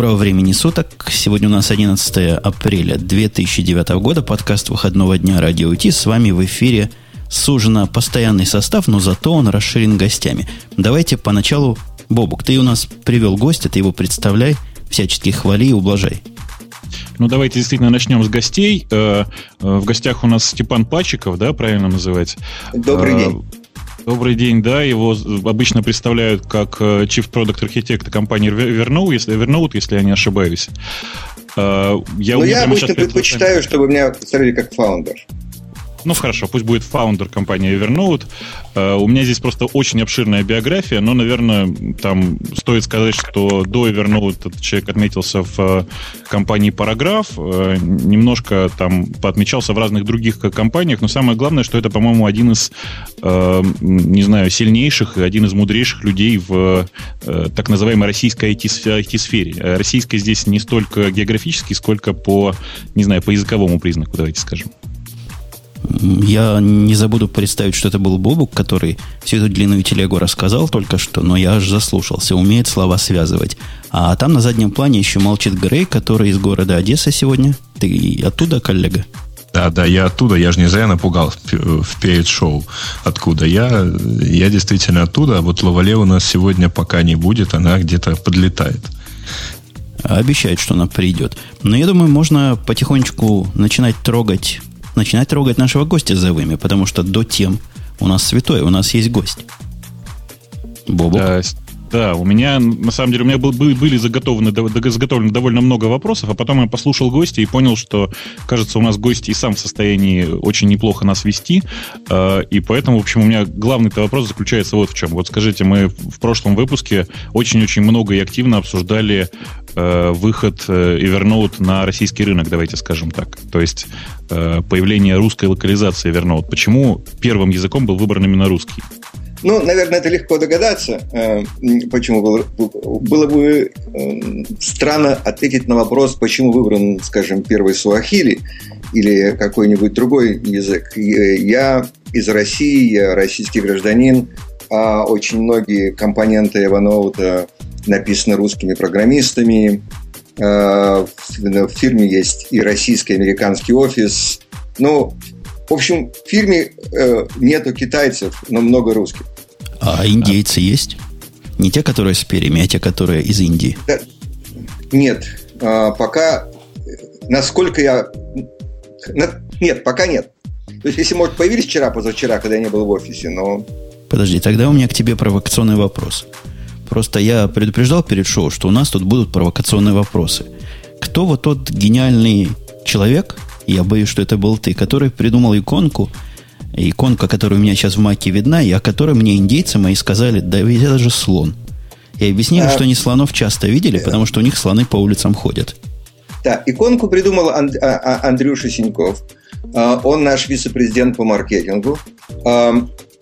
Доброго времени суток. Сегодня у нас 11 апреля 2009 года. Подкаст выходного дня «Радио Ти». С вами в эфире сужено постоянный состав, но зато он расширен гостями. Давайте поначалу... Бобук, ты у нас привел гостя, ты его представляй, всячески хвали и ублажай. Ну, давайте действительно начнем с гостей. Э, э, в гостях у нас Степан Пачиков, да, правильно называть? Добрый э, день. Добрый день, да. Его обычно представляют как Chief Product Architect компании Evernote, если, Evernote, если я не ошибаюсь. Я, Но ну, я обычно предпочитаю, чтобы меня представили как фаундер. Ну, хорошо, пусть будет фаундер компании Evernote. Uh, у меня здесь просто очень обширная биография, но, наверное, там стоит сказать, что до Evernote этот человек отметился в uh, компании Paragraph, uh, немножко там поотмечался в разных других компаниях, но самое главное, что это, по-моему, один из, не знаю, сильнейших и один из мудрейших людей в так называемой российской IT-сфере. Российской здесь не столько географически, сколько по, не знаю, по языковому признаку, давайте скажем. Я не забуду представить, что это был Бобук, который всю эту длинную телегу рассказал только что, но я аж заслушался, умеет слова связывать. А там на заднем плане еще молчит Грей, который из города Одесса сегодня. Ты оттуда, коллега? Да, да, я оттуда, я же не зря напугал в перед шоу. Откуда? Я, я действительно оттуда, а вот Лавале у нас сегодня пока не будет, она где-то подлетает. Обещает, что она придет. Но я думаю, можно потихонечку начинать трогать начинать трогать нашего гостя за вами, потому что до тем у нас святое, у нас есть гость. Бобок. Да, да, у меня, на самом деле, у меня был, были заготовлены, заготовлены довольно много вопросов, а потом я послушал гостя и понял, что, кажется, у нас гость и сам в состоянии очень неплохо нас вести, а, и поэтому, в общем, у меня главный вопрос заключается вот в чем. Вот скажите, мы в прошлом выпуске очень-очень много и активно обсуждали а, выход э, Evernote на российский рынок, давайте скажем так. То есть э, появление русской локализации Evernote. Почему первым языком был выбран именно русский? Ну, наверное, это легко догадаться, э, почему было, бы э, странно ответить на вопрос, почему выбран, скажем, первый суахили или какой-нибудь другой язык. Я из России, я российский гражданин, а очень многие компоненты Evernote написаны русскими программистами. Э, в фирме есть и российский, и американский офис. Ну, в общем, в фирме э, нету китайцев, но много русских. А индейцы а. есть? Не те, которые с перьями, а те, которые из Индии? Да, нет. А, пока, насколько я... На, нет, пока нет. То есть, если, может, появились вчера, позавчера, когда я не был в офисе, но... Подожди, тогда у меня к тебе провокационный вопрос. Просто я предупреждал перед шоу, что у нас тут будут провокационные вопросы. Кто вот тот гениальный человек, я боюсь, что это был ты, который придумал иконку, иконка, которая у меня сейчас в маке видна, и о которой мне индейцы мои сказали, да ведь это же слон. И объяснили, а, что они слонов часто видели, потому что у них слоны по улицам ходят. Да, иконку придумал Анд, а, а, Андрюша Синьков. А, он наш вице-президент по маркетингу.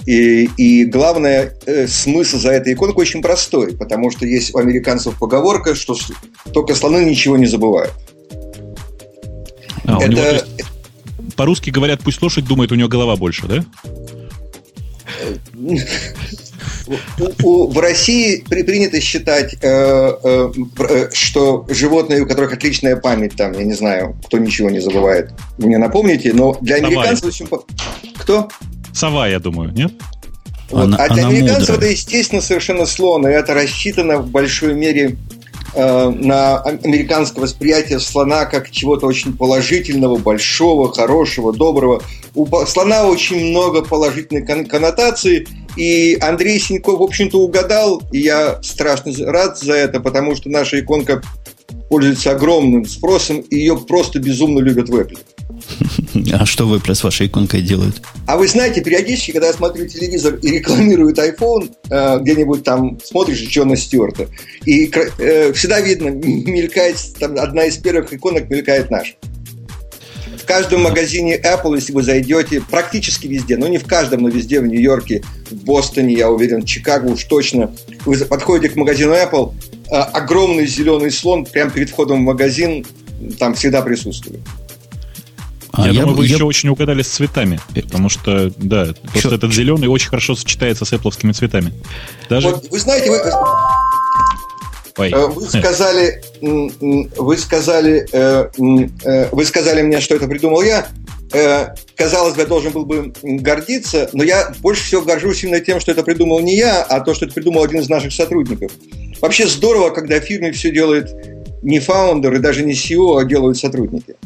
И, и главное, э, смысл за этой иконкой очень простой, потому что есть у американцев поговорка, что только слоны ничего не забывают. А, это... По-русски говорят, пусть лошадь думает, у нее голова больше, да? в России принято считать, э, э, э, что животные, у которых отличная память, там, я не знаю, кто ничего не забывает, вы мне напомните, но для американцев очень... Кто? Сова, я думаю, нет? Вот. Она, а для она американцев мудрая. это, естественно, совершенно слон, и это рассчитано в большой мере Э, на американское восприятие слона как чего-то очень положительного, большого, хорошего, доброго. У слона очень много положительной коннотаций, и Андрей Синьков, в общем-то, угадал, и я страшно рад за это, потому что наша иконка пользуется огромным спросом, и ее просто безумно любят в Apple. А что в Apple с вашей иконкой делают? А вы знаете, периодически, когда я смотрю телевизор и рекламируют iPhone, э, где-нибудь там смотришь Джона Стюарта, и э, всегда видно, мелькает, там одна из первых иконок мелькает наш. В каждом магазине Apple, если вы зайдете, практически везде, но не в каждом, но везде, в Нью-Йорке, в Бостоне, я уверен, в Чикаго уж точно, вы подходите к магазину Apple, э, огромный зеленый слон прямо перед входом в магазин там всегда присутствует. А я, я думаю, вы я... еще очень угадали с цветами. Потому что, да, Что? просто этот зеленый очень хорошо сочетается с эпловскими цветами. Даже... Вот, вы знаете, вы... Ой. Вы сказали, вы сказали, вы сказали мне, что это придумал я. Казалось бы, я должен был бы гордиться, но я больше всего горжусь именно тем, что это придумал не я, а то, что это придумал один из наших сотрудников. Вообще здорово, когда в фирме все делает не фаундер и даже не CEO, а делают сотрудники.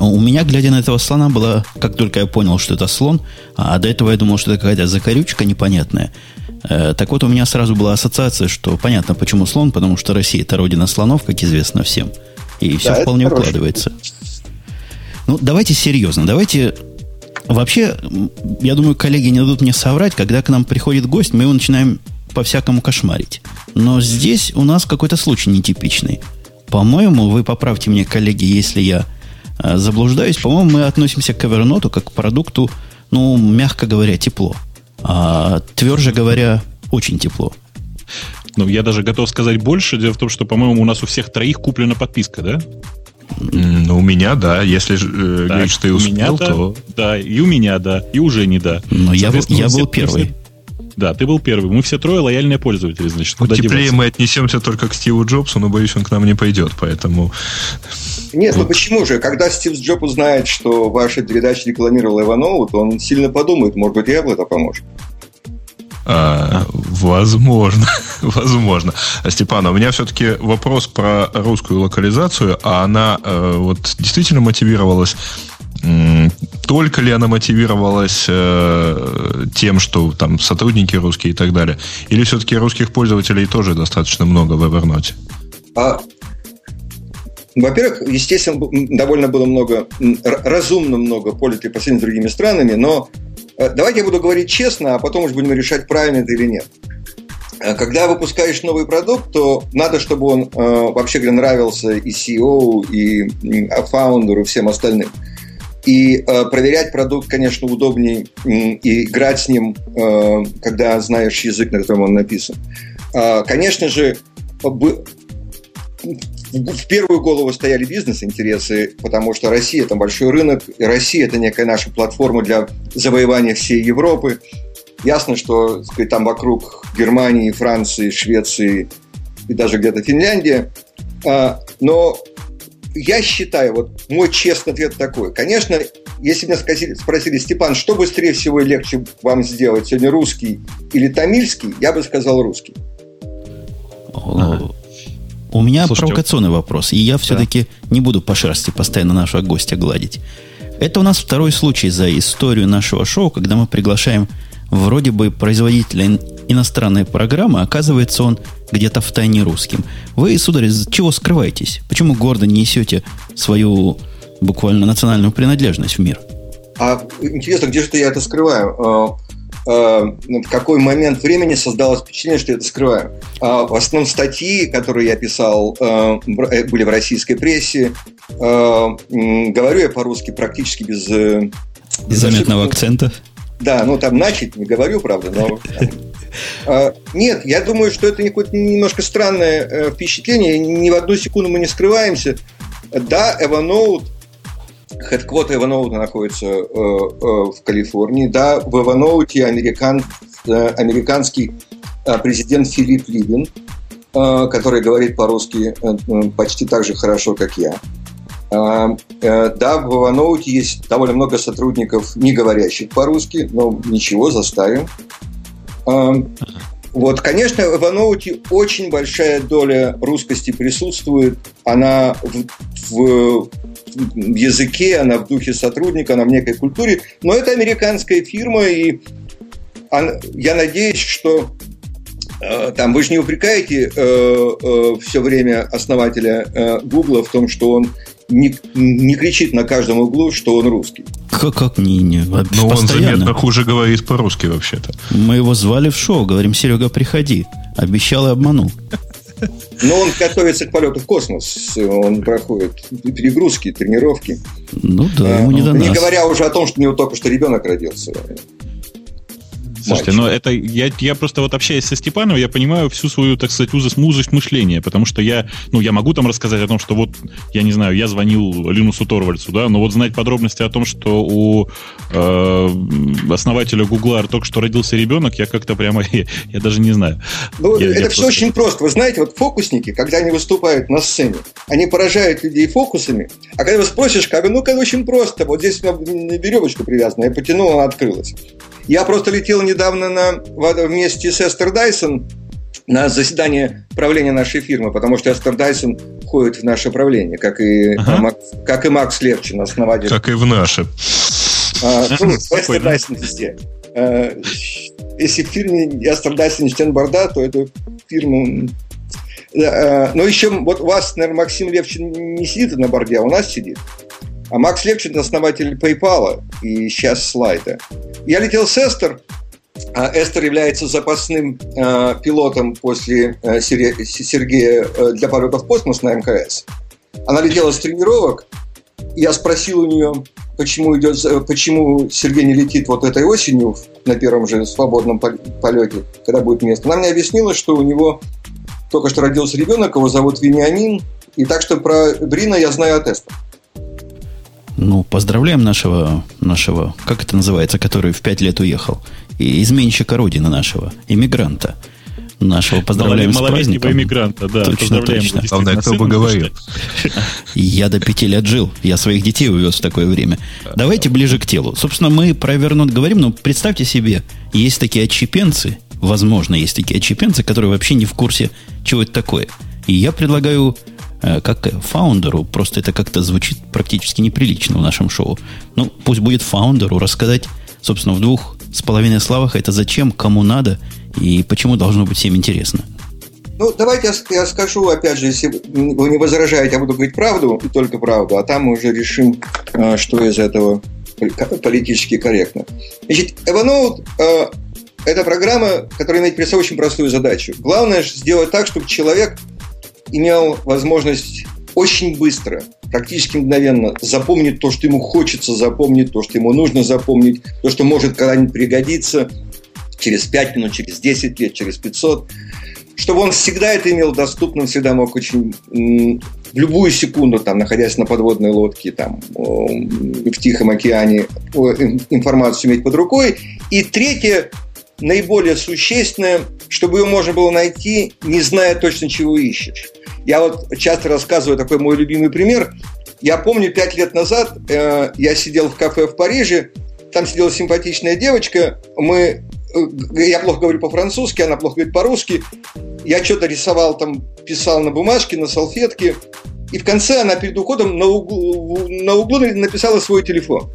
У меня, глядя на этого слона, было, как только я понял, что это слон, а до этого я думал, что это какая-то закорючка непонятная. Э, так вот, у меня сразу была ассоциация, что понятно, почему слон, потому что Россия это родина слонов, как известно всем. И все да, вполне укладывается. Ну, давайте серьезно, давайте Вообще, я думаю, коллеги не дадут мне соврать, когда к нам приходит гость, мы его начинаем по-всякому кошмарить. Но здесь у нас какой-то случай нетипичный. По-моему, вы поправьте мне, коллеги, если я э, заблуждаюсь, по-моему, мы относимся к Evernote как к продукту, ну, мягко говоря, тепло. А тверже говоря, очень тепло. Ну, я даже готов сказать больше. Дело в том, что, по-моему, у нас у всех троих куплена подписка, да? Ну, у меня, да. Если э, так, говоришь, что ты успел, меня, то... Да, и у меня, да. И уже не да. Но я, был, я был первый. Да, ты был первый. Мы все трое лояльные пользователи, значит. Ну, теплее деваться? мы отнесемся только к Стиву Джобсу, но, боюсь, он к нам не пойдет, поэтому... Нет, ну вот. ну почему же? Когда Стив Джобс узнает, что ваша передача рекламировала Иванову, то он сильно подумает, может быть, Apple это поможет. А, возможно, возможно. Степан, а у меня все-таки вопрос про русскую локализацию, а она э, вот действительно мотивировалась только ли она мотивировалась э, тем, что там сотрудники русские и так далее, или все-таки русских пользователей тоже достаточно много в Evernote? А, во-первых, естественно, довольно было много, разумно много пользователей по сравнению с другими странами, но э, давайте я буду говорить честно, а потом уж будем решать, правильно это или нет. Э, когда выпускаешь новый продукт, то надо, чтобы он, э, вообще говоря, нравился и CEO, и фаундеру, и всем остальным. И э, проверять продукт, конечно, удобнее и играть с ним, э, когда знаешь язык, на котором он написан. Э, конечно же, в первую голову стояли бизнес-интересы, потому что Россия – это большой рынок, и Россия – это некая наша платформа для завоевания всей Европы. Ясно, что сказать, там вокруг Германии, Франции, Швеции и даже где-то Финляндия. А, но я считаю, вот мой честный ответ такой. Конечно, если меня спросили, спросили, Степан, что быстрее всего и легче вам сделать, сегодня русский или тамильский, я бы сказал русский. У меня Слушайте, провокационный вопрос, и я все-таки да. не буду по шерсти постоянно нашего гостя гладить. Это у нас второй случай за историю нашего шоу, когда мы приглашаем вроде бы производителя иностранной программы, оказывается он где-то в тайне русским. Вы, сударь, чего скрываетесь? Почему гордо несете свою буквально национальную принадлежность в мир? А интересно, где же я это скрываю? А, а, в какой момент времени создалось впечатление, что я это скрываю? А, в основном статьи, которые я писал, э, были в российской прессе. Говорю я по-русски практически без... Э, без заметного акцента? Да, ну там начать не говорю, правда, но... А, нет, я думаю, что это немножко странное э, впечатление. Ни в одну секунду мы не скрываемся. Да, Evernote, Headquarter Evernote находится э, э, в Калифорнии. Да, в Evernote американ, американский президент Филипп Либин, который говорит по-русски почти так же хорошо, как я. Э, да, в Evernote есть довольно много сотрудников, не говорящих по-русски, но ничего, заставим. Вот, конечно, в Evernote очень большая доля русскости присутствует. Она в, в, в языке, она в духе сотрудника, она в некой культуре. Но это американская фирма, и я надеюсь, что э, там вы же не упрекаете э, э, все время основателя э, Гугла в том, что он не, не кричит на каждом углу, что он русский. Как, как не, не Но постоянно. он заметно хуже говорит по-русски вообще-то. Мы его звали в шоу, говорим, Серега, приходи. Обещал и обманул. Но он готовится к полету в космос. Он проходит перегрузки, тренировки. Ну да, ему не до Не нас. говоря уже о том, что у него только что ребенок родился. Слушайте, но это я, я просто вот общаясь со Степаном, я понимаю всю свою, так сказать, узость, мышления, потому что я, ну, я могу там рассказать о том, что вот, я не знаю, я звонил Линусу Торвальцу, да, но вот знать подробности о том, что у э, основателя Гугла только что родился ребенок, я как-то прямо, я, я даже не знаю. Ну, я, это я все просто... очень просто. Вы знаете, вот фокусники, когда они выступают на сцене, они поражают людей фокусами, а когда вы спросишь, как, ну-ка, очень просто, вот здесь у меня веревочка привязана, я потянул, она открылась. Я просто летел недавно на, вместе с Эстер Дайсон на заседание правления нашей фирмы, потому что Эстер Дайсон входит в наше правление, как и, ага. Макс, как и Макс Левчин, основатель. Как и в наше. А, ну, Эстер Дайсон везде. А, если в фирме Эстер Дайсон не член борда, то эту фирму... А, но еще вот у вас, наверное, Максим Левчин не сидит на борде, а у нас сидит. А Макс Левчин – основатель PayPal и сейчас слайда. Я летел с Эстер, а Эстер является запасным э, пилотом после э, Сергея э, для полетов в космос на МКС. Она летела с тренировок. Я спросил у нее, почему, идет, почему Сергей не летит вот этой осенью на первом же свободном полете, когда будет место. Она мне объяснила, что у него только что родился ребенок, его зовут Вениамин. И так что про Брина я знаю от Эстер. Ну, поздравляем нашего, нашего, как это называется, который в пять лет уехал. И изменщика родины нашего, иммигранта нашего. Поздравляем с праздником. иммигранта, да. Точно, точно. Главное, кто бы говорил. Я до пяти лет жил. Я своих детей увез в такое время. Давайте ближе к телу. Собственно, мы про Evernote говорим, но представьте себе, есть такие отчепенцы, возможно, есть такие отчепенцы, которые вообще не в курсе, чего это такое. И я предлагаю как фаундеру, просто это как-то звучит практически неприлично в нашем шоу. Ну, пусть будет фаундеру рассказать, собственно, в двух с половиной словах, это зачем, кому надо и почему должно быть всем интересно. Ну, давайте я, я скажу, опять же, если вы не возражаете, я буду говорить правду и только правду, а там мы уже решим, э, что из этого политически корректно. Значит, Evernote э, – это программа, которая имеет перед собой очень простую задачу. Главное сделать так, чтобы человек имел возможность очень быстро, практически мгновенно запомнить то, что ему хочется запомнить, то, что ему нужно запомнить, то, что может когда-нибудь пригодиться через 5 минут, через 10 лет, через 500, чтобы он всегда это имел доступным, всегда мог очень в любую секунду, там, находясь на подводной лодке, там, в Тихом океане, информацию иметь под рукой. И третье, наиболее существенное, чтобы ее можно было найти, не зная точно, чего ищешь. Я вот часто рассказываю такой мой любимый пример. Я помню, пять лет назад э, я сидел в кафе в Париже, там сидела симпатичная девочка, мы э, я плохо говорю по-французски, она плохо говорит по-русски. Я что-то рисовал там, писал на бумажке, на салфетке. И в конце она перед уходом на углу, на углу написала свой телефон.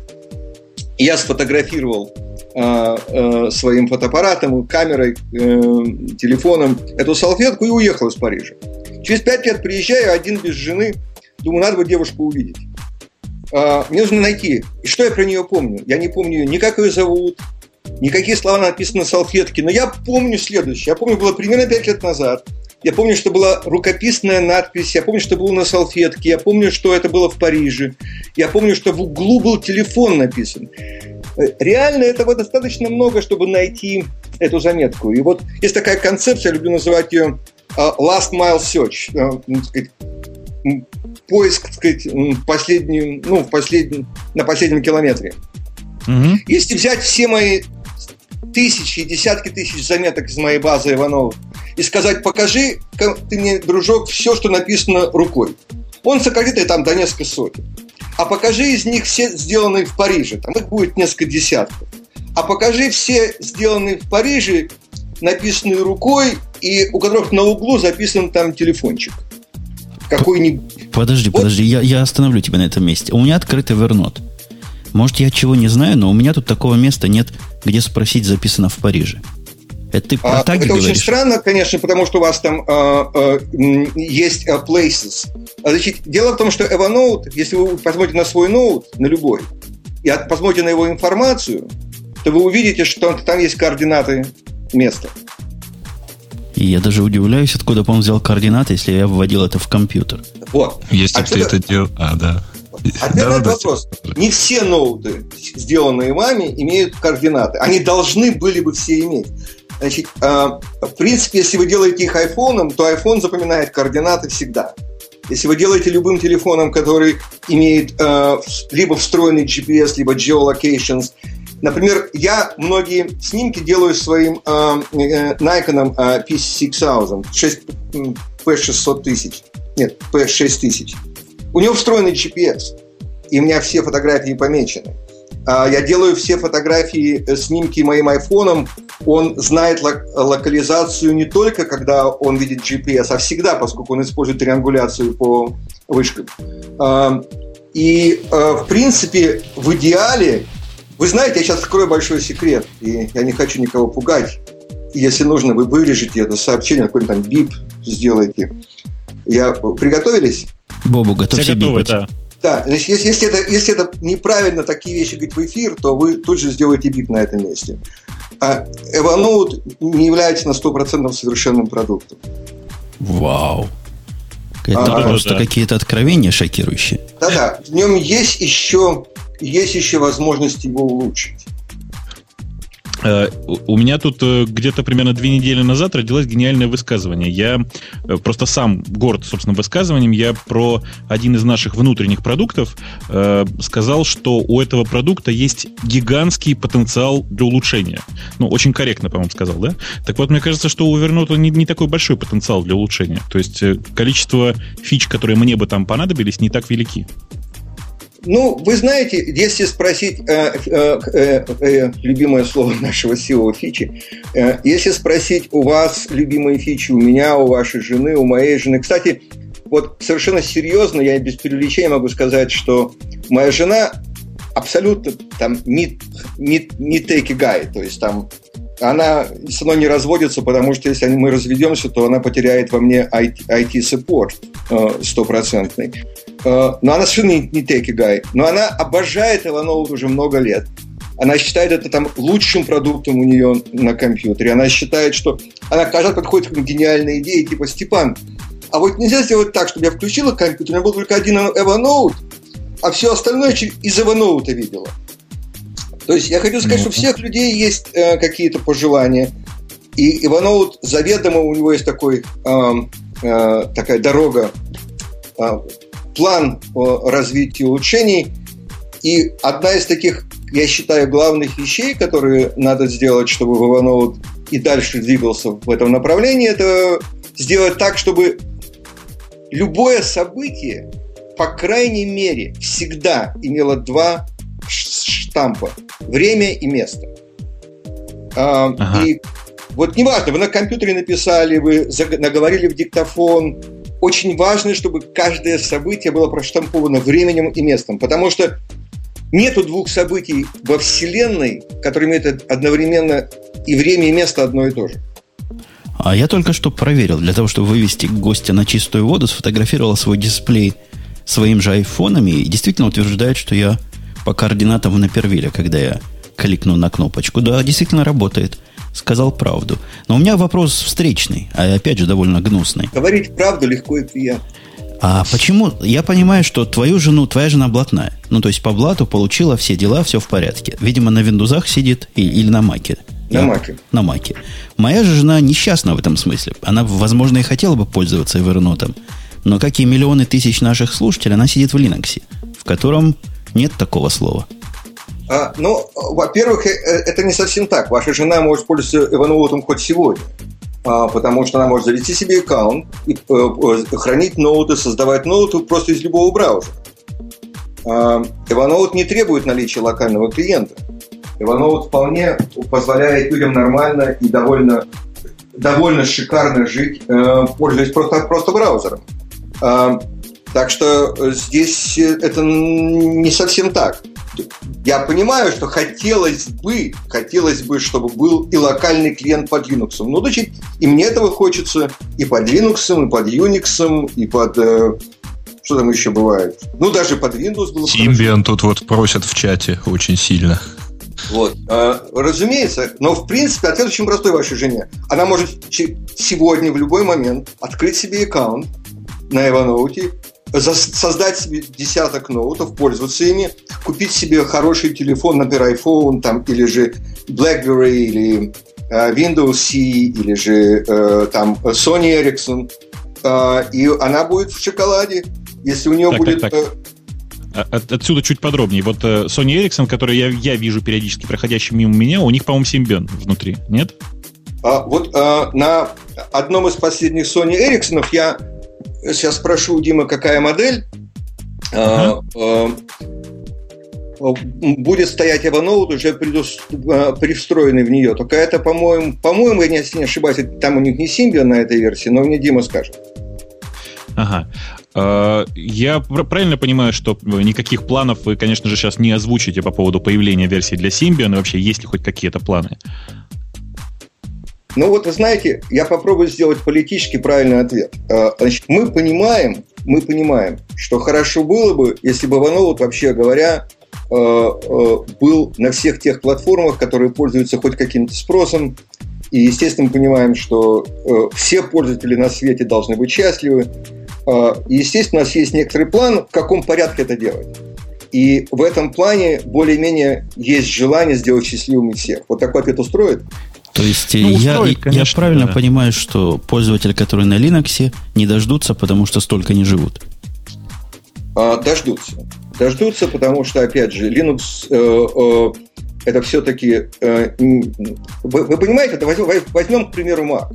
Я сфотографировал э, э, своим фотоаппаратом, камерой, э, телефоном эту салфетку и уехал из Парижа. Через пять лет приезжаю, один без жены. Думаю, надо бы девушку увидеть. А, мне нужно найти. И что я про нее помню? Я не помню ее, ни как ее зовут, никакие слова написаны на салфетке. Но я помню следующее. Я помню, было примерно пять лет назад. Я помню, что была рукописная надпись, я помню, что было на салфетке, я помню, что это было в Париже, я помню, что в углу был телефон написан. Реально этого достаточно много, чтобы найти эту заметку. И вот есть такая концепция, я люблю называть ее а, last mile search, э, ну, сказать, поиск, так сказать, последний, ну, в последнем, на последнем километре. Угу. Если взять все мои тысячи и десятки тысяч заметок из моей базы Иванова и сказать, покажи ты мне, дружок, все, что написано рукой. Он сократит и там до несколько сотен. А покажи из них все сделанные в Париже. Там их будет несколько десятков. А покажи все сделанные в Париже написанные рукой, и у которых на углу записан там телефончик. Какой-нибудь. Подожди, вот. подожди, я, я остановлю тебя на этом месте. У меня открытый Вернот. Может, я чего не знаю, но у меня тут такого места нет, где спросить, записано в Париже. Это ты про а, таги Это говоришь? очень странно, конечно, потому что у вас там а, а, есть а, places. А, значит, дело в том, что Evernote, если вы посмотрите на свой ноут, на любой, и посмотрите на его информацию, то вы увидите, что там есть координаты место. И я даже удивляюсь, откуда он взял координаты, если я вводил это в компьютер. Вот. Если Отсюда... ты это делал... А, да. Ответ на этот вопрос. Не все ноуты, сделанные вами, имеют координаты. Они должны были бы все иметь. Значит, а, в принципе, если вы делаете их айфоном, то iPhone запоминает координаты всегда. Если вы делаете любым телефоном, который имеет э, либо встроенный GPS, либо geolocations, Например, я многие снимки делаю своим э, э, Nikon э, P6000, 6, P600 тысяч. Нет, P6000. У него встроенный GPS, и у меня все фотографии помечены. А, я делаю все фотографии, э, снимки моим айфоном. Он знает локализацию не только, когда он видит GPS, а всегда, поскольку он использует триангуляцию по вышкам. А, и, э, в принципе, в идеале, вы знаете, я сейчас открою большой секрет, и я не хочу никого пугать. Если нужно, вы вырежете это сообщение, какой-нибудь там бип сделайте. Я приготовились? Бобу, готовься Все готовы, да. Да, значит, если, если, это, если это неправильно такие вещи говорить в эфир, то вы тут же сделаете бип на этом месте. А Evernote не является на 100% совершенным продуктом. Вау. Это а, просто да. какие-то откровения шокирующие. Да-да, в нем есть еще, есть еще возможность его улучшить. Э, у меня тут э, где-то примерно две недели назад родилось гениальное высказывание. Я э, просто сам горд, собственно, высказыванием. Я про один из наших внутренних продуктов сказал, что у этого продукта есть гигантский потенциал для улучшения. Ну, очень корректно, по-моему, сказал, да? Так вот, мне кажется, что у Evernote не, не такой большой потенциал для улучшения. То есть количество фич, которые мне бы там понадобились, не так велики. Ну, вы знаете, если спросить, э, э, э, э, любимое слово нашего SEO фичи, э, если спросить у вас любимые фичи, у меня, у вашей жены, у моей жены. Кстати, вот совершенно серьезно, я без привлечения могу сказать, что моя жена абсолютно там не, не, не take a guy, то есть там она со мной не разводится, потому что если мы разведемся, то она потеряет во мне IT-саппорт э, стопроцентный. Э, но она совершенно не, не take guy. Но она обожает Evernote уже много лет. Она считает это там лучшим продуктом у нее на компьютере. Она считает, что она каждый подходит к гениальной идее, типа, Степан, а вот нельзя сделать так, чтобы я включила компьютер, у меня был только один Evernote, а все остальное из Evernote видела. То есть я хочу сказать, что у всех людей есть э, какие-то пожелания. И Иванов заведомо у него есть такой, э, э, такая дорога, э, план по развитию улучшений. И одна из таких, я считаю, главных вещей, которые надо сделать, чтобы Иванов и дальше двигался в этом направлении, это сделать так, чтобы любое событие, по крайней мере, всегда имело два штампа. Время и место. А, ага. И вот неважно, вы на компьютере написали, вы наговорили в диктофон. Очень важно, чтобы каждое событие было проштамповано временем и местом, потому что нету двух событий во Вселенной, которые имеют одновременно и время, и место одно и то же. А я только что проверил, для того, чтобы вывести гостя на чистую воду, сфотографировал свой дисплей своим же айфонами и действительно утверждает, что я по координатам в Напервиле, когда я кликну на кнопочку. Да, действительно работает. Сказал правду. Но у меня вопрос встречный, а опять же довольно гнусный. Говорить правду легко и приятно. А почему? Я понимаю, что твою жену, твоя жена блатная. Ну, то есть по блату получила все дела, все в порядке. Видимо, на виндузах сидит или, или на маке. На Я, маке. На маке. Моя же жена несчастна в этом смысле. Она, возможно, и хотела бы пользоваться Evernote. Но, как и миллионы тысяч наших слушателей, она сидит в Linux, в котором нет такого слова. А, ну, во-первых, э, э, это не совсем так. Ваша жена может пользоваться Evernote хоть сегодня. А, потому что она может завести себе аккаунт и э, хранить ноуты, создавать ноуты просто из любого браузера. А, Evernote не требует наличия локального клиента. Evernote вполне позволяет людям нормально и довольно, довольно шикарно жить, пользуясь просто, просто браузером. А, так что здесь это не совсем так. Я понимаю, что хотелось бы, хотелось бы, чтобы был и локальный клиент под Linux. Ну, значит, и мне этого хочется и под Linux, и под Unix, и под... Э, что там еще бывает? Ну, даже под Windows было Symbian тут вот просят в чате очень сильно. Вот. разумеется, но в принципе ответ очень простой вашей жене. Она может сегодня в любой момент открыть себе аккаунт на Evernote создать себе десяток ноутов, пользоваться ими, купить себе хороший телефон, например, iPhone там, или же BlackBerry, или э, Windows C, или же э, там Sony Ericsson, э, и она будет в шоколаде. Если у нее так, будет... Так, так. А, от, отсюда чуть подробнее. Вот Sony Ericsson, который я, я вижу периодически проходящим мимо меня, у них, по-моему, Symbian внутри, нет? А, вот а, на одном из последних Sony Ericsson я сейчас спрошу у Димы, какая модель. Uh-huh. А, а, будет стоять Evernote уже предус... А, привстроенный в нее. Только это, по-моему, по-моему, я не, ошибаюсь, там у них не Symbian на этой версии, но мне Дима скажет. Ага. Я правильно понимаю, что никаких планов вы, конечно же, сейчас не озвучите по поводу появления версии для Symbian, и вообще есть ли хоть какие-то планы? Ну вот, вы знаете, я попробую сделать политически правильный ответ. А, значит, мы понимаем, мы понимаем, что хорошо было бы, если бы OneNote, вообще говоря, а, был на всех тех платформах, которые пользуются хоть каким-то спросом. И, естественно, мы понимаем, что все пользователи на свете должны быть счастливы. А, естественно, у нас есть некоторый план, в каком порядке это делать. И в этом плане более-менее есть желание сделать счастливыми всех. Вот такой ответ устроит? То есть ну, я, устроить, конечно, я правильно да. понимаю, что пользователи, которые на Linux, не дождутся, потому что столько не живут? А, дождутся. Дождутся, потому что, опять же, Linux э, э, это все-таки... Э, вы, вы понимаете, это возьмем, возьмем, к примеру, Mac.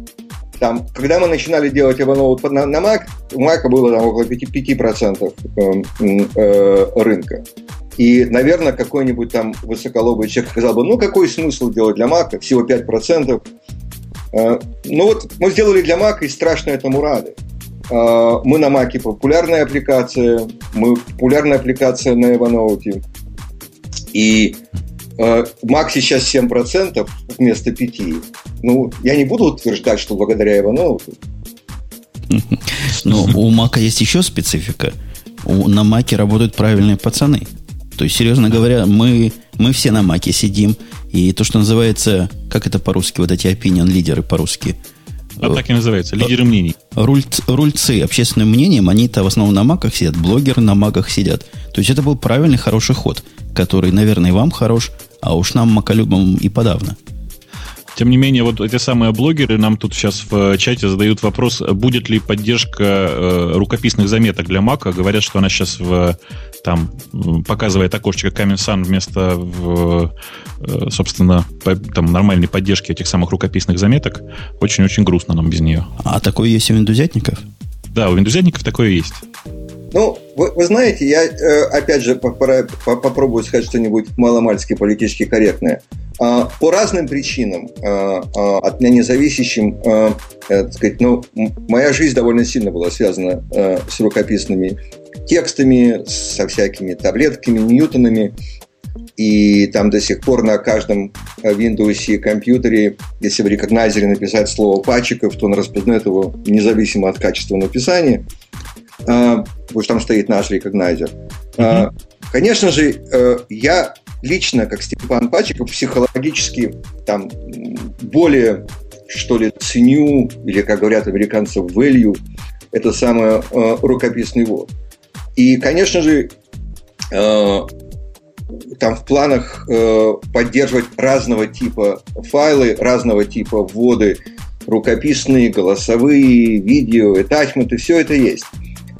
Там, когда мы начинали делать Evernote на, на Mac, у Mac было там, около 5%, 5% э, э, рынка. И, наверное, какой-нибудь там высоколобый человек сказал бы, ну, какой смысл делать для Mac, всего 5%. Э, ну вот мы сделали для Mac и страшно этому рады. Э, мы на Mac популярная аппликация, мы популярная аппликация на Evernote. И Э, Mac сейчас 7% вместо 5%. Ну, я не буду утверждать, что благодаря Evernote. Но у Мака есть еще специфика. На Маке работают правильные пацаны. То есть, серьезно говоря, мы, мы все на Маке сидим. И то, что называется, как это по-русски, вот эти opinion лидеры по-русски. А так и называется, лидеры мнений. Руль, рульцы общественным мнением, они-то в основном на маках сидят, блогеры на маках сидят. То есть это был правильный, хороший ход, который, наверное, вам хорош, а уж нам, маколюбам, и подавно. Тем не менее, вот эти самые блогеры нам тут сейчас в чате задают вопрос, будет ли поддержка э, рукописных заметок для Мака. Говорят, что она сейчас в, там показывает окошечко Sun вместо, в, э, собственно, по, там, нормальной поддержки этих самых рукописных заметок. Очень-очень грустно нам без нее. А такое есть у индузятников? Да, у индузятников такое есть. Ну, вы, вы знаете, я э, опять же попробую сказать что-нибудь маломальски политически корректное. А, по разным причинам, а, а, от меня независящим, так сказать, ну, моя жизнь довольно сильно была связана с рукописными текстами, со всякими таблетками, ньютонами. И там до сих пор на каждом Windows и компьютере, если в рекогнайзере написать слово «пачиков», то он распознает его независимо от качества написания – потому что там стоит наш рекогнайзер. Mm-hmm. Конечно же, э, я лично, как Степан Пачиков, психологически там более, что ли, ценю, или, как говорят американцы, value, это самое э, рукописный ввод. И, конечно же, э, там в планах поддерживать разного типа файлы, разного типа вводы, рукописные, голосовые, видео, attachment, все это есть.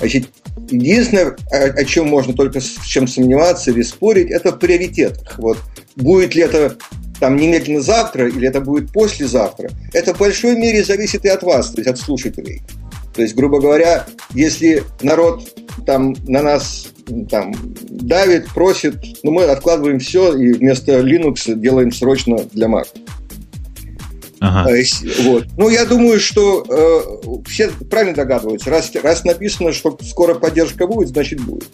Значит, единственное, о, о чем можно только с чем сомневаться или спорить, это в приоритетах. Вот будет ли это там немедленно завтра или это будет послезавтра, это в большой мере зависит и от вас, то есть от слушателей. То есть, грубо говоря, если народ там на нас там давит, просит, ну мы откладываем все и вместо Linux делаем срочно для Mac. Ага. Вот. Ну, я думаю, что э, все правильно догадываются. Раз, раз написано, что скоро поддержка будет, значит будет.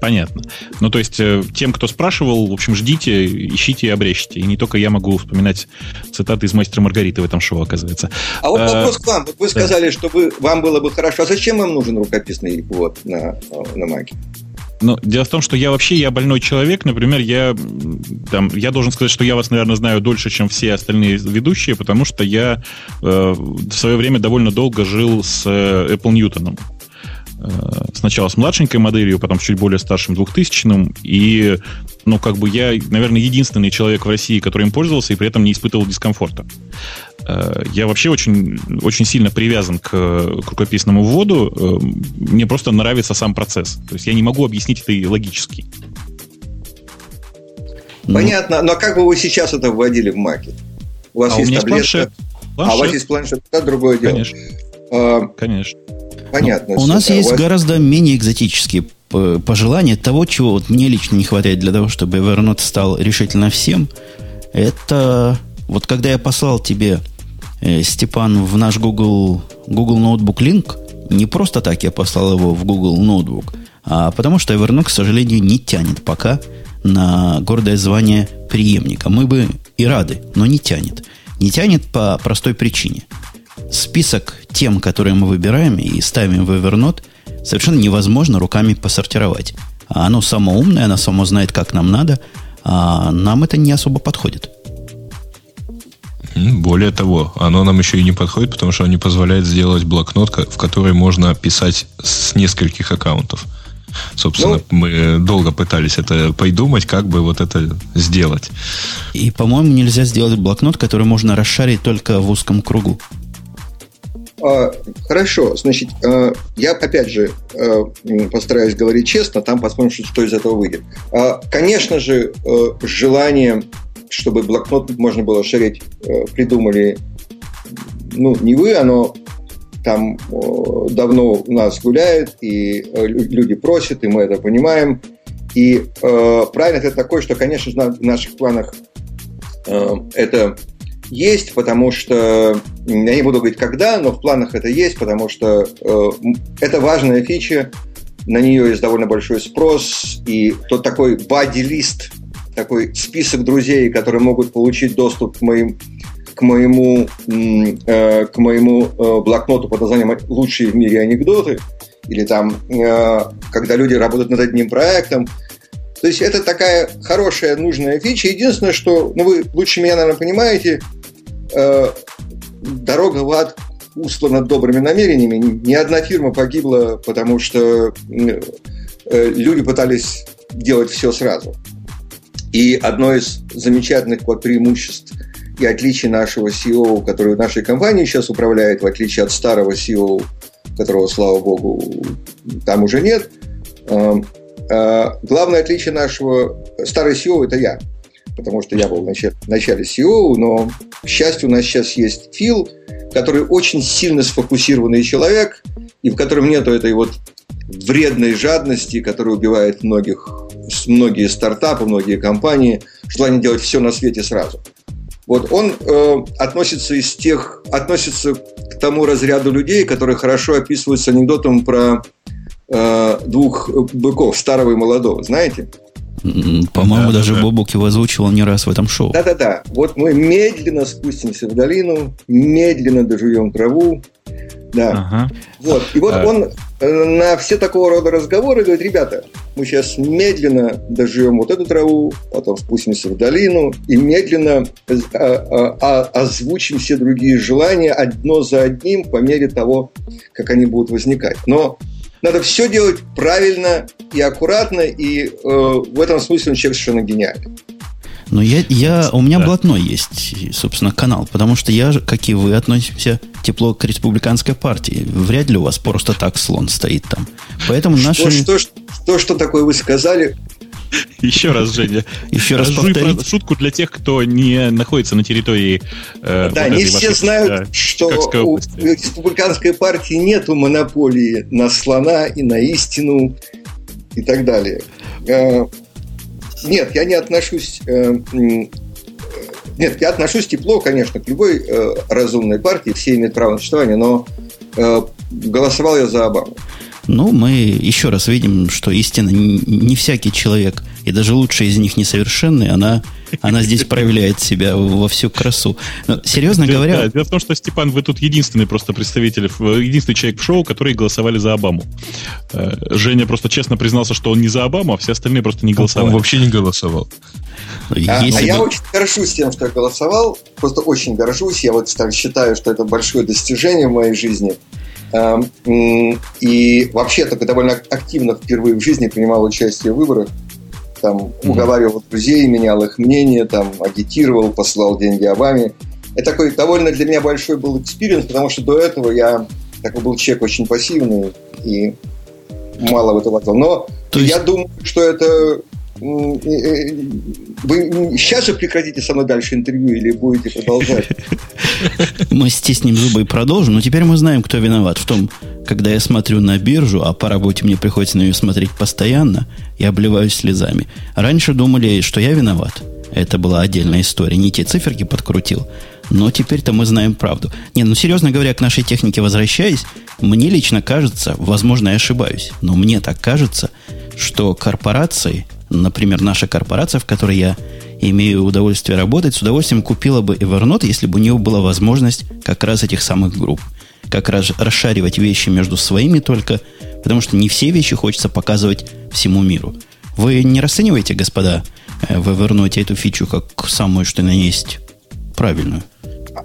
Понятно. Ну, то есть, э, тем, кто спрашивал, в общем, ждите, ищите и обрещите. И не только я могу вспоминать цитаты из «Мастера Маргариты» в этом шоу, оказывается. А вот а, вопрос к вам. Вот вы да. сказали, что вы, вам было бы хорошо. А зачем вам нужен рукописный вот на, на Маке? Но дело в том, что я вообще я больной человек. Например, я, там, я должен сказать, что я вас, наверное, знаю дольше, чем все остальные ведущие, потому что я э, в свое время довольно долго жил с э, Apple Newton. Сначала с младшенькой моделью, потом чуть более старшим 2000-м. И, ну, как бы я, наверное, единственный человек в России, который им пользовался и при этом не испытывал дискомфорта. Я вообще очень, очень сильно привязан к, к рукописному вводу. Мне просто нравится сам процесс. То есть я не могу объяснить это логически. Понятно. Но как бы вы сейчас это вводили в Маке? У вас а есть у таблетка. Планшет. Планшет. А у вас есть планшет, это другое дело. Конечно. А, Конечно. Понятно. у нас есть вас... гораздо менее экзотические пожелания того, чего вот мне лично не хватает для того, чтобы Evernote стал решительно всем. Это вот когда я послал тебе, э, Степан, в наш Google, Google Notebook линк, не просто так я послал его в Google Notebook, а потому что Evernote, к сожалению, не тянет пока на гордое звание преемника. Мы бы и рады, но не тянет. Не тянет по простой причине. Список тем, которые мы выбираем и ставим в Evernote, совершенно невозможно руками посортировать. Оно само умное, оно само знает, как нам надо, а нам это не особо подходит. Более того, оно нам еще и не подходит, потому что оно не позволяет сделать блокнот, в который можно писать с нескольких аккаунтов. Собственно, ну, мы долго пытались это придумать, как бы вот это сделать. И, по-моему, нельзя сделать блокнот, который можно расшарить только в узком кругу. А, хорошо, значит, а, я опять же а, постараюсь говорить честно, там посмотрим, что из этого выйдет. А, конечно же, желание, чтобы блокнот можно было шарить, придумали ну, не вы, оно там э, давно у нас гуляет, и э, люди просят, и мы это понимаем. И э, правильно это такое, что, конечно, в наших планах э, это есть, потому что, я не буду говорить когда, но в планах это есть, потому что э, это важная фича, на нее есть довольно большой спрос, и тот такой бади-лист, такой список друзей, которые могут получить доступ к моим к моему, э, к моему э, блокноту под названием «Лучшие в мире анекдоты», или там, э, когда люди работают над одним проектом. То есть это такая хорошая, нужная фича. Единственное, что, ну вы лучше меня, наверное, понимаете, дорога в ад услана добрыми намерениями. Ни одна фирма погибла, потому что люди пытались делать все сразу. И одно из замечательных вот преимуществ и отличие нашего CEO, который в нашей компании сейчас управляет, в отличие от старого CEO, которого, слава богу, там уже нет. Эм, э, главное отличие нашего... Старый CEO – это я, потому что я был в начале, в начале CEO, но, к счастью, у нас сейчас есть Фил, который очень сильно сфокусированный человек, и в котором нету этой вот вредной жадности, которая убивает многих, многие стартапы, многие компании, желание делать все на свете сразу – вот он э, относится из тех, относится к тому разряду людей, которые хорошо описываются анекдотом про э, двух быков, старого и молодого, знаете? По-моему, да, даже да. Бобук его озвучивал не раз в этом шоу. Да-да-да. Вот мы медленно спустимся в долину, медленно дожуем траву, да. Ага. Вот. И вот а... он на все такого рода разговоры говорит, ребята, мы сейчас медленно доживем вот эту траву, потом спустимся в долину и медленно э, а, а, озвучим все другие желания одно за одним по мере того, как они будут возникать. Но надо все делать правильно и аккуратно, и э, в этом смысле он человек совершенно гениальный. Но я, я, у меня да. блатной есть, собственно, канал, потому что я, как и вы, относимся тепло к республиканской партии. Вряд ли у вас просто так слон стоит там. Поэтому что, наши... Что, что, что, что такое вы сказали? Еще раз, Женя. Еще раз повторить. Шутку для тех, кто не находится на территории... Э, да, вот не все знают, да, что у республиканской партии нету монополии на слона и на истину и так далее. Нет, я не отношусь... Э, нет, я отношусь тепло, конечно, к любой э, разумной партии, все имеют право на существование, но э, голосовал я за Обаму. Ну, мы еще раз видим, что истина не всякий человек, и даже лучшая из них несовершенный, она, она здесь проявляет себя во всю красу. Но, серьезно дело, говоря... Да, дело в том, что, Степан, вы тут единственный просто представитель, единственный человек в шоу, который голосовали за Обаму. Э, Женя просто честно признался, что он не за Обаму, а все остальные просто не голосовали. Он вообще не голосовал. А, а бы... я очень горжусь тем, что я голосовал. Просто очень горжусь. Я вот считаю, что это большое достижение в моей жизни. И вообще так довольно активно впервые в жизни принимал участие в выборах. Там уговаривал друзей, менял их мнение, там агитировал, посылал деньги Обаме. Это такой довольно для меня большой был experience, потому что до этого я такой был человек очень пассивный и мало в это. Но То есть... я думаю, что это вы сейчас же прекратите со мной дальше интервью или будете продолжать? Мы стиснем зубы и продолжим, но теперь мы знаем, кто виноват в том, когда я смотрю на биржу, а по работе мне приходится на нее смотреть постоянно, я обливаюсь слезами. Раньше думали, что я виноват. Это была отдельная история. Не те циферки подкрутил, но теперь-то мы знаем правду. Не, ну серьезно говоря, к нашей технике возвращаясь, мне лично кажется, возможно, я ошибаюсь, но мне так кажется, что корпорации – например, наша корпорация, в которой я имею удовольствие работать, с удовольствием купила бы Evernote, если бы у нее была возможность как раз этих самых групп. Как раз расшаривать вещи между своими только, потому что не все вещи хочется показывать всему миру. Вы не расцениваете, господа, э, в Evernote эту фичу как самую, что на есть, правильную?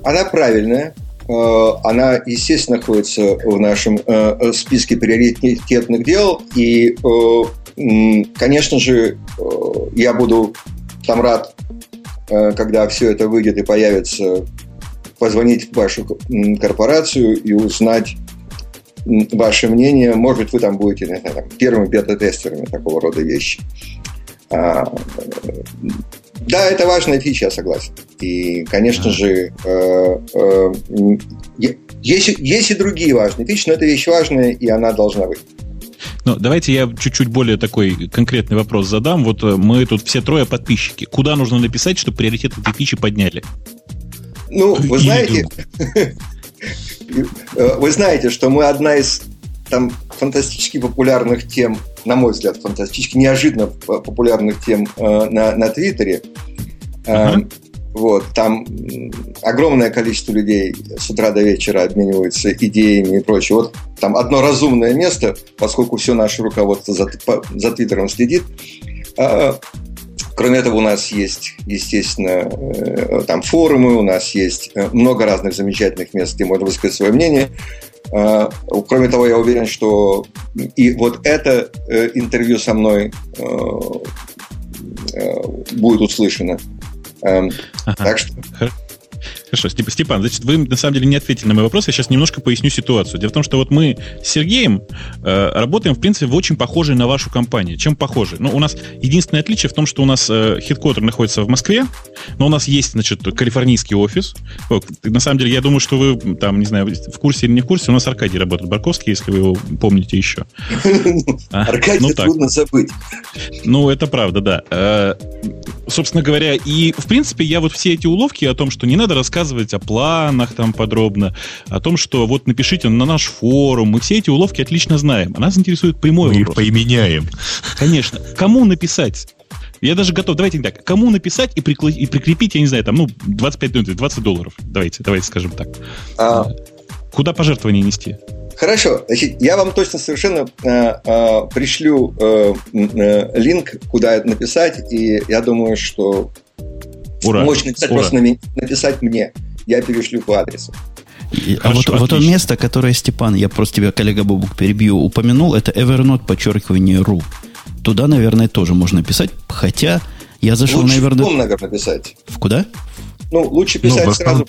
Она правильная. Э, она, естественно, находится в нашем э, списке приоритетных дел. И Конечно же, э, я буду там рад, э, когда все это выйдет и появится, позвонить в вашу корпорацию и узнать ваше мнение. Может быть, вы там будете не знаю, там, первыми бета-тестерами такого рода вещи. А, да, это важная фича, я согласен. И, конечно же, э, э, есть, есть и другие важные фичи, но эта вещь важная, и она должна быть. Но давайте я чуть-чуть более такой конкретный вопрос задам. Вот э, мы тут все трое подписчики. Куда нужно написать, чтобы приоритет этой фичи подняли? Ну, вы знаете, э, вы знаете, что мы одна из там фантастически популярных тем, на мой взгляд, фантастически неожиданно популярных тем э, на, на Твиттере. Uh-huh. Вот, там огромное количество людей с утра до вечера обмениваются идеями и прочее. Вот там одно разумное место, поскольку все наше руководство за, за Твиттером следит. А, кроме этого, у нас есть, естественно, э, там форумы, у нас есть э, много разных замечательных мест, где можно высказать свое мнение. А, кроме того, я уверен, что и вот это э, интервью со мной будет услышано ага. Так что... Хорошо, Степан, значит, вы на самом деле не ответили на мой вопрос. Я сейчас немножко поясню ситуацию. Дело в том, что вот мы с Сергеем э, работаем, в принципе, в очень похожей на вашу компанию. Чем похожи? Ну, у нас единственное отличие в том, что у нас э, хедквотер находится в Москве, но у нас есть, значит, калифорнийский офис. Вот, на самом деле, я думаю, что вы там, не знаю, в курсе или не в курсе, у нас Аркадий работает, Барковский, если вы его помните еще. А, Аркадий ну трудно забыть. Ну, это правда, да. Собственно говоря, и, в принципе, я вот все эти уловки о том, что не надо рассказывать о планах там подробно, о том, что вот напишите на наш форум. Мы все эти уловки отлично знаем. А нас интересует прямой Мы вопрос. их поименяем. Конечно. Кому написать? Я даже готов, давайте так, кому написать и, прикл... и прикрепить, я не знаю, там, ну, 25, 20 долларов. Давайте, давайте скажем так. А... Куда пожертвования нести? Хорошо, значит, я вам точно совершенно э, э, пришлю э, э, линк, куда написать, и я думаю, что Ура. Можешь написать Ура. просто на, написать мне. Я перешлю по адресу. И, а вот, вот то место, которое Степан, я просто тебя, коллега Бобук, перебью, упомянул, это Evernote, подчеркивание .ru. Туда, наверное, тоже можно писать, хотя я зашел лучше на Evernote... в наверное, писать. В куда? Ну, лучше писать ну, в сразу.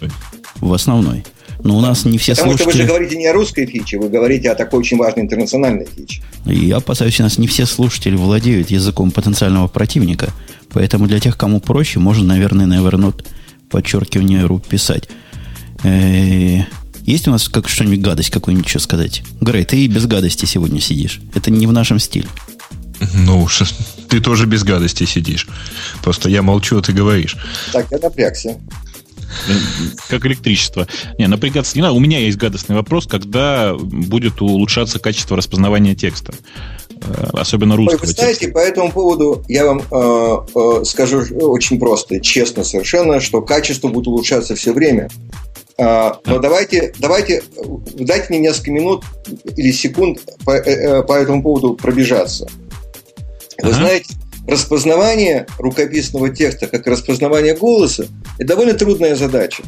В основной. Но у нас не все Потому слушатели... что вы же говорите не о русской фиче, вы говорите о такой очень важной интернациональной фиче. И я опасаюсь, у нас не все слушатели владеют языком потенциального противника. Поэтому для тех, кому проще, можно, наверное, на Evernote подчеркивание ру писать. Э, есть у нас как что-нибудь гадость какую-нибудь что сказать? Грей, ты и без гадости сегодня сидишь. Это не в нашем стиле. Ну, ты тоже без гадости сидишь. Просто я молчу, а ты говоришь. Так, я напрягся. Как электричество. Не, напрягаться не надо. У меня есть гадостный вопрос, когда будет улучшаться качество распознавания текста. Э, особенно русского Вы знаете, текста. по этому поводу я вам э, э, скажу очень просто, честно совершенно, что качество будет улучшаться все время. Э, но давайте, давайте, дайте мне несколько минут или секунд по, э по этому поводу пробежаться. Вы ага. знаете, распознавание рукописного текста, как распознавание голоса, это довольно трудная задача.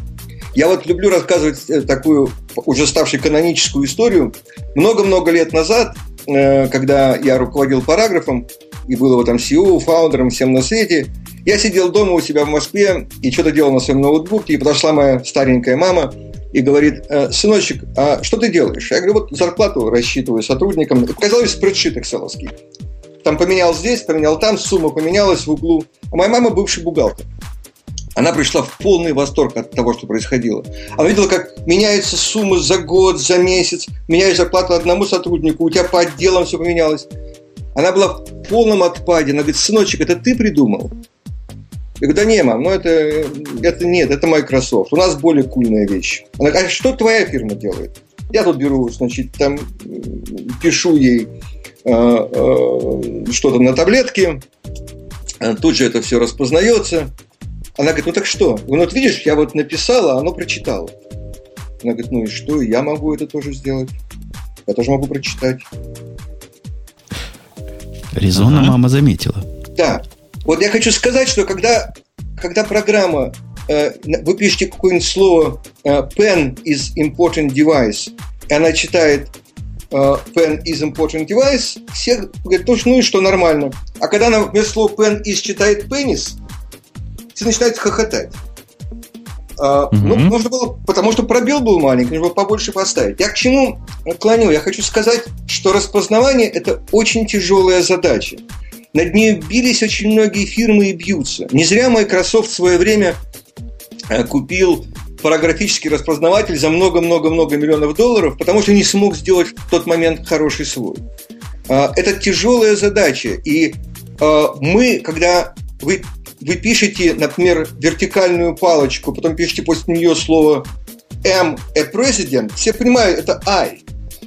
Я вот люблю рассказывать э, такую уже ставшую каноническую историю. Много-много лет назад, э, когда я руководил параграфом, и был его там CEO, фаундером, всем на свете, я сидел дома у себя в Москве и что-то делал на своем ноутбуке, и подошла моя старенькая мама и говорит, «Э, сыночек, а что ты делаешь? Я говорю, вот зарплату рассчитываю сотрудникам. И показалось спредшит экселовский. Там поменял здесь, поменял там, сумма поменялась в углу. А моя мама бывший бухгалтер. Она пришла в полный восторг от того, что происходило. Она видела, как меняются суммы за год, за месяц, меняешь зарплату одному сотруднику, у тебя по отделам все поменялось. Она была в полном отпаде. Она говорит, сыночек, это ты придумал? Я говорю, да не, мам, ну это, это нет, это Microsoft. У нас более кульная вещь. Она говорит, а что твоя фирма делает? Я тут беру, значит, там пишу ей что-то на таблетке, э, тут же это все распознается. Она говорит, ну так что? Ну вот видишь, я вот написала, а оно прочитало. Она говорит, ну и что, я могу это тоже сделать. Я тоже могу прочитать. Резонно ага. мама заметила. Да, вот я хочу сказать, что когда, когда программа, э, вы пишете какое-нибудь слово э, pen is important device, и она читает э, pen is important device, все говорят, ну, ну и что, нормально. А когда она вместо слова pen is читает penis, все начинают хохотать. Uh, угу. Ну, нужно было, потому что пробел был маленький, нужно было побольше поставить. Я к чему клоню? Я хочу сказать, что распознавание – это очень тяжелая задача. Над ней бились очень многие фирмы и бьются. Не зря Microsoft в свое время э, купил параграфический распознаватель за много-много-много миллионов долларов, потому что не смог сделать в тот момент хороший свой. А, это тяжелая задача. И а, мы, когда вы, вы пишете, например, вертикальную палочку, потом пишете после нее слово M, a president, все понимают, это I.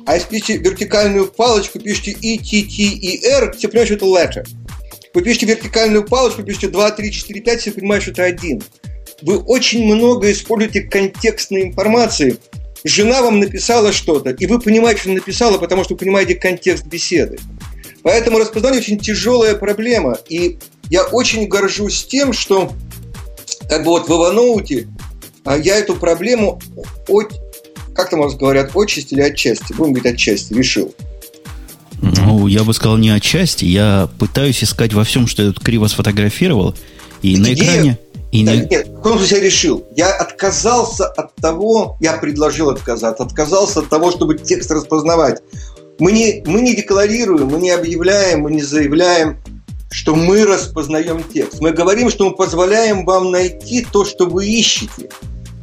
А если пишете вертикальную палочку, пишете E, T, T, E, R, все понимают, что это letter. Вы пишете вертикальную палочку, пишете 2, 3, 4, 5, все понимают, что это один. Вы очень много используете контекстной информации. Жена вам написала что-то, и вы понимаете, что написала, потому что вы понимаете контекст беседы. Поэтому распознавание очень тяжелая проблема. И я очень горжусь тем, что как бы вот в Evernote а, я эту проблему от, как там говорят, отчасти или отчасти, будем говорить отчасти, решил. Ну, я бы сказал не отчасти. Я пытаюсь искать во всем, что я тут криво сфотографировал. И Идея... на экране... И да, на... Нет, в каком случае я решил? Я отказался от того, я предложил отказаться, отказался от того, чтобы текст распознавать. Мы не, мы не декларируем, мы не объявляем, мы не заявляем, что мы распознаем текст. Мы говорим, что мы позволяем вам найти то, что вы ищете.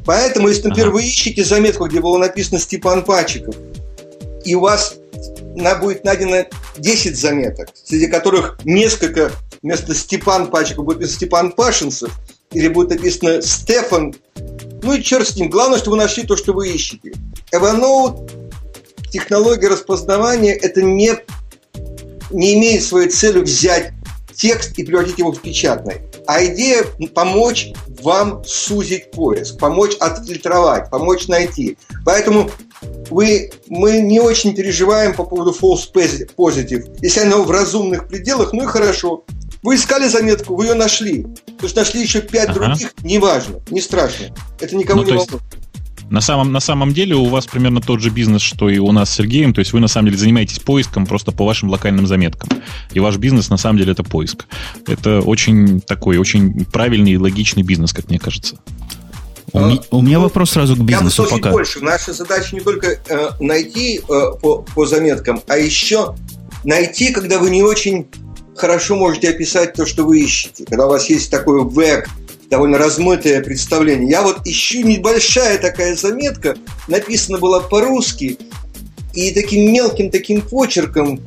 Поэтому, если, например, ага. вы ищете заметку, где было написано Степан Пачиков, и у вас будет найдено 10 заметок, среди которых несколько вместо Степан Пачек будет Степан Пашинцев, или будет написано Стефан. Ну и черт с ним. Главное, что вы нашли то, что вы ищете. Evernote, технология распознавания, это не, не имеет своей целью взять текст и превратить его в печатный. А идея помочь вам сузить поиск, помочь отфильтровать, помочь найти. Поэтому вы, мы не очень переживаем по поводу false positive. Если оно в разумных пределах, ну и хорошо. Вы искали заметку, вы ее нашли. То есть нашли еще пять ага. других, неважно, не страшно. Это никому ну, не волнует. На самом, на самом деле у вас примерно тот же бизнес, что и у нас с Сергеем. То есть вы на самом деле занимаетесь поиском просто по вашим локальным заметкам. И ваш бизнес на самом деле это поиск. Это очень такой, очень правильный и логичный бизнес, как мне кажется. У, а, у меня ну, вопрос сразу к бизнесу я пока. больше. Наша задача не только э, найти э, по, по заметкам, а еще найти, когда вы не очень хорошо можете описать то, что вы ищете. Когда у вас есть такой вэг, довольно размытое представление. Я вот ищу небольшая такая заметка, написана была по-русски, и таким мелким таким почерком,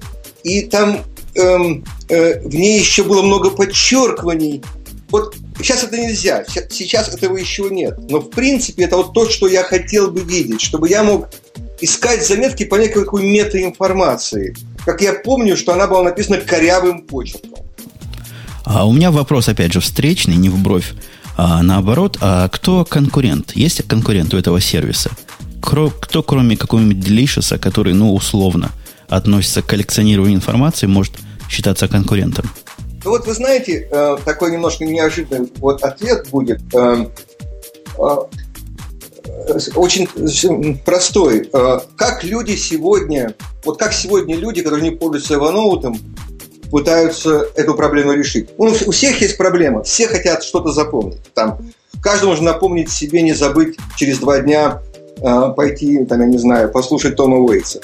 и там эм, э, в ней еще было много подчеркиваний. Вот сейчас это нельзя, сейчас этого еще нет. Но в принципе это вот то, что я хотел бы видеть, чтобы я мог искать заметки по некой такой метаинформации. Как я помню, что она была написана корявым почерком. А у меня вопрос, опять же, встречный, не в бровь, а наоборот. А кто конкурент? Есть конкурент у этого сервиса? Кто, кроме какого-нибудь Delicious, который, ну, условно относится к коллекционированию информации, может считаться конкурентом? Ну вот вы знаете, э, такой немножко неожиданный вот ответ будет. Э, э, очень простой. Как люди сегодня, вот как сегодня люди, которые не пользуются Evernote, пытаются эту проблему решить. Ну, у всех есть проблема, все хотят что-то запомнить. Там, каждому нужно напомнить себе не забыть через два дня э, пойти, там, я не знаю, послушать Тома Уэйтса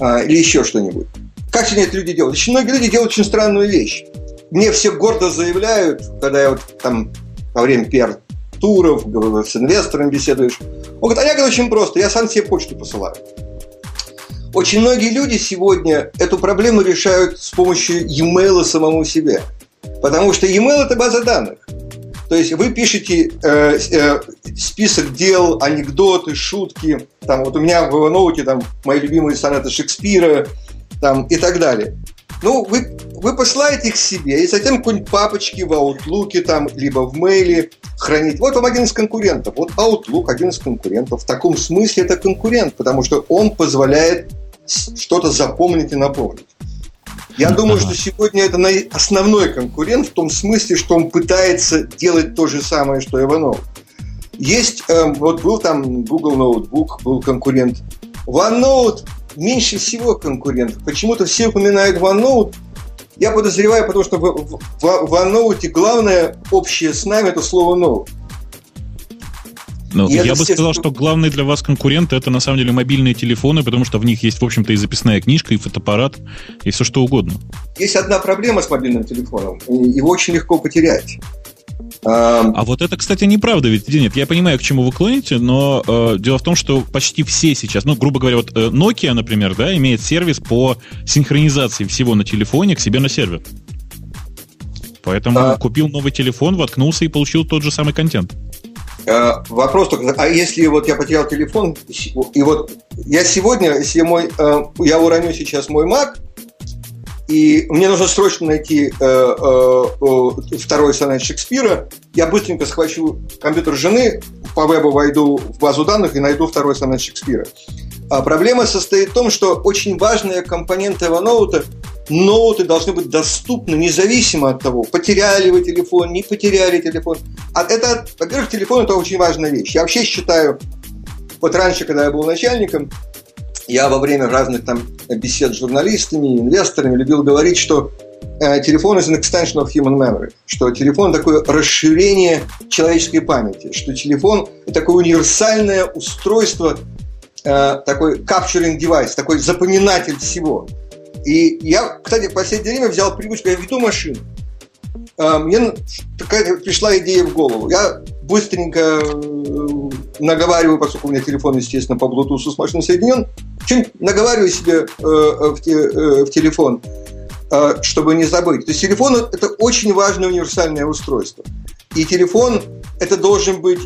э, или еще что-нибудь. Как сегодня это люди делают? Очень многие люди делают очень странную вещь. Мне все гордо заявляют, когда я вот там во время пиар-туров с инвестором беседуешь, он говорит, а я говорю очень просто, я сам себе почту посылаю. Очень многие люди сегодня эту проблему решают с помощью e-mail самому себе. Потому что e-mail – это база данных. То есть вы пишете э, э, список дел, анекдоты, шутки. Там, вот у меня в Evernote там мои любимые сонеты Шекспира там, и так далее. Ну, вы, вы посылаете их себе, и затем какой-нибудь папочки в Outlook, там, либо в мейле хранить. Вот вам один из конкурентов. Вот Outlook один из конкурентов. В таком смысле это конкурент, потому что он позволяет что-то запомнить и напомнить. Я думаю, что сегодня это основной конкурент в том смысле, что он пытается делать то же самое, что Иванов. Есть, э, вот был там Google Notebook, был конкурент. OneNote меньше всего конкурент. Почему-то все упоминают OneNote. Я подозреваю, потому что в, в, в OneNote главное общее с нами это слово Note. Ну, я бы сказал, что главный для вас конкурент это на самом деле мобильные телефоны, потому что в них есть, в общем-то, и записная книжка, и фотоаппарат, и все что угодно. Есть одна проблема с мобильным телефоном. Его очень легко потерять. А вот это, кстати, неправда, ведь нет, я понимаю, к чему вы клоните, но э, дело в том, что почти все сейчас, ну, грубо говоря, вот э, Nokia, например, да, имеет сервис по синхронизации всего на телефоне к себе на сервер. Поэтому а... купил новый телефон, воткнулся и получил тот же самый контент. А, вопрос только, а если вот я потерял телефон, и вот я сегодня, если мой, э, я уроню сейчас мой Mac, и мне нужно срочно найти э, э, второй сонет Шекспира. Я быстренько схвачу компьютер жены, по вебу войду в базу данных и найду второй сонет Шекспира. А проблема состоит в том, что очень важная компонента Evernote ноуты должны быть доступны независимо от того, потеряли вы телефон, не потеряли телефон. А это, во-первых, телефон – это очень важная вещь. Я вообще считаю, вот раньше, когда я был начальником, я во время разных там бесед с журналистами, инвесторами любил говорить, что э, телефон – это extension of human memory, что телефон – такое расширение человеческой памяти, что телефон – такое универсальное устройство, э, такой capturing device, такой запоминатель всего. И я, кстати, в последнее время взял привычку, я веду машину. А, мне такая пришла идея в голову. Я быстренько э, наговариваю, поскольку у меня телефон, естественно, по Bluetooth машиной соединен, что-нибудь наговариваю себе э, э, в телефон, чтобы не забыть. То есть телефон – это очень важное универсальное устройство. И телефон – это должен быть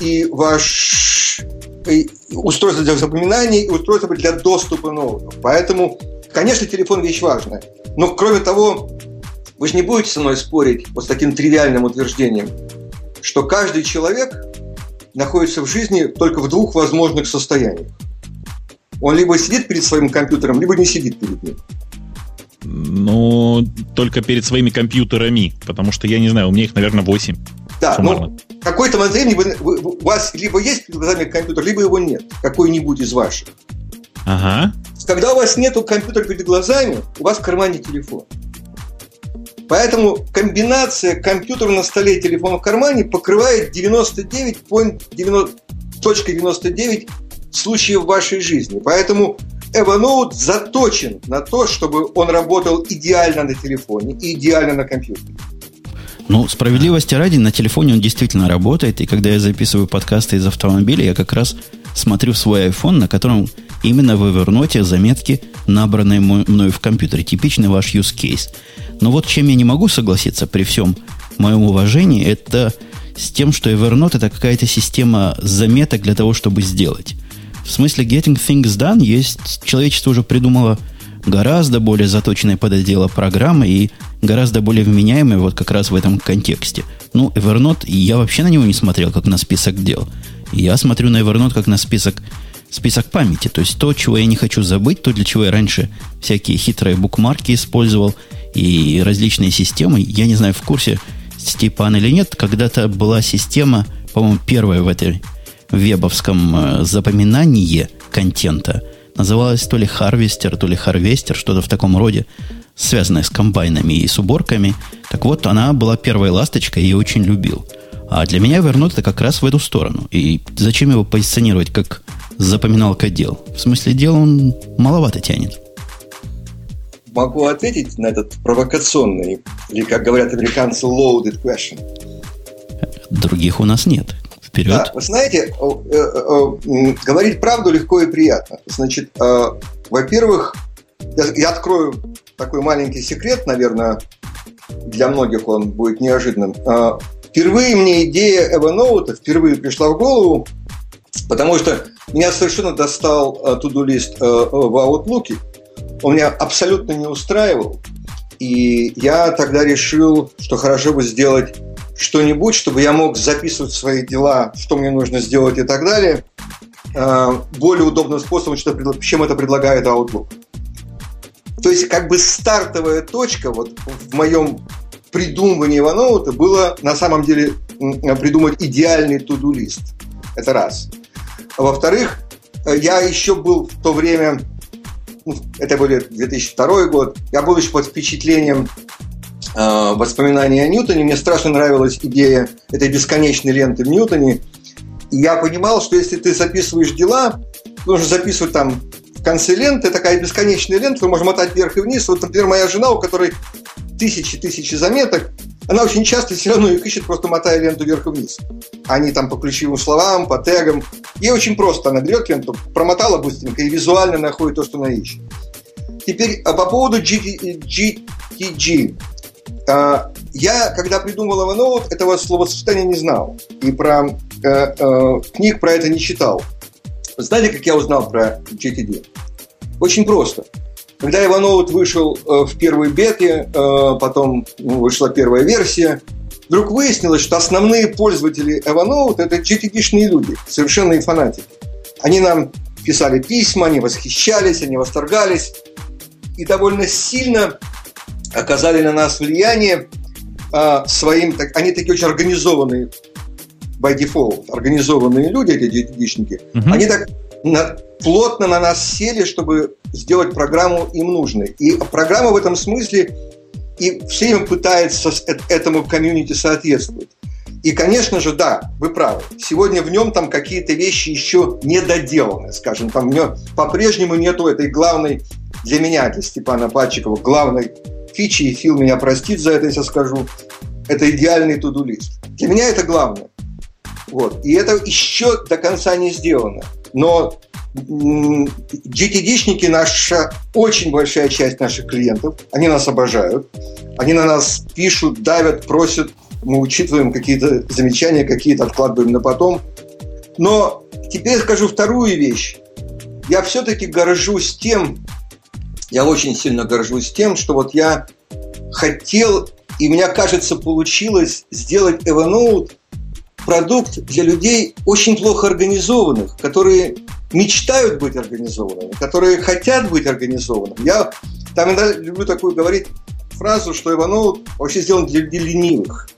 и ваш и устройство для запоминания, и устройство для доступа нового. Поэтому, конечно, телефон – вещь важная. Но, кроме того, вы же не будете со мной спорить вот с таким тривиальным утверждением, что каждый человек находится в жизни только в двух возможных состояниях. Он либо сидит перед своим компьютером, либо не сидит перед ним. Ну, только перед своими компьютерами, потому что, я не знаю, у меня их, наверное, 8. Да, ну, какой-то момент времени вы, вы, у вас либо есть перед глазами компьютер, либо его нет, какой-нибудь из ваших. Ага. Когда у вас нет компьютера перед глазами, у вас в кармане телефон. Поэтому комбинация компьютер на столе и телефон в кармане покрывает 99.99 случаев в вашей жизни. Поэтому Evernote заточен на то, чтобы он работал идеально на телефоне и идеально на компьютере. Ну, справедливости ради, на телефоне он действительно работает, и когда я записываю подкасты из автомобиля, я как раз смотрю в свой iPhone, на котором именно в Evernote заметки, набранные мною в компьютере. Типичный ваш use case. Но вот чем я не могу согласиться при всем моем уважении, это с тем, что Evernote это какая-то система заметок для того, чтобы сделать. В смысле Getting Things Done есть, человечество уже придумало гораздо более заточенные под это дело программы и гораздо более вменяемые вот как раз в этом контексте. Ну, Evernote, я вообще на него не смотрел, как на список дел. Я смотрю на Evernote как на список, список памяти. То есть то, чего я не хочу забыть, то, для чего я раньше всякие хитрые букмарки использовал – и различные системы. Я не знаю, в курсе Степан или нет, когда-то была система, по-моему, первая в этой вебовском э, запоминании контента называлась то ли Harvester, то ли Harvester, что-то в таком роде, связанное с комбайнами и с уборками. Так вот, она была первой ласточкой, и я очень любил. А для меня Evernote это как раз в эту сторону. И зачем его позиционировать как запоминалка дел? В смысле дел он маловато тянет. Могу ответить на этот провокационный, или, как говорят американцы, loaded question. Других у нас нет. Вперед. Да, вы знаете, э, э, говорить правду легко и приятно. Значит, э, во-первых, я открою такой маленький секрет, наверное, для многих он будет неожиданным. Впервые мне идея Evernote впервые пришла в голову, потому что меня совершенно достал to-do лист в Outlook. Он меня абсолютно не устраивал. И я тогда решил, что хорошо бы сделать что-нибудь, чтобы я мог записывать свои дела, что мне нужно сделать и так далее, э, более удобным способом, чем это предлагает Outlook. То есть, как бы стартовая точка вот в моем придумывании OneNote было на самом деле придумать идеальный to-do лист. Это раз. Во-вторых, э, я еще был в то время, ну, это был 2002 год, я был еще под впечатлением э, воспоминания о Ньютоне. Мне страшно нравилась идея этой бесконечной ленты в Ньютоне. И я понимал, что если ты записываешь дела, нужно записывать там в конце ленты, такая бесконечная лента, вы можете мотать вверх и вниз. Вот, например, моя жена, у которой тысячи-тысячи заметок, она очень часто все равно их ищет, просто мотая ленту вверх и вниз. Они там по ключевым словам, по тегам. Ей очень просто. Она берет ленту, промотала быстренько и визуально находит то, что она ищет. Теперь а по поводу GTG. А, я, когда придумал Evernote, этого словосочетания не знал. И про э, э, книг про это не читал. Знаете, как я узнал про GTD? Очень просто. Когда Evernote вышел э, в первой бете, э, потом ну, вышла первая версия, вдруг выяснилось, что основные пользователи Evernote – это GTD-шные люди, совершенные фанатики. Они нам писали письма, они восхищались, они восторгались. И довольно сильно оказали на нас влияние а, своим, так, они такие очень организованные by default, организованные люди, эти детишники, угу. они так на, плотно на нас сели, чтобы сделать программу им нужной. И программа в этом смысле и все время пытается этому комьюнити соответствовать. И, конечно же, да, вы правы. Сегодня в нем там какие-то вещи еще не доделаны, скажем, там в нем по-прежнему нету этой главной для меня, для Степана Пальчикова, главной фичи, и Фил меня простит за это, если скажу, это идеальный туду-лист. Для меня это главное. Вот. И это еще до конца не сделано. Но GTD-шники наша очень большая часть наших клиентов. Они нас обожают. Они на нас пишут, давят, просят. Мы учитываем какие-то замечания, какие-то откладываем на потом. Но теперь скажу вторую вещь. Я все-таки горжусь тем, я очень сильно горжусь тем, что вот я хотел, и мне кажется, получилось сделать Evernote продукт для людей очень плохо организованных, которые мечтают быть организованными, которые хотят быть организованными. Я там иногда люблю такую говорить фразу, что Evernote вообще сделан для людей ленивых,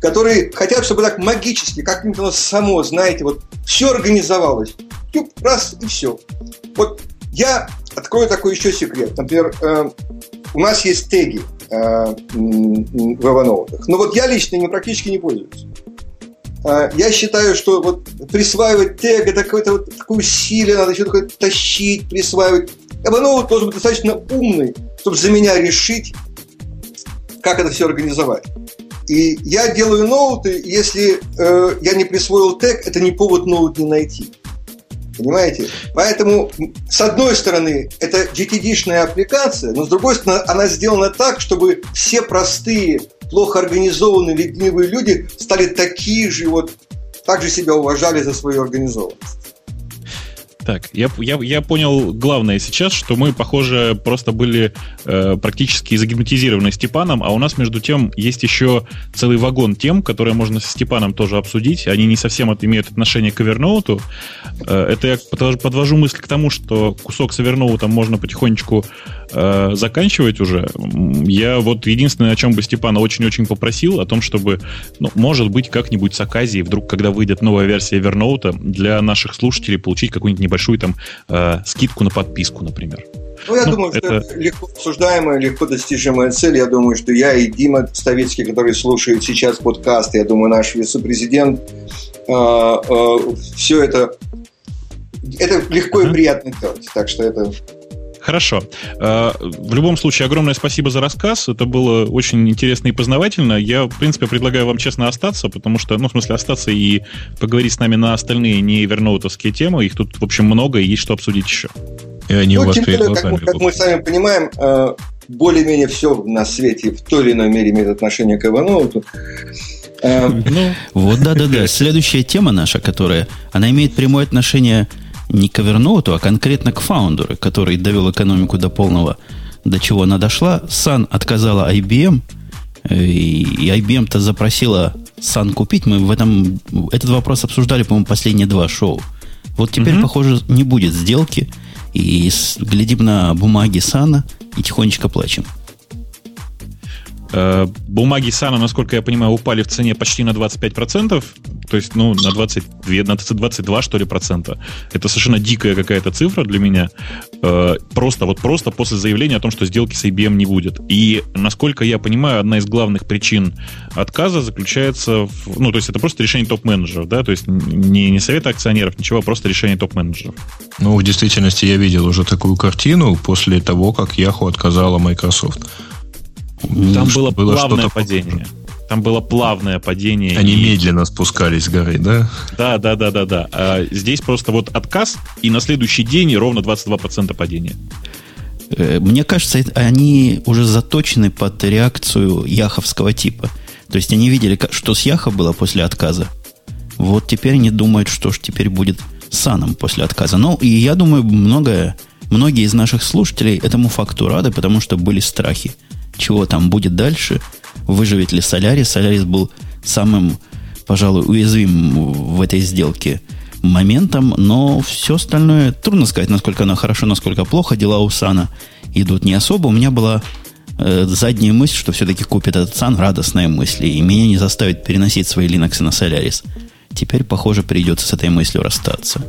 которые хотят, чтобы так магически, как-нибудь оно само, знаете, вот все организовалось. Тюп, раз и все. Вот я открою такой еще секрет. Например, э, у нас есть теги э, в Evernote. Но вот я лично им практически не пользуюсь. Э, я считаю, что вот присваивать тег это какое-то вот такое усилие, надо еще такое тащить, присваивать. Evernote должен быть достаточно умный, чтобы за меня решить, как это все организовать. И я делаю ноуты, если э, я не присвоил тег, это не повод ноут не найти. Понимаете? Поэтому, с одной стороны, это GTD-шная аппликация, но с другой стороны, она сделана так, чтобы все простые, плохо организованные, ленивые люди стали такие же, вот, так же себя уважали за свою организованность. Так, я, я, я понял главное сейчас, что мы, похоже, просто были э, практически загипнотизированы Степаном, а у нас, между тем, есть еще целый вагон тем, которые можно со Степаном тоже обсудить. Они не совсем от, имеют отношение к Evernote. Э, это я подвожу мысль к тому, что кусок с Evernote можно потихонечку э, заканчивать уже. Я вот единственное, о чем бы Степана очень-очень попросил, о том, чтобы, ну, может быть, как-нибудь с оказией, вдруг, когда выйдет новая версия Evernote, для наших слушателей получить какую-нибудь небольшую там э, скидку на подписку, например. Ну, я ну, думаю, это... что это легко обсуждаемая, легко достижимая цель. Я думаю, что я и Дима Ставицкий, который слушает сейчас подкаст, я думаю, наш вице-президент, э, э, все это это легко uh-huh. и приятно делать. Так что это Хорошо. Э, в любом случае, огромное спасибо за рассказ. Это было очень интересно и познавательно. Я, в принципе, предлагаю вам честно остаться, потому что, ну, в смысле, остаться и поговорить с нами на остальные не верноутовские темы. Их тут, в общем, много, и есть что обсудить еще. И они ну, у вас перед глазами. Как, как мы сами понимаем, э, более-менее все на свете в той или иной мере имеет отношение к Evernote. Э, ну, вот, да-да-да. Следующая тема наша, которая, она имеет прямое отношение не к Evernote, а конкретно к фаундеру, который довел экономику до полного, до чего она дошла. Sun отказала IBM, э, и IBM-то запросила Sun купить. Мы в этом, этот вопрос обсуждали, по-моему, последние два шоу. Вот теперь, mm похоже, не будет сделки. И глядим на бумаги Сана и тихонечко плачем. Э, бумаги Сана, насколько я понимаю, упали в цене почти на 25%, то есть, ну, на 22, на 22, что ли, процента. Это совершенно дикая какая-то цифра для меня. Э, просто, вот просто после заявления о том, что сделки с IBM не будет. И, насколько я понимаю, одна из главных причин отказа заключается в... Ну, то есть, это просто решение топ-менеджеров, да, то есть, не, не совета акционеров, ничего, а просто решение топ-менеджеров. Ну, в действительности я видел уже такую картину после того, как Yahoo отказала Microsoft. Там было, было плавное падение. Там было плавное падение. Они и... медленно спускались с горы, да? Да, да, да, да, да. А здесь просто вот отказ, и на следующий день ровно 22% падения. Э, мне кажется, они уже заточены под реакцию яховского типа. То есть они видели, что с Яха было после отказа. Вот теперь они думают, что ж теперь будет с Саном после отказа. Ну, и я думаю, многое, многие из наших слушателей этому факту рады, потому что были страхи чего там будет дальше, выживет ли Солярис. Солярис был самым, пожалуй, уязвимым в этой сделке моментом, но все остальное, трудно сказать, насколько оно хорошо, насколько плохо. Дела у Сана идут не особо. У меня была э, задняя мысль, что все-таки купит этот Сан, радостная мысль, и меня не заставит переносить свои Linux на Солярис. Теперь, похоже, придется с этой мыслью расстаться.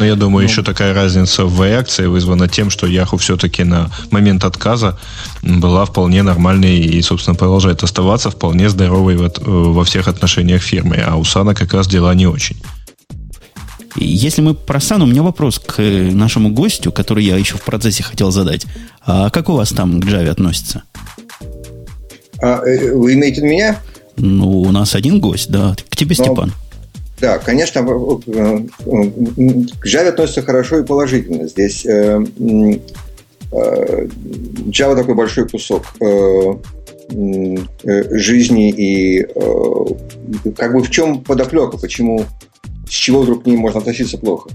Но я думаю, ну, еще такая разница в реакции вызвана тем, что Яху все-таки на момент отказа была вполне нормальной и, собственно, продолжает оставаться вполне здоровой во, во всех отношениях фирмы. А у Сана как раз дела не очень. Если мы про Сан, у меня вопрос к нашему гостю, который я еще в процессе хотел задать. А как у вас там к Java относится? А, э, вы имеете меня? Ну, у нас один гость, да. К тебе, Но... Степан. Да, конечно, к Java относится хорошо и положительно. Здесь э, э, Java такой большой кусок э, жизни и как бы в чем подоплека, почему с чего вдруг к ней можно относиться плохо?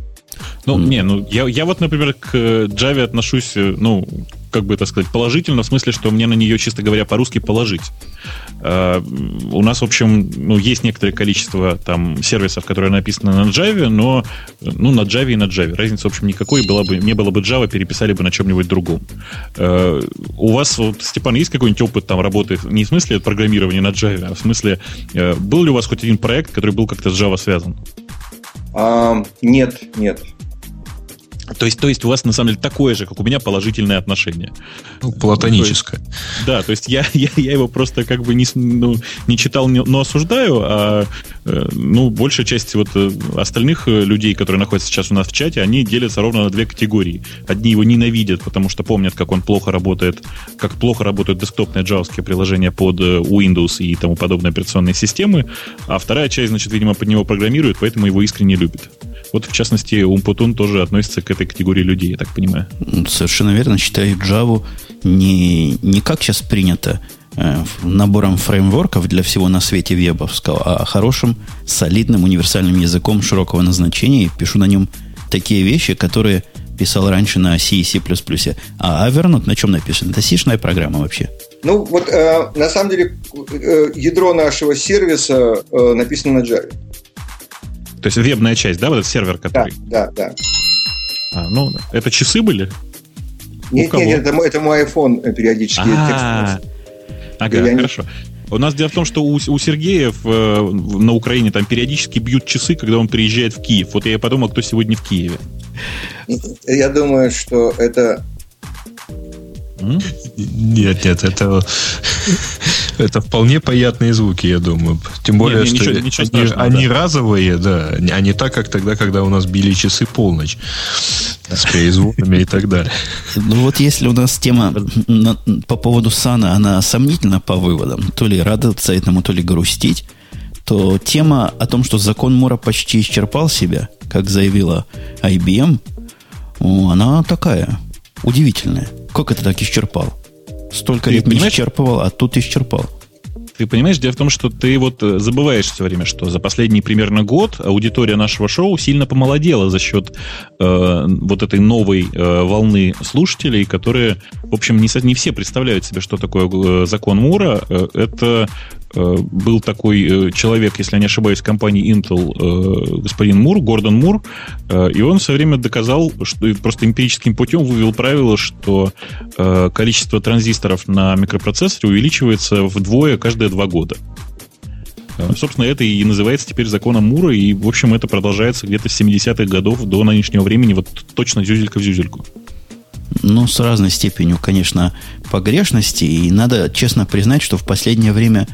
Ну, не, ну я, я вот, например, к Java отношусь, ну, как бы это сказать, положительно, в смысле, что мне на нее, чисто говоря, по-русски положить. Uh, у нас, в общем, ну, есть некоторое количество там сервисов, которые написаны на Java, но ну, на Java и на Java. Разницы, в общем, никакой была бы, не было бы Java, переписали бы на чем-нибудь другом. Uh, у вас, вот, Степан, есть какой-нибудь опыт там работы, не в смысле программирования на Java, а в смысле, uh, был ли у вас хоть один проект, который был как-то с Java связан? Uh, нет, нет. То есть, то есть у вас на самом деле такое же, как у меня, положительное отношение. Ну, платоническое. То есть, да, то есть я, я, я его просто как бы не, ну, не читал, но осуждаю, а ну, большая часть вот э, остальных э, людей, которые находятся сейчас у нас в чате, они делятся ровно на две категории. Одни его ненавидят, потому что помнят, как он плохо работает, как плохо работают десктопные джавские приложения под Windows и тому подобные операционные системы, а вторая часть, значит, видимо, под него программирует, поэтому его искренне любят. Вот, в частности, Умпутун тоже относится к этой категории людей, я так понимаю. Совершенно верно. Считаю Java не, не как сейчас принято э, набором фреймворков для всего на свете вебовского, а хорошим, солидным, универсальным языком широкого назначения и пишу на нем такие вещи, которые писал раньше на C и C++. А Evernote на чем написан? Это сишная программа вообще? Ну, вот э, на самом деле э, ядро нашего сервиса э, написано на Java. То есть вебная часть, да, вот этот сервер, который... Да, да, да. А, ну, это часы были? Нет, нет, нет, это, мой, это мой iPhone э, периодически А-а-а. Ага, Я хорошо. У нас дело в том, что у, у Сергея в, на Украине там периодически бьют часы, когда он приезжает в Киев. Вот я и подумал, кто сегодня в Киеве. Я думаю, что это... Нет, нет, это это вполне понятные звуки, я думаю. Тем более, не, не, что ничего, ничего они, они да. разовые, да, а не так, как тогда, когда у нас били часы полночь с перезвонами и так далее. Ну вот если у нас тема на, по поводу Сана, она сомнительна по выводам, то ли радоваться этому, то ли грустить, то тема о том, что закон Мура почти исчерпал себя, как заявила IBM, она такая удивительная. Как это так исчерпал? Столько лет не исчерпывал, а тут исчерпал. Ты понимаешь, дело в том, что ты вот э, забываешь все время, что за последний примерно год аудитория нашего шоу сильно помолодела за счет э, вот этой новой э, волны слушателей, которые, в общем, не, не все представляют себе, что такое э, закон Мура. Э, это был такой э, человек, если я не ошибаюсь, компании Intel, э, господин Мур, Гордон Мур, и он все время доказал, что просто эмпирическим путем вывел правило, что количество транзисторов на микропроцессоре увеличивается вдвое каждые два года. Собственно, это и называется теперь законом Мура, и, в общем, это продолжается где-то с 70-х годов до нынешнего времени, вот точно зюзелька в зюзельку. Ну, с разной степенью, конечно, погрешности, и надо честно признать, что в последнее время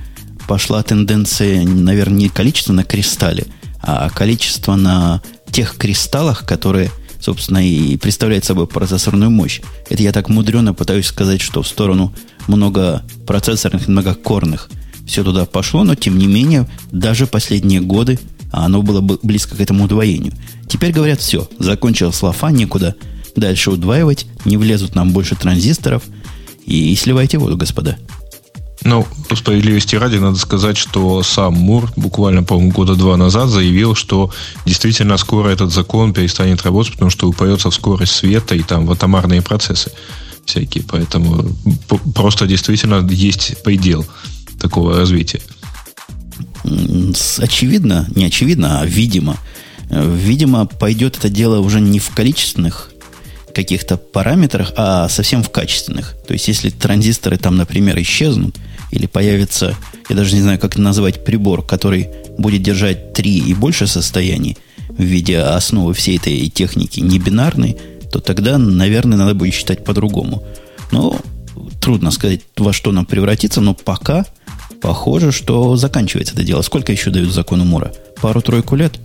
пошла тенденция, наверное, не количество на кристалле, а количество на тех кристаллах, которые, собственно, и представляют собой процессорную мощь. Это я так мудрено пытаюсь сказать, что в сторону много процессорных, многокорных все туда пошло, но тем не менее, даже последние годы оно было близко к этому удвоению. Теперь говорят, все, закончилась лафа, некуда дальше удваивать, не влезут нам больше транзисторов, и сливайте воду, господа. Ну, по справедливости ради, надо сказать, что сам Мур буквально, по-моему, года два назад заявил, что действительно скоро этот закон перестанет работать, потому что упадется в скорость света и там в атомарные процессы всякие. Поэтому просто действительно есть предел такого развития. Очевидно, не очевидно, а видимо. Видимо, пойдет это дело уже не в количественных каких-то параметрах, а совсем в качественных. То есть, если транзисторы там, например, исчезнут – или появится, я даже не знаю, как назвать прибор, который будет держать три и больше состояний в виде основы всей этой техники не бинарной, то тогда, наверное, надо будет считать по-другому. Но трудно сказать, во что нам превратится, но пока похоже, что заканчивается это дело. Сколько еще дают закону Мура? Пару-тройку лет?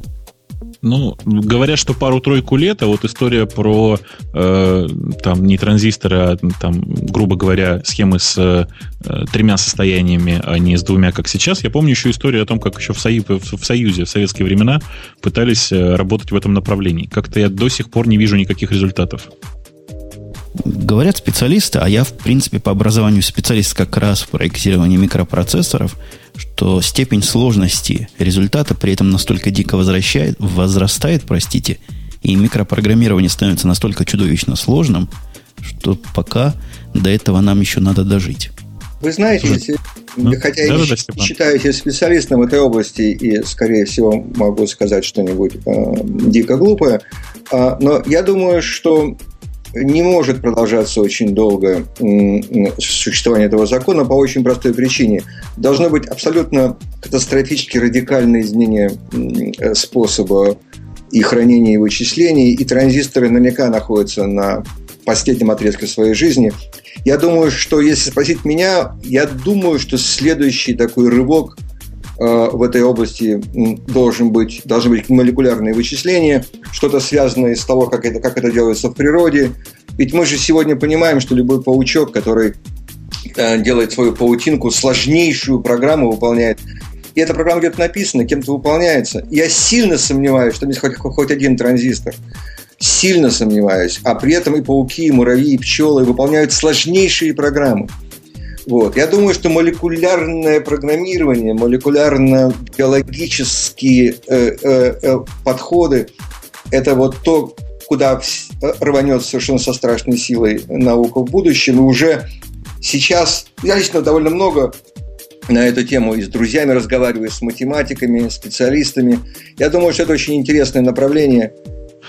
Ну, говорят, что пару-тройку лет, а вот история про э, там не транзисторы, а там, грубо говоря, схемы с э, тремя состояниями, а не с двумя, как сейчас. Я помню еще историю о том, как еще в, Сою, в Союзе, в советские времена пытались э, работать в этом направлении. Как-то я до сих пор не вижу никаких результатов. Говорят специалисты, а я, в принципе, по образованию специалист как раз в проектировании микропроцессоров, что степень сложности результата при этом настолько дико возвращает, возрастает, простите, и микропрограммирование становится настолько чудовищно сложным, что пока до этого нам еще надо дожить. Вы знаете, если, ну, хотя я не да, считаю себя специалистом в этой области и, скорее всего, могу сказать что-нибудь э, дико глупое, э, но я думаю, что не может продолжаться очень долго существование этого закона по очень простой причине. Должно быть абсолютно катастрофически радикальное изменение способа и хранения и вычислений, и транзисторы наверняка находятся на последнем отрезке своей жизни. Я думаю, что если спросить меня, я думаю, что следующий такой рывок Э, в этой области должен быть, должны быть молекулярные вычисления, что-то связанное с того, как это, как это делается в природе. Ведь мы же сегодня понимаем, что любой паучок, который э, делает свою паутинку, сложнейшую программу выполняет, и эта программа где-то написана, кем-то выполняется. Я сильно сомневаюсь, что здесь хоть, хоть один транзистор. Сильно сомневаюсь. А при этом и пауки, и муравьи, и пчелы выполняют сложнейшие программы. Вот. Я думаю, что молекулярное программирование, молекулярно-биологические э, э, э, подходы это вот то, куда рванет совершенно со страшной силой наука в будущем. И уже сейчас, я лично довольно много на эту тему и с друзьями разговариваю, с математиками, специалистами. Я думаю, что это очень интересное направление.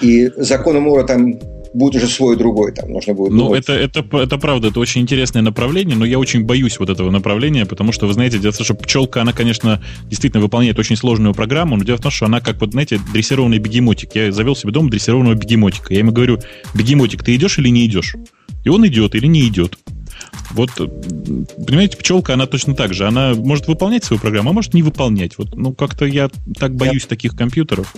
И законы Мура там будет уже свой другой, там нужно будет. Ну, это, это, это правда, это очень интересное направление, но я очень боюсь вот этого направления, потому что, вы знаете, дело в том, что пчелка, она, конечно, действительно выполняет очень сложную программу, но дело в том, что она как вот, знаете, дрессированный бегемотик. Я завел себе дома дрессированного бегемотика. Я ему говорю, бегемотик, ты идешь или не идешь? И он идет или не идет. Вот, понимаете, пчелка, она точно так же. Она может выполнять свою программу, а может не выполнять. Вот, ну, как-то я так боюсь я, таких компьютеров.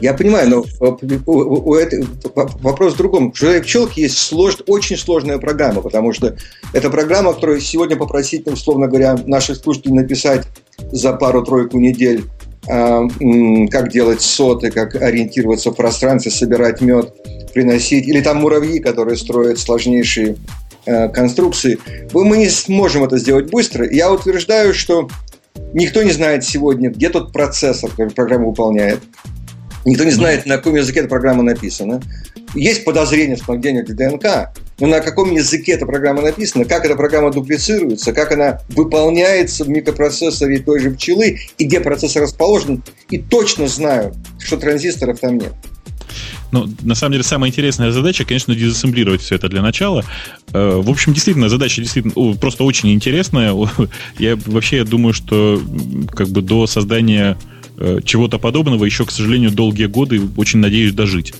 Я понимаю, но у, у, у это, вопрос в другом. Человек пчелки есть слож, очень сложная программа, потому что это программа, которую сегодня попросить, условно говоря, наших слушателей написать за пару-тройку недель а, как делать соты, как ориентироваться в пространстве, собирать мед, приносить. Или там муравьи, которые строят сложнейшие Э, конструкции, мы не сможем это сделать быстро. Я утверждаю, что никто не знает сегодня, где тот процессор, который программа выполняет. Никто не знает, на каком языке эта программа написана. Есть подозрение, что где-нибудь ДНК, но на каком языке эта программа написана, как эта программа дуплицируется, как она выполняется в микропроцессоре той же пчелы и где процессор расположен. И точно знаю, что транзисторов там нет. Ну, на самом деле, самая интересная задача, конечно, дезассемблировать все это для начала. Э, в общем, действительно, задача действительно просто очень интересная. Я вообще думаю, что как бы до создания э, чего-то подобного еще, к сожалению, долгие годы очень надеюсь дожить.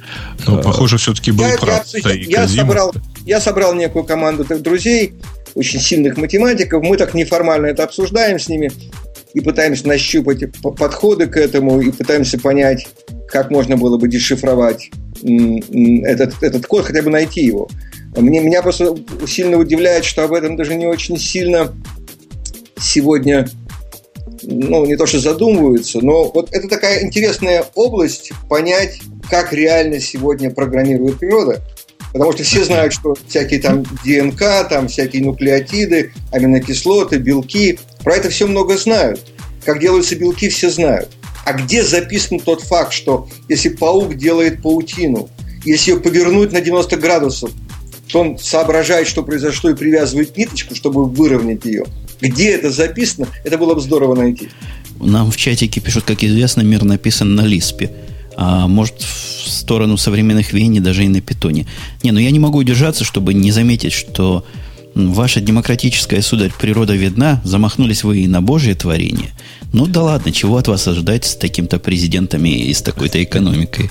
Но, похоже, все-таки был я, прав. Я, я, собрал, я собрал некую команду друзей, очень сильных математиков. Мы так неформально это обсуждаем с ними и пытаемся нащупать подходы к этому, и пытаемся понять, как можно было бы дешифровать этот, этот код, хотя бы найти его. Мне, меня просто сильно удивляет, что об этом даже не очень сильно сегодня ну, не то что задумываются, но вот это такая интересная область понять, как реально сегодня программирует природа. Потому что все знают, что всякие там ДНК, там всякие нуклеотиды, аминокислоты, белки, про это все много знают. Как делаются белки, все знают. А где записан тот факт, что если паук делает паутину, если ее повернуть на 90 градусов, то он соображает, что произошло, и привязывает ниточку, чтобы выровнять ее. Где это записано, это было бы здорово найти. Нам в чатике пишут, как известно, мир написан на Лиспе. А может, в сторону современных Вене даже и на Питоне. Не, ну я не могу удержаться, чтобы не заметить, что ваша демократическая, сударь, природа видна, замахнулись вы и на Божье творение. Ну да ладно, чего от вас ожидать с таким-то президентами и с такой-то экономикой?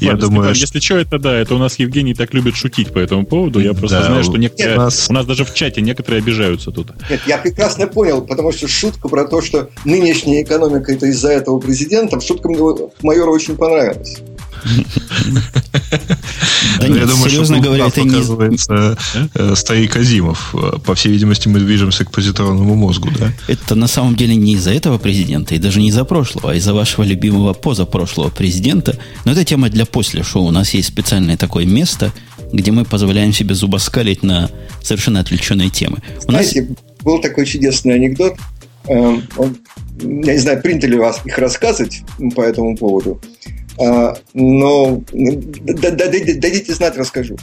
Я думаю, если что, это да, это у нас Евгений так любит шутить по этому поводу. Я просто знаю, что некоторые... У нас даже в чате некоторые обижаются тут. Нет, я прекрасно понял, потому что шутка про то, что нынешняя экономика это из-за этого президента, шутка майора очень понравилась. Да нет, я думаю, серьезно что говоря, это оказывается не... Э, старик Азимов. По всей видимости, мы движемся к позитронному мозгу, да? Это на самом деле не из-за этого президента, и даже не из-за прошлого, а из-за вашего любимого позапрошлого президента. Но это тема для после шоу. У нас есть специальное такое место, где мы позволяем себе зубоскалить на совершенно отвлеченные темы. У Знаете, нас... был такой чудесный анекдот. Эм, он, я не знаю, принято ли вас их рассказывать по этому поводу. А, но дадите знать, расскажу.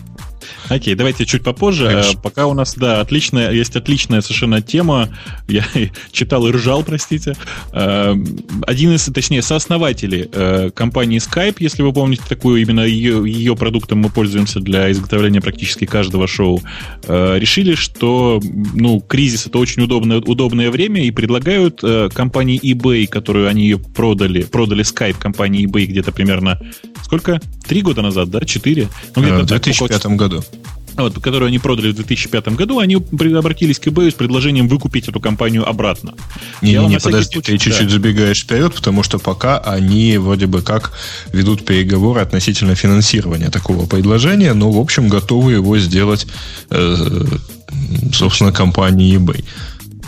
Окей, давайте чуть попозже. Конечно. Пока у нас, да, отличная, есть отличная совершенно тема. Я читал и ржал, простите. Э, один из, точнее, сооснователей э, компании Skype, если вы помните такую, именно ее, ее продуктом мы пользуемся для изготовления практически каждого шоу, э, решили, что, ну, кризис это очень удобное, удобное время и предлагают компании eBay, которую они ее продали, продали Skype компании eBay где-то примерно, сколько? Три года назад, да? Четыре? Ну, где-то в 2005 так, году вот, которую они продали в 2005 году, они обратились к eBay с предложением выкупить эту компанию обратно. Не-не-не, подожди, случай, ты чуть-чуть да. забегаешь вперед, потому что пока они вроде бы как ведут переговоры относительно финансирования такого предложения, но, в общем, готовы его сделать, э, собственно, компании eBay.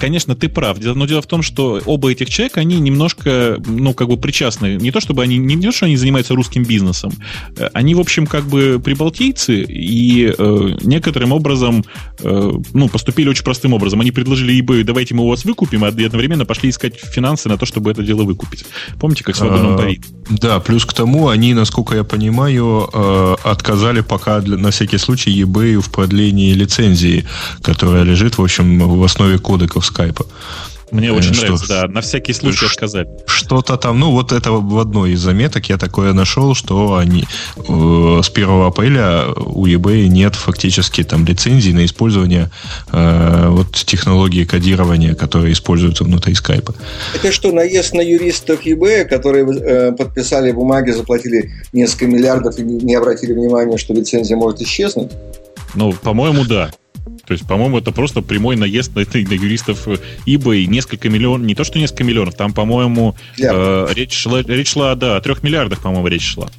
Конечно, ты прав. Но дело в том, что оба этих человека, они немножко, ну, как бы причастны. Не то, чтобы они, не то, что они занимаются русским бизнесом. Э, они, в общем, как бы прибалтийцы и э, некоторым образом, э, ну, поступили очень простым образом. Они предложили eBay, давайте мы у вас выкупим, а одновременно пошли искать финансы на то, чтобы это дело выкупить. Помните, как с вагоном а, Да, плюс к тому, они, насколько я понимаю, э, отказали пока для, на всякий случай eBay в продлении лицензии, которая лежит, в общем, в основе кодеков скайпа. Мне э, очень что, нравится, да, на всякий случай сказать. Что-то там, ну вот это в одной из заметок я такое нашел, что они э, с 1 апреля у eBay нет фактически там лицензии на использование э, вот технологии кодирования, которые используются внутри скайпа. Это что, наезд на юристов eBay, которые э, подписали бумаги, заплатили несколько миллиардов и не обратили внимания, что лицензия может исчезнуть? Ну, по-моему, да. То есть, по-моему, это просто прямой наезд на, на юристов eBay. Несколько миллионов, не то что несколько миллионов, там, по-моему, э, речь, шла, речь шла, да, о трех миллиардах, по-моему, речь шла.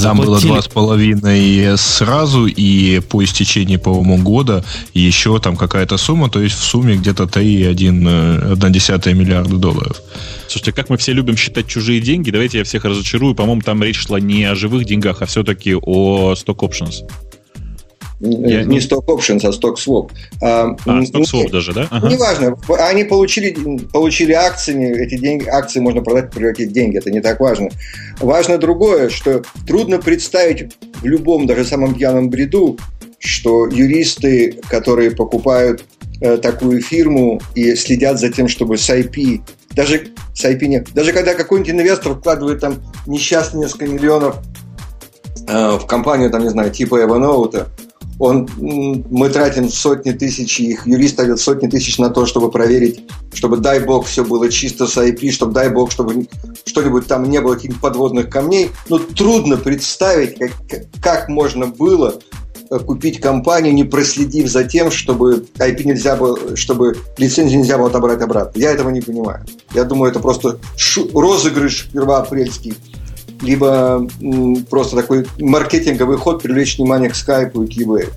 Там было два с половиной сразу, и по истечении, по-моему, года еще там какая-то сумма, то есть в сумме где-то 3,1 э, миллиарда долларов. Слушайте, как мы все любим считать чужие деньги, давайте я всех разочарую. По-моему, там речь шла не о живых деньгах, а все-таки о stock options. Я... Не stock options, а stock swap. А, а stock swap даже, да? Ага. Неважно. Они получили, получили акции, эти деньги, акции можно продать, превратить деньги. Это не так важно. Важно другое, что трудно представить в любом, даже самом пьяном бреду, что юристы, которые покупают э, такую фирму и следят за тем, чтобы с IP, даже с IP нет, даже когда какой-нибудь инвестор вкладывает там несчастные несколько миллионов э, в компанию, там, не знаю, типа Evernote, он, мы тратим сотни тысяч, их юрист тратит сотни тысяч на то, чтобы проверить, чтобы, дай бог, все было чисто с IP, чтобы, дай бог, чтобы что-нибудь там не было каких-то подводных камней. Но трудно представить, как, как можно было э, купить компанию, не проследив за тем, чтобы IP нельзя было, чтобы лицензию нельзя было отобрать обратно. Я этого не понимаю. Я думаю, это просто шу- розыгрыш первоапрельский либо просто такой маркетинговый ход привлечь внимание к скайпу и к eBay.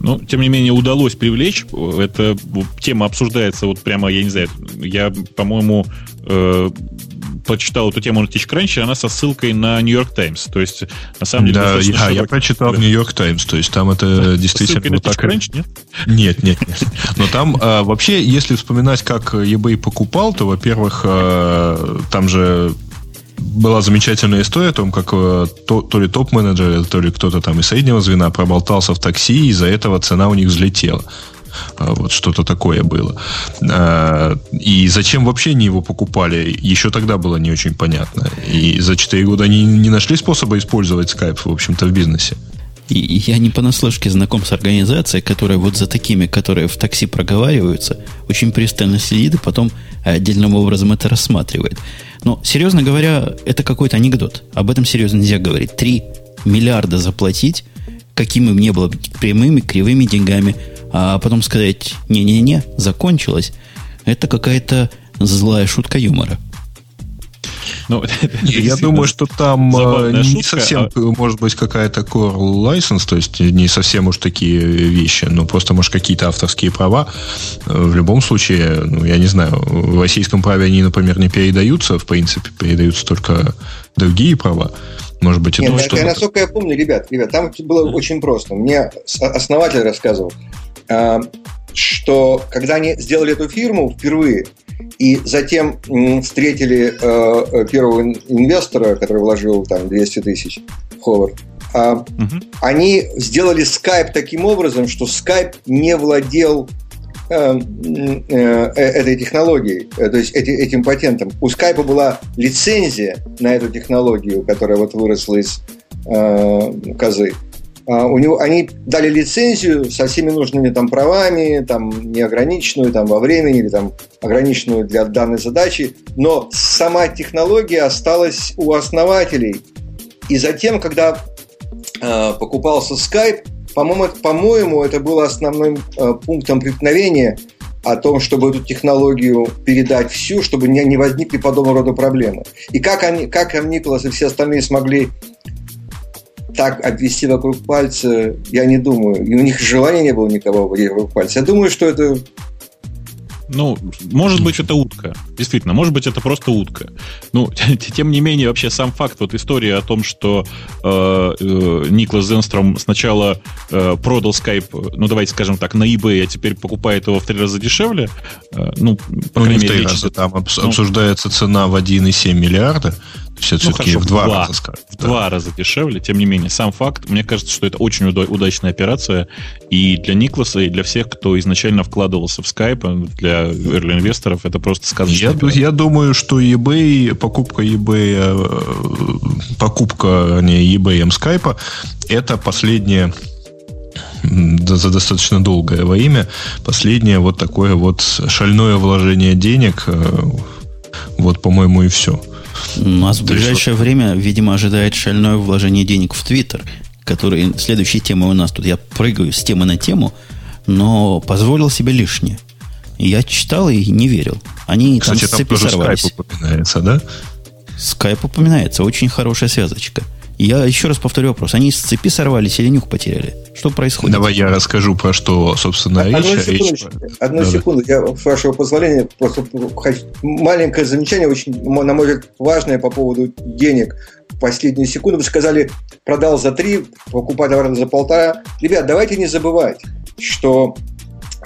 Ну, тем не менее, удалось привлечь. Эта тема обсуждается вот прямо, я не знаю, я, по-моему, э, прочитал эту тему на TechCrunch, она со ссылкой на New York Times. То есть, на самом деле... Да, я, я прочитал да. New York Times, то есть там это действительно... Ссылкой вот на TechCrunch, нет? Нет, нет, нет. Но там а, вообще, если вспоминать, как eBay покупал, то, во-первых, а, там же была замечательная история о том, как э, то, то ли топ-менеджер, то ли кто-то там из среднего звена проболтался в такси, и из-за этого цена у них взлетела. А, вот что-то такое было. А, и зачем вообще они его покупали, еще тогда было не очень понятно. И за 4 года они не нашли способа использовать Skype, в общем-то, в бизнесе. И я не понаслышке знаком с организацией, которая вот за такими, которые в такси проговариваются, очень пристально следит и потом отдельным образом это рассматривает. Но, серьезно говоря, это какой-то анекдот. Об этом серьезно нельзя говорить. Три миллиарда заплатить, какими бы ни было прямыми, кривыми деньгами, а потом сказать «не-не-не, закончилось», это какая-то злая шутка юмора. Ну, я думаю, что там э, не шутка, совсем, а... может быть, какая-то core license, то есть не совсем уж такие вещи, но просто, может, какие-то авторские права. Э, в любом случае, ну, я не знаю, в российском праве они, например, не передаются, в принципе, передаются только другие права. Может быть, это Нет, что Насколько я помню, ребят, ребят, там было очень просто. Мне основатель рассказывал, а, что когда они сделали эту фирму впервые, и затем встретили э, э, первого инвестора, который вложил там 200 тысяч в Ховард. А, угу. Они сделали Skype таким образом, что Skype не владел э, этой технологией, то есть этим патентом. У Skype была лицензия на эту технологию, которая вот выросла из козы. А, у него, они дали лицензию со всеми нужными там правами, там неограниченную там во времени или там ограниченную для данной задачи, но сама технология осталась у основателей. И затем, когда э, покупался Skype, по-моему, это, по-моему, это было основным э, пунктом преткновения о том, чтобы эту технологию передать всю, чтобы не, не возникли подобного рода проблемы. И как они, как Николас и все остальные смогли так обвести вокруг пальца, я не думаю. И у них желания не было никого обводить вокруг пальца. Я думаю, что это Ну, может быть, это утка. Действительно, может быть, это просто утка. Ну, тем не менее, вообще сам факт, вот история о том, что э, э, Никлас Зенстром сначала э, продал Skype, ну, давайте скажем так, на eBay, а теперь покупает его в три раза дешевле, э, ну, по ну, крайней мере, раза, там обс- ну, обсуждается цена в 1,7 миллиарда. Это ну, все-таки в два, два раза, скажем. В да. два раза дешевле. Тем не менее, сам факт, мне кажется, что это очень уда- удачная операция и для Никласа, и для всех, кто изначально вкладывался в Skype, для early инвесторов, это просто сказочная я, я думаю, что eBay, покупка eBay, э, покупка не eBay Skype, это последнее за достаточно долгое во имя, последнее вот такое вот шальное вложение денег, э, вот, по-моему, и все. Нас в ближайшее время, видимо, ожидает шальное вложение денег в Твиттер, который следующей темой у нас тут. Я прыгаю с темы на тему, но позволил себе лишнее. Я читал и не верил. Они Кстати, там там сорвались. Скайп упоминается, да? Скайп упоминается. Очень хорошая связочка. Я еще раз повторю вопрос. Они с цепи сорвались или нюх потеряли? Что происходит? Давай я расскажу про что, собственно, Одну речь. Секунду, одну да, секунду. Да. Я, с вашего позволения, просто маленькое замечание, очень, на мой взгляд, важное по поводу денег. В последнюю секунду вы сказали, продал за три, покупать наверное, за полтора. Ребят, давайте не забывать, что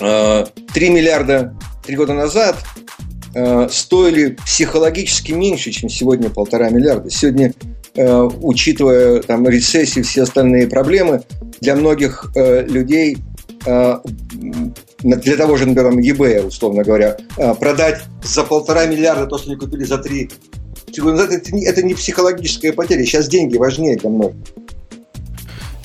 э, 3 миллиарда три года назад э, стоили психологически меньше, чем сегодня полтора миллиарда. Сегодня Э, учитывая там рецессию и все остальные проблемы, для многих э, людей э, для того же, например, eBay, условно говоря, продать за полтора миллиарда то, что они купили за три это, это не психологическая потеря. Сейчас деньги важнее для многих.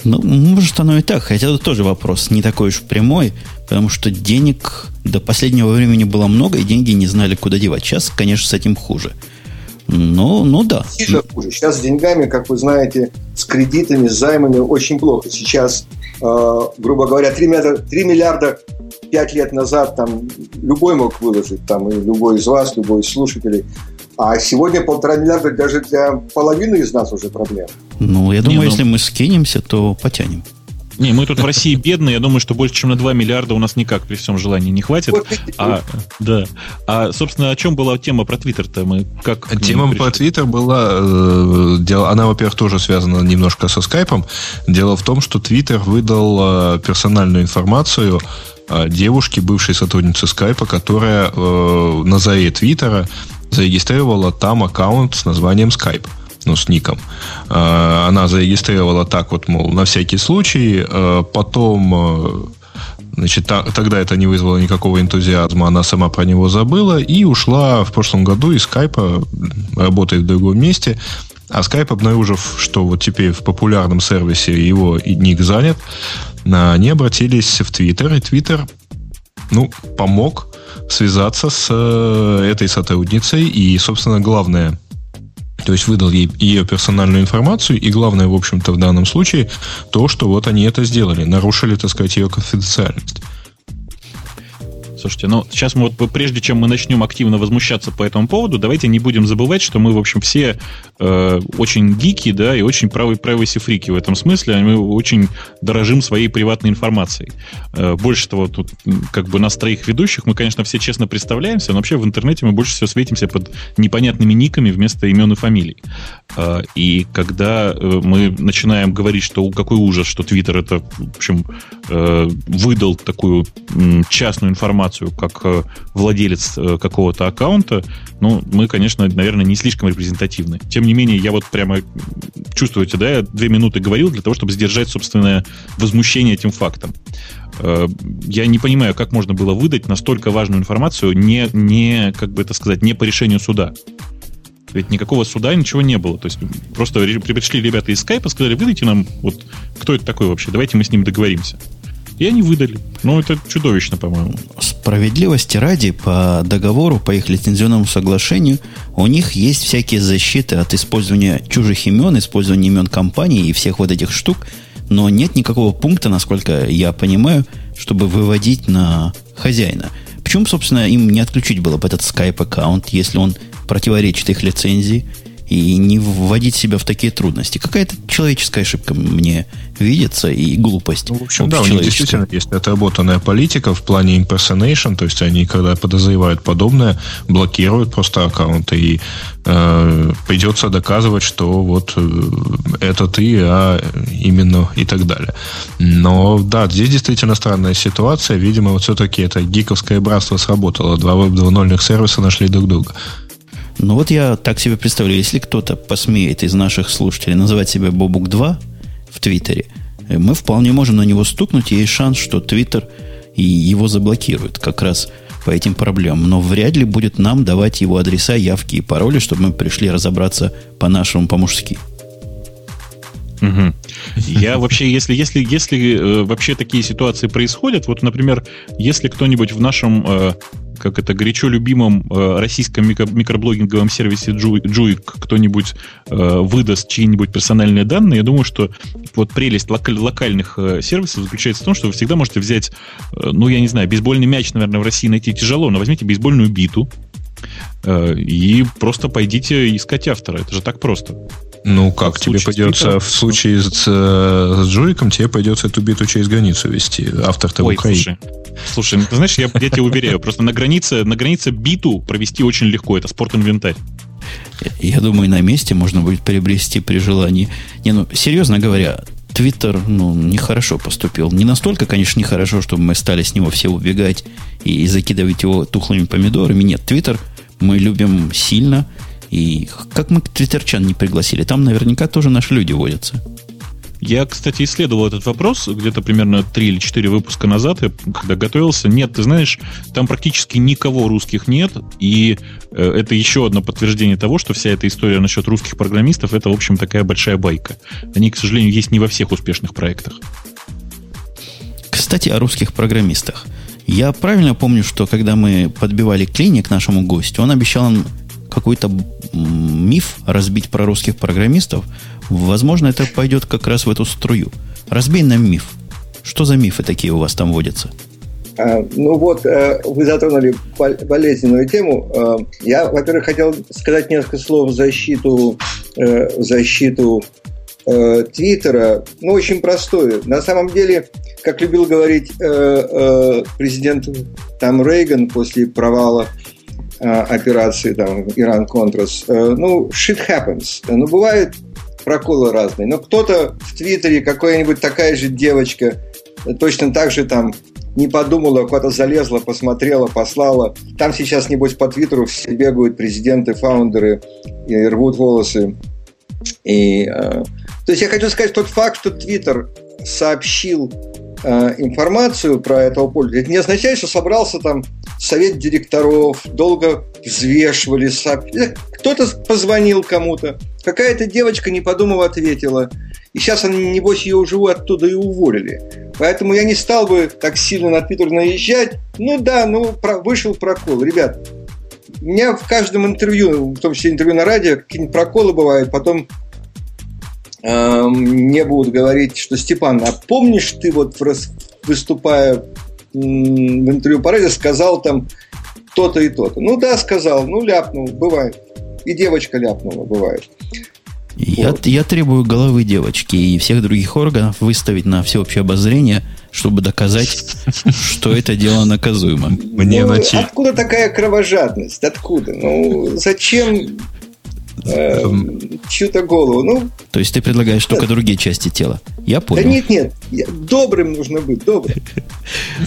Ну, может, оно и так. Хотя это тоже вопрос не такой уж прямой, потому что денег до последнего времени было много, и деньги не знали, куда девать. Сейчас, конечно, с этим хуже. Ну, ну да. Сильно хуже. Сейчас с деньгами, как вы знаете, с кредитами, с займами очень плохо. Сейчас, э, грубо говоря, 3 миллиарда, 3 миллиарда 5 лет назад там любой мог выложить, там, и любой из вас, любой из слушателей. А сегодня полтора миллиарда даже для половины из нас уже проблема. Ну, я думаю, Не, ну... если мы скинемся, то потянем. Не, мы тут в России бедные, я думаю, что больше, чем на 2 миллиарда у нас никак при всем желании не хватит. А, да. А, собственно, о чем была тема про Твиттер-то? Мы как Тема про Твиттер была, э, дело, она, во-первых, тоже связана немножко со скайпом. Дело в том, что Твиттер выдал э, персональную информацию э, девушке, бывшей сотруднице скайпа, которая э, на заре Твиттера зарегистрировала там аккаунт с названием Skype ну, с ником. Э, она зарегистрировала так вот, мол, на всякий случай. Э, потом э, Значит, тогда это не вызвало никакого энтузиазма, она сама про него забыла и ушла в прошлом году из скайпа, работает в другом месте. А скайп, обнаружив, что вот теперь в популярном сервисе его ник занят, они обратились в Твиттер, и Твиттер, ну, помог связаться с этой сотрудницей. И, собственно, главное – то есть выдал ей ее персональную информацию, и главное, в общем-то, в данном случае, то, что вот они это сделали, нарушили, так сказать, ее конфиденциальность. Слушайте, ну сейчас мы вот прежде чем мы начнем активно возмущаться по этому поводу, давайте не будем забывать, что мы, в общем, все э, очень гики, да, и очень правые privacy фрики в этом смысле. Мы очень дорожим своей приватной информацией. Э, больше того, тут как бы нас троих ведущих, мы, конечно, все честно представляемся, но вообще в интернете мы больше всего светимся под непонятными никами вместо имен и фамилий. Э, и когда э, мы начинаем говорить, что какой ужас, что Твиттер это, в общем, э, выдал такую частную информацию информацию как э, владелец э, какого-то аккаунта, ну, мы, конечно, наверное, не слишком репрезентативны. Тем не менее, я вот прямо, чувствуете, да, я две минуты говорил для того, чтобы сдержать собственное возмущение этим фактом. Э, я не понимаю, как можно было выдать настолько важную информацию не, не как бы это сказать, не по решению суда. Ведь никакого суда ничего не было. То есть просто пришли ребята из скайпа, сказали, выдайте нам, вот кто это такой вообще, давайте мы с ним договоримся. И они выдали. Ну, это чудовищно, по-моему. Справедливости ради, по договору, по их лицензионному соглашению, у них есть всякие защиты от использования чужих имен, использования имен компании и всех вот этих штук, но нет никакого пункта, насколько я понимаю, чтобы выводить на хозяина. Почему, собственно, им не отключить было бы этот Skype аккаунт, если он противоречит их лицензии? И не вводить себя в такие трудности. Какая-то человеческая ошибка мне видится и глупость. Ну, в общем, да, у них действительно есть отработанная политика в плане impersonation, то есть они, когда подозревают подобное, блокируют просто аккаунты, и э, придется доказывать, что вот э, это ты, а именно и так далее. Но да, здесь действительно странная ситуация. Видимо, вот все-таки это гиковское братство сработало. Два веб 2.0 сервиса нашли друг друга. Ну вот я так себе представляю, если кто-то посмеет из наших слушателей называть себя Бобук 2 в Твиттере, э, мы вполне можем на него стукнуть, и есть шанс, что Твиттер и его заблокируют как раз по этим проблемам. Но вряд ли будет нам давать его адреса, явки и пароли, чтобы мы пришли разобраться по-нашему, по-мужски. Угу. Я вообще, если, если, если э, вообще такие ситуации происходят, вот, например, если кто-нибудь в нашем э, как это горячо любимом э, российском микро- микроблогинговом сервисе Juik кто-нибудь э, выдаст чьи-нибудь персональные данные, я думаю, что вот прелесть локаль- локальных э, сервисов заключается в том, что вы всегда можете взять, э, ну, я не знаю, бейсбольный мяч, наверное, в России найти тяжело, но возьмите бейсбольную биту, э, и просто пойдите искать автора. Это же так просто. Ну, как тебе придется в случае с, с Джуиком, тебе придется эту биту через границу вести. Автор-то Ой, в Украине. Слушай, слушай, ну, ты знаешь, я, я тебя уверяю, просто на границе, на границе биту провести очень легко. Это спорт-инвентарь. Я думаю, на месте можно будет приобрести при желании. Не, ну, серьезно говоря, Твиттер, ну, нехорошо поступил. Не настолько, конечно, нехорошо, чтобы мы стали с него все убегать и закидывать его тухлыми помидорами. Нет, Твиттер мы любим сильно – и как мы твиттерчан не пригласили? Там наверняка тоже наши люди водятся. Я, кстати, исследовал этот вопрос где-то примерно 3 или 4 выпуска назад, когда готовился. Нет, ты знаешь, там практически никого русских нет, и э, это еще одно подтверждение того, что вся эта история насчет русских программистов, это, в общем, такая большая байка. Они, к сожалению, есть не во всех успешных проектах. Кстати, о русских программистах. Я правильно помню, что когда мы подбивали клиник нашему гостю, он обещал нам какой-то миф разбить про русских программистов, возможно, это пойдет как раз в эту струю. Разбей нам миф. Что за мифы такие у вас там водятся? А, ну вот, э, вы затронули болезненную тему. А, я, во-первых, хотел сказать несколько слов в защиту, э, в защиту э, Твиттера. Ну, очень простое. На самом деле, как любил говорить президент там Рейган после провала Э, операции, там, Иран-Контрас. Э, ну, shit happens. Ну, бывают проколы разные. Но кто-то в Твиттере, какая-нибудь такая же девочка, точно так же там не подумала, куда-то залезла, посмотрела, послала. Там сейчас, небось, по Твиттеру все бегают президенты, фаундеры и рвут волосы. И, э, то есть я хочу сказать, тот факт, что Твиттер сообщил э, информацию про этого пользователя, это не означает, что собрался там совет директоров, долго взвешивали. Кто-то позвонил кому-то, какая-то девочка, не подумав, ответила. И сейчас, они, небось, ее уже оттуда и уволили. Поэтому я не стал бы так сильно на Твиттер наезжать. Ну да, ну про, вышел прокол. Ребят, у меня в каждом интервью, в том числе интервью на радио, какие-нибудь проколы бывают. Потом э, мне будут говорить, что Степан, а помнишь ты вот выступая в интервью по радио сказал там то-то и то-то. Ну да, сказал, ну ляпнул, бывает. И девочка ляпнула, бывает. Я, вот. я требую головы девочки и всех других органов выставить на всеобщее обозрение, чтобы доказать, что это дело наказуемо. Мне ну, откуда такая кровожадность? Откуда? Ну, зачем э, чью-то голову. Ну, То есть ты предлагаешь только другие части тела. Я понял. Да нет, нет. Добрым нужно быть, добрым.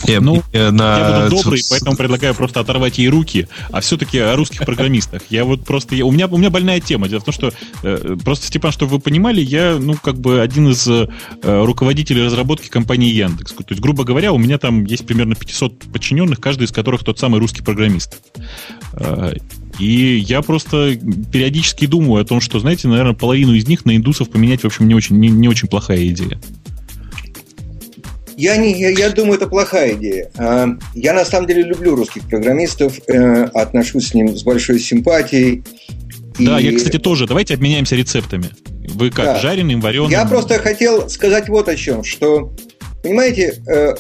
Ну, я буду добрый, поэтому предлагаю просто оторвать ей руки. А все-таки о русских программистах. Я вот просто... У меня, у меня больная тема. Дело в том, что... Э, просто, Степан, чтобы вы понимали, я, ну, как бы один из э, руководителей разработки компании Яндекс. То есть, грубо говоря, у меня там есть примерно 500 подчиненных, каждый из которых тот самый русский программист. И я просто периодически думаю о том, что, знаете, наверное, половину из них на индусов поменять, в общем, не очень, не, не очень плохая идея. Я, не, я, я думаю, это плохая идея. А, я на самом деле люблю русских программистов, э, отношусь с ним с большой симпатией. Да, и... я, кстати, тоже. Давайте обменяемся рецептами. Вы как, да. жареным, вареным? Я просто хотел сказать вот о чем, что, понимаете, э,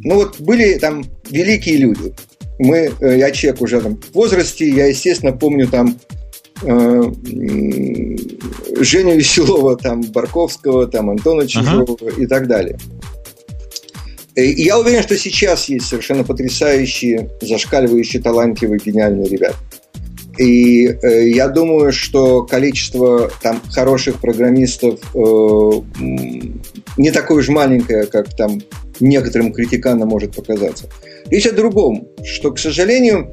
ну вот были там великие люди, мы, э, я человек уже там в возрасте, я, естественно, помню там э, Женю Веселова, там, Барковского, там, Антона Чижова ага. и так далее. И я уверен, что сейчас есть совершенно потрясающие, зашкаливающие, талантливые, гениальные ребята. И э, я думаю, что количество там хороших программистов э, не такое уж маленькое, как там некоторым критиканам может показаться. Речь о другом, что, к сожалению,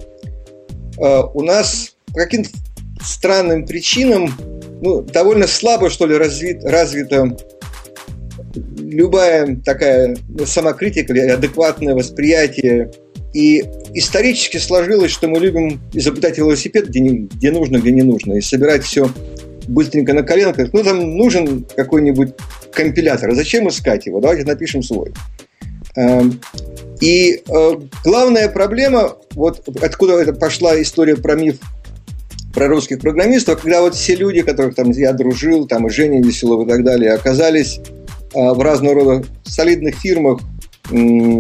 э, у нас по каким-то странным причинам ну, довольно слабо, что ли, развит, развита любая такая ну, самокритика или адекватное восприятие и исторически сложилось, что мы любим изобретать велосипед, где, не, где нужно, где не нужно, и собирать все быстренько на коленках. Ну, там нужен какой-нибудь компилятор. Зачем искать его? Давайте напишем свой. И э, главная проблема, вот откуда это пошла история про миф про русских программистов, когда вот все люди, которых там я дружил, там и Женя Веселов и так далее, оказались э, в разного рода солидных фирмах,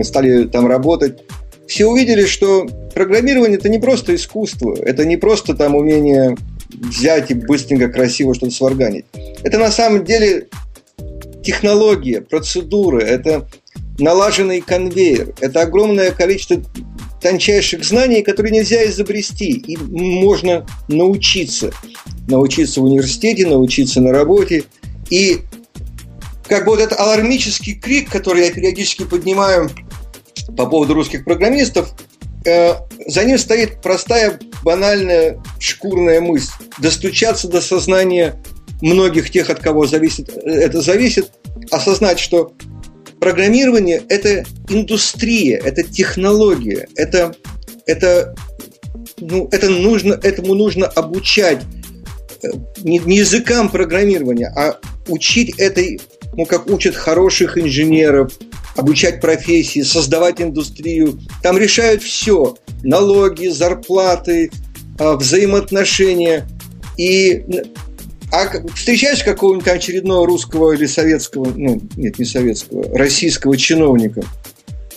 стали там работать, все увидели, что программирование это не просто искусство, это не просто там умение взять и быстренько, красиво что-то сварганить. Это на самом деле технология, процедуры, это налаженный конвейер, это огромное количество тончайших знаний, которые нельзя изобрести, и можно научиться. Научиться в университете, научиться на работе. И как бы вот этот алармический крик, который я периодически поднимаю по поводу русских программистов, э, за ним стоит простая, банальная, шкурная мысль. Достучаться до сознания многих тех, от кого зависит, это зависит, осознать, что программирование – это индустрия, это технология, это, это, ну, это нужно, этому нужно обучать э, не, не языкам программирования, а учить этой, ну, как учат хороших инженеров, обучать профессии, создавать индустрию. Там решают все. Налоги, зарплаты, а, взаимоотношения. И а встречаешь какого-нибудь очередного русского или советского, ну, нет, не советского, российского чиновника,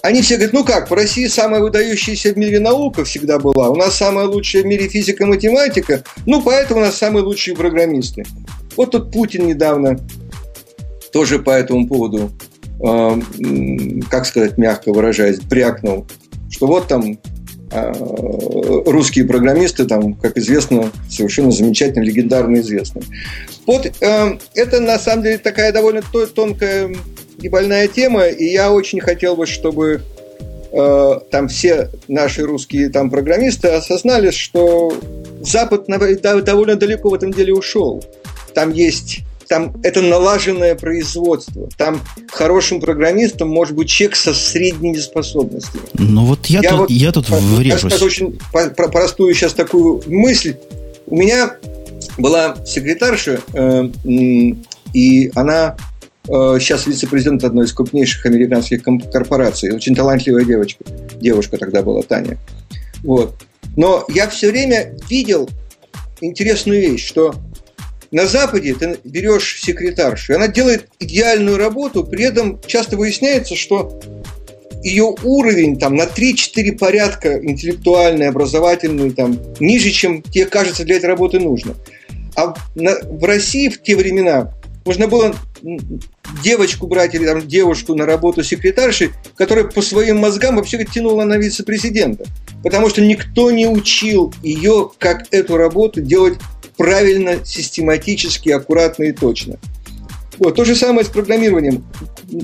они все говорят, ну как, в России самая выдающаяся в мире наука всегда была, у нас самая лучшая в мире физика и математика, ну поэтому у нас самые лучшие программисты. Вот тут Путин недавно тоже по этому поводу Э, как сказать, мягко выражаясь, брякнул, что вот там русские программисты, там, как известно, совершенно замечательно, легендарно известны. Вот э, это на самом деле такая довольно тонкая и больная тема, и я очень хотел бы, чтобы там все наши русские там программисты осознали, что Запад довольно далеко в этом деле ушел. Там есть там это налаженное производство. Там хорошим программистом может быть человек со средними способностями. Ну вот я, я тут, вот, я тут врежусь. Я скажу очень простую сейчас такую мысль. У меня была секретарша, э, и она э, сейчас вице-президент одной из крупнейших американских корпораций. Очень талантливая девочка. Девушка тогда была Таня. Вот. Но я все время видел интересную вещь, что на Западе ты берешь секретаршу, и она делает идеальную работу, при этом часто выясняется, что ее уровень там на 3-4 порядка интеллектуальный, образовательный, там, ниже, чем тебе кажется для этой работы нужно. А на, в России в те времена можно было девочку брать или там, девушку на работу секретаршей, которая по своим мозгам вообще тянула на вице-президента. Потому что никто не учил ее, как эту работу делать правильно, систематически, аккуратно и точно. Вот, то же самое с программированием.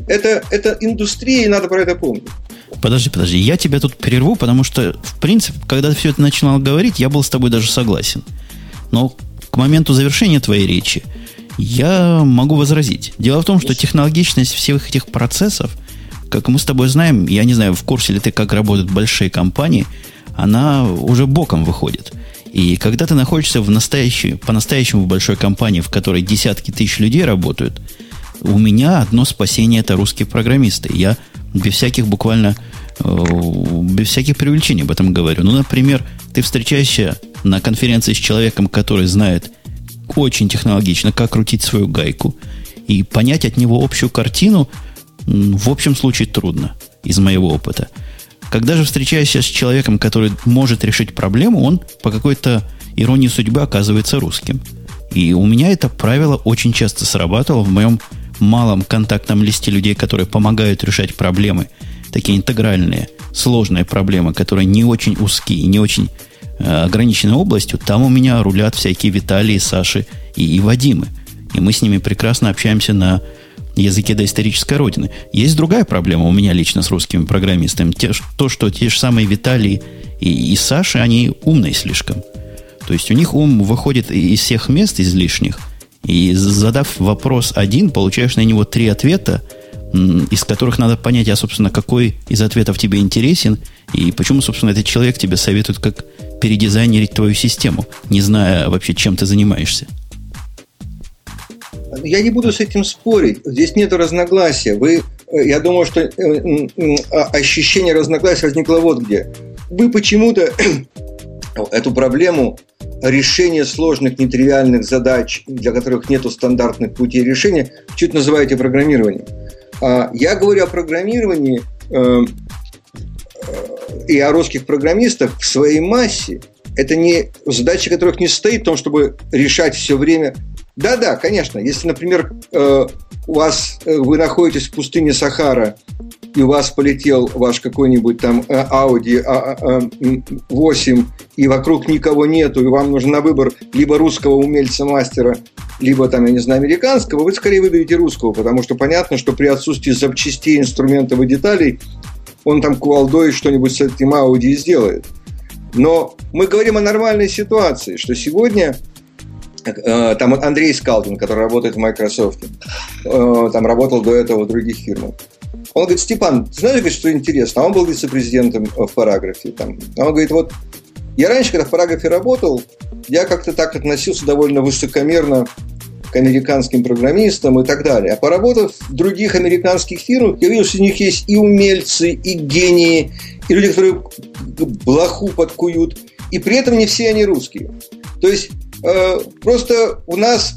Это, это индустрия, и надо про это помнить. Подожди, подожди, я тебя тут прерву, потому что, в принципе, когда ты все это начинал говорить, я был с тобой даже согласен. Но к моменту завершения твоей речи я могу возразить. Дело в том, что технологичность всех этих процессов, как мы с тобой знаем, я не знаю, в курсе ли ты, как работают большие компании, она уже боком выходит. И когда ты находишься в настоящей, по-настоящему в большой компании, в которой десятки тысяч людей работают, у меня одно спасение это русские программисты. Я без всяких буквально э, без всяких привлечений об этом говорю. Ну, например, ты встречаешься на конференции с человеком, который знает очень технологично, как крутить свою гайку, и понять от него общую картину в общем случае трудно, из моего опыта. Когда же встречаешься с человеком, который может решить проблему, он по какой-то ирония судьбы оказывается русским. И у меня это правило очень часто срабатывало в моем малом контактном листе людей, которые помогают решать проблемы, такие интегральные, сложные проблемы, которые не очень узкие, не очень э, ограничены областью, там у меня рулят всякие Виталии, Саши и, и Вадимы. И мы с ними прекрасно общаемся на языке доисторической родины. Есть другая проблема у меня лично с русскими программистами. Те, то, что те же самые Виталии и, и Саши, они умные слишком. То есть у них ум выходит из всех мест излишних, и задав вопрос один, получаешь на него три ответа, из которых надо понять, а, собственно, какой из ответов тебе интересен, и почему, собственно, этот человек тебе советует, как передизайнерить твою систему, не зная вообще, чем ты занимаешься. Я не буду с этим спорить. Здесь нет разногласия. Вы, э, я думаю, что э, а, ощущение разногласия возникло вот где. Вы почему-то эту проблему решения сложных, нетривиальных задач, для которых нет стандартных путей решения, чуть называете программированием. А я говорю о программировании э, и о русских программистах в своей массе. Это не задача, которых не стоит в том, чтобы решать все время да-да, конечно. Если, например, э, у вас э, вы находитесь в пустыне Сахара, и у вас полетел ваш какой-нибудь там э, Audi A8, и вокруг никого нету, и вам нужен на выбор либо русского умельца-мастера, либо там, я не знаю, американского, вы скорее выберете русского, потому что понятно, что при отсутствии запчастей, инструментов и деталей он там кувалдой что-нибудь с этим Audi сделает. Но мы говорим о нормальной ситуации, что сегодня Э, там Андрей Скалдин, который работает в Microsoft, э, там работал до этого в других фирмах. Он говорит, Степан, ты знаешь, что интересно? А он был вице-президентом в параграфе. Там. А он говорит, вот я раньше, когда в параграфе работал, я как-то так относился довольно высокомерно к американским программистам и так далее. А поработав в других американских фирмах, я видел, что у них есть и умельцы, и гении, и люди, которые блоху подкуют. И при этом не все они русские. То есть Э, просто у нас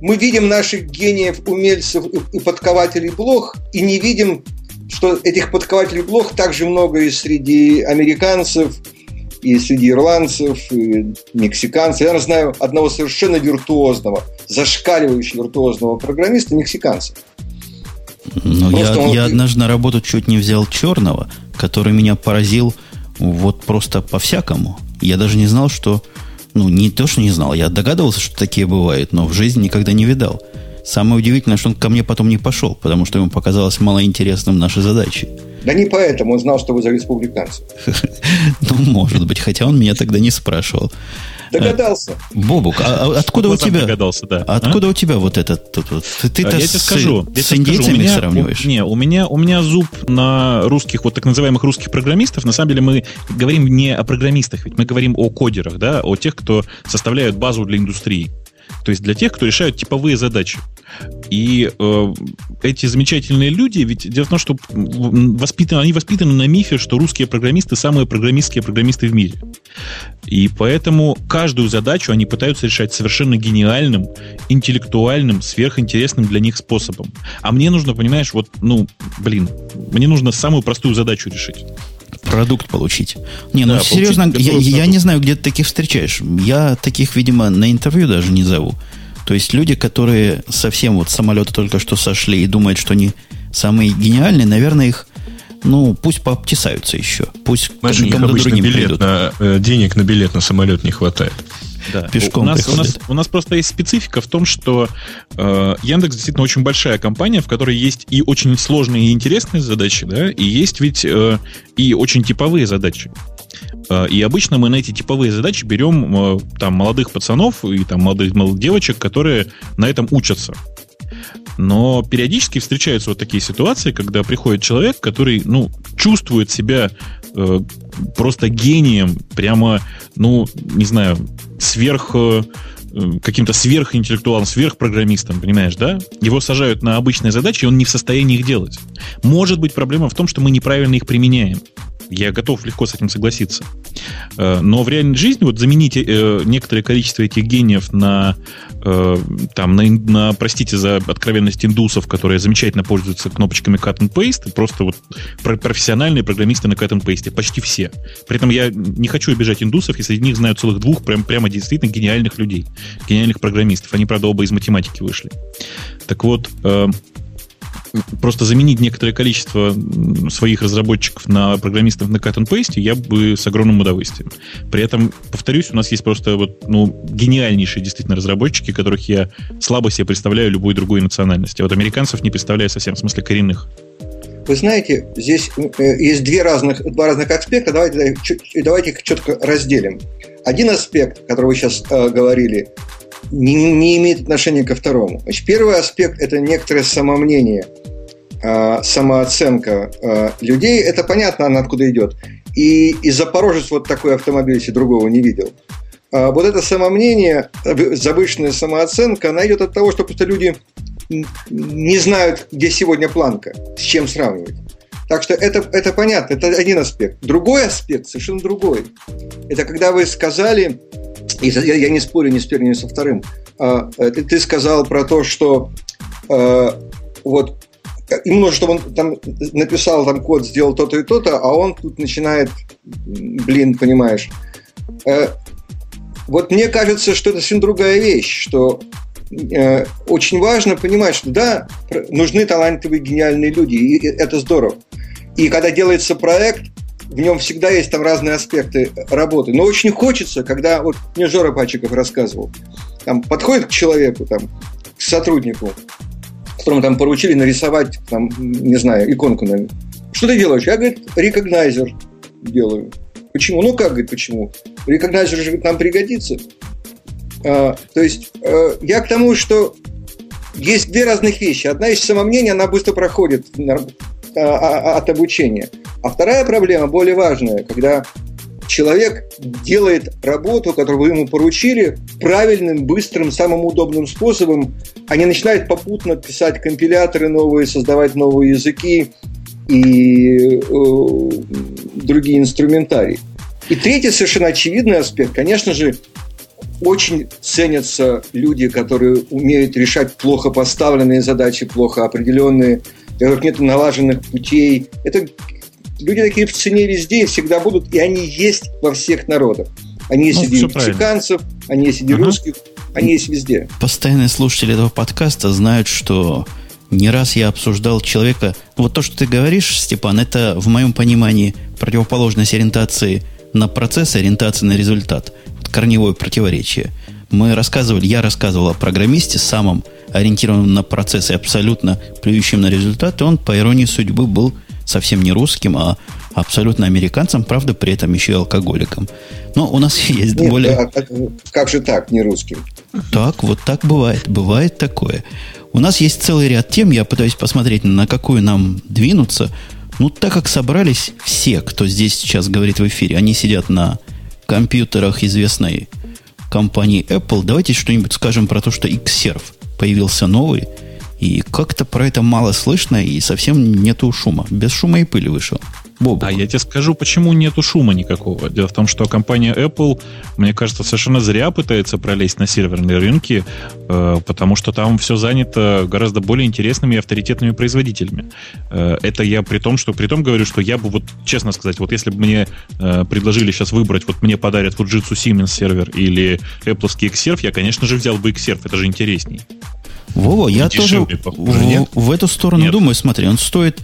мы видим наших гениев, умельцев и подкователей блох, и не видим, что этих подкователей блох также много и среди американцев, и среди ирландцев, и мексиканцев. Я знаю одного совершенно виртуозного, зашкаливающего виртуозного программиста мексиканца. Ну, я, он... я однажды на работу чуть не взял черного, который меня поразил вот просто по-всякому. Я даже не знал, что ну, не то, что не знал, я догадывался, что такие бывают, но в жизни никогда не видал. Самое удивительное, что он ко мне потом не пошел, потому что ему показалось малоинтересным наши задачи. Да не поэтому, он знал, что вы за республиканцев. Ну, может быть, хотя он меня тогда не спрашивал. Догадался. Бобук, а, а откуда у тебя? Догадался, да. Откуда а? у тебя вот этот? Тут, вот, ты я тебе скажу. С, индейцами сравниваешь? Не, у меня, у меня зуб на русских, вот так называемых русских программистов. На самом деле мы говорим не о программистах, ведь мы говорим о кодерах, да, о тех, кто составляют базу для индустрии. То есть для тех, кто решают типовые задачи. И э, эти замечательные люди, ведь дело в том, что воспитаны, они воспитаны на мифе, что русские программисты самые программистские программисты в мире. И поэтому каждую задачу они пытаются решать совершенно гениальным, интеллектуальным, сверхинтересным для них способом. А мне нужно, понимаешь, вот, ну, блин, мне нужно самую простую задачу решить продукт получить. Не, ну да, серьезно, я, я не знаю, где ты таких встречаешь. Я таких, видимо, на интервью даже не зову. То есть люди, которые совсем вот самолета только что сошли и думают, что они самые гениальные, наверное, их ну, пусть пообтесаются еще. Пусть Знаешь, у кому-то другим билет придут. На, э, денег на билет на самолет не хватает. Да. Пешком у нас, у, нас, у нас просто есть специфика в том, что э, Яндекс действительно очень большая компания, в которой есть и очень сложные и интересные задачи, да, и есть ведь э, и очень типовые задачи. Э, и обычно мы на эти типовые задачи берем э, там молодых пацанов и там молодых, молодых девочек, которые на этом учатся. Но периодически встречаются вот такие ситуации, когда приходит человек, который, ну, чувствует себя э, просто гением, прямо, ну, не знаю, сверх э, каким-то сверхинтеллектуалом, сверхпрограммистом, понимаешь, да? Его сажают на обычные задачи, и он не в состоянии их делать. Может быть, проблема в том, что мы неправильно их применяем. Я готов легко с этим согласиться. Э, но в реальной жизни вот заменить э, некоторое количество этих гениев на, э, там, на, на, простите за откровенность индусов, которые замечательно пользуются кнопочками cut and paste, просто вот профессиональные программисты на cut and paste, почти все. При этом я не хочу обижать индусов, и среди них знаю целых двух прям, прямо действительно гениальных людей, гениальных программистов. Они, правда, оба из математики вышли. Так вот, просто заменить некоторое количество своих разработчиков на программистов на cut and paste я бы с огромным удовольствием. При этом, повторюсь, у нас есть просто вот, ну, гениальнейшие действительно разработчики, которых я слабо себе представляю любой другой национальности. Вот американцев не представляю совсем, в смысле коренных. Вы знаете, здесь э, есть две разных, два разных аспекта. Давайте, давайте их четко разделим. Один аспект, который вы сейчас э, говорили, не, не имеет отношения ко второму. Значит, первый аспект – это некоторое самомнение, э, самооценка э, людей. Это понятно, она откуда идет. И из Запорожец вот такой автомобиль, если другого не видел. А вот это самомнение, завышенная самооценка, она идет от того, что просто люди не знают, где сегодня планка, с чем сравнивать. Так что это, это понятно, это один аспект. Другой аспект, совершенно другой. Это когда вы сказали, и я, я не спорю ни с первым, ни со вторым. А, э, ты, ты сказал про то, что а, вот ему нужно, чтобы он там написал там код, сделал то-то и то-то, а он тут начинает, блин, понимаешь. А, вот мне кажется, что это совсем другая вещь, что э, очень важно понимать, что да, нужны талантливые, гениальные люди, и это здорово. И когда делается проект, в нем всегда есть там разные аспекты работы. Но очень хочется, когда, вот мне Жора Пачиков рассказывал, там подходит к человеку, там, к сотруднику, которому там поручили нарисовать, там, не знаю, иконку. Наверное. Что ты делаешь? Я, говорит, рекогнайзер делаю. Почему? Ну как, говорит, почему? Рекогнайзер же нам пригодится. А, то есть а, я к тому, что есть две разных вещи. Одна из самомнения, она быстро проходит а, а, от обучения. А вторая проблема, более важная, когда человек делает работу, которую вы ему поручили, правильным, быстрым, самым удобным способом, а не начинает попутно писать компиляторы новые, создавать новые языки и э, другие инструментарии. И третий совершенно очевидный аспект, конечно же, очень ценятся люди, которые умеют решать плохо поставленные задачи, плохо определенные, у которых нет налаженных путей. Это Люди такие в цене везде и всегда будут, и они есть во всех народах. Они есть ну, среди мексиканцев, они есть среди ага. русских, они есть везде. Постоянные слушатели этого подкаста знают, что не раз я обсуждал человека... Вот то, что ты говоришь, Степан, это в моем понимании противоположность ориентации на процесс, ориентации на результат. Вот корневое противоречие. Мы рассказывали, я рассказывал о программисте, самом ориентированном на процесс и абсолютно плюющем на результат, и он, по иронии судьбы, был совсем не русским, а абсолютно американцем, правда, при этом еще и алкоголиком. Но у нас есть Нет, более... А, как, как же так, не русским? Так, вот так бывает. Бывает такое. У нас есть целый ряд тем, я пытаюсь посмотреть, на какую нам двинуться. Ну, так как собрались все, кто здесь сейчас говорит в эфире, они сидят на компьютерах известной компании Apple, давайте что-нибудь скажем про то, что Xserve появился новый – и как-то про это мало слышно, и совсем нету шума. Без шума и пыли вышел. Бобок. А я тебе скажу, почему нету шума никакого. Дело в том, что компания Apple, мне кажется, совершенно зря пытается пролезть на серверные рынки, э, потому что там все занято гораздо более интересными и авторитетными производителями. Э, это я при том, что при том говорю, что я бы вот, честно сказать, вот если бы мне э, предложили сейчас выбрать, вот мне подарят Fujitsu Siemens сервер или Apple Xserve, я, конечно же, взял бы Xserve, это же интересней. Вова, я тоже в, в эту сторону Нет. думаю. Смотри, он стоит,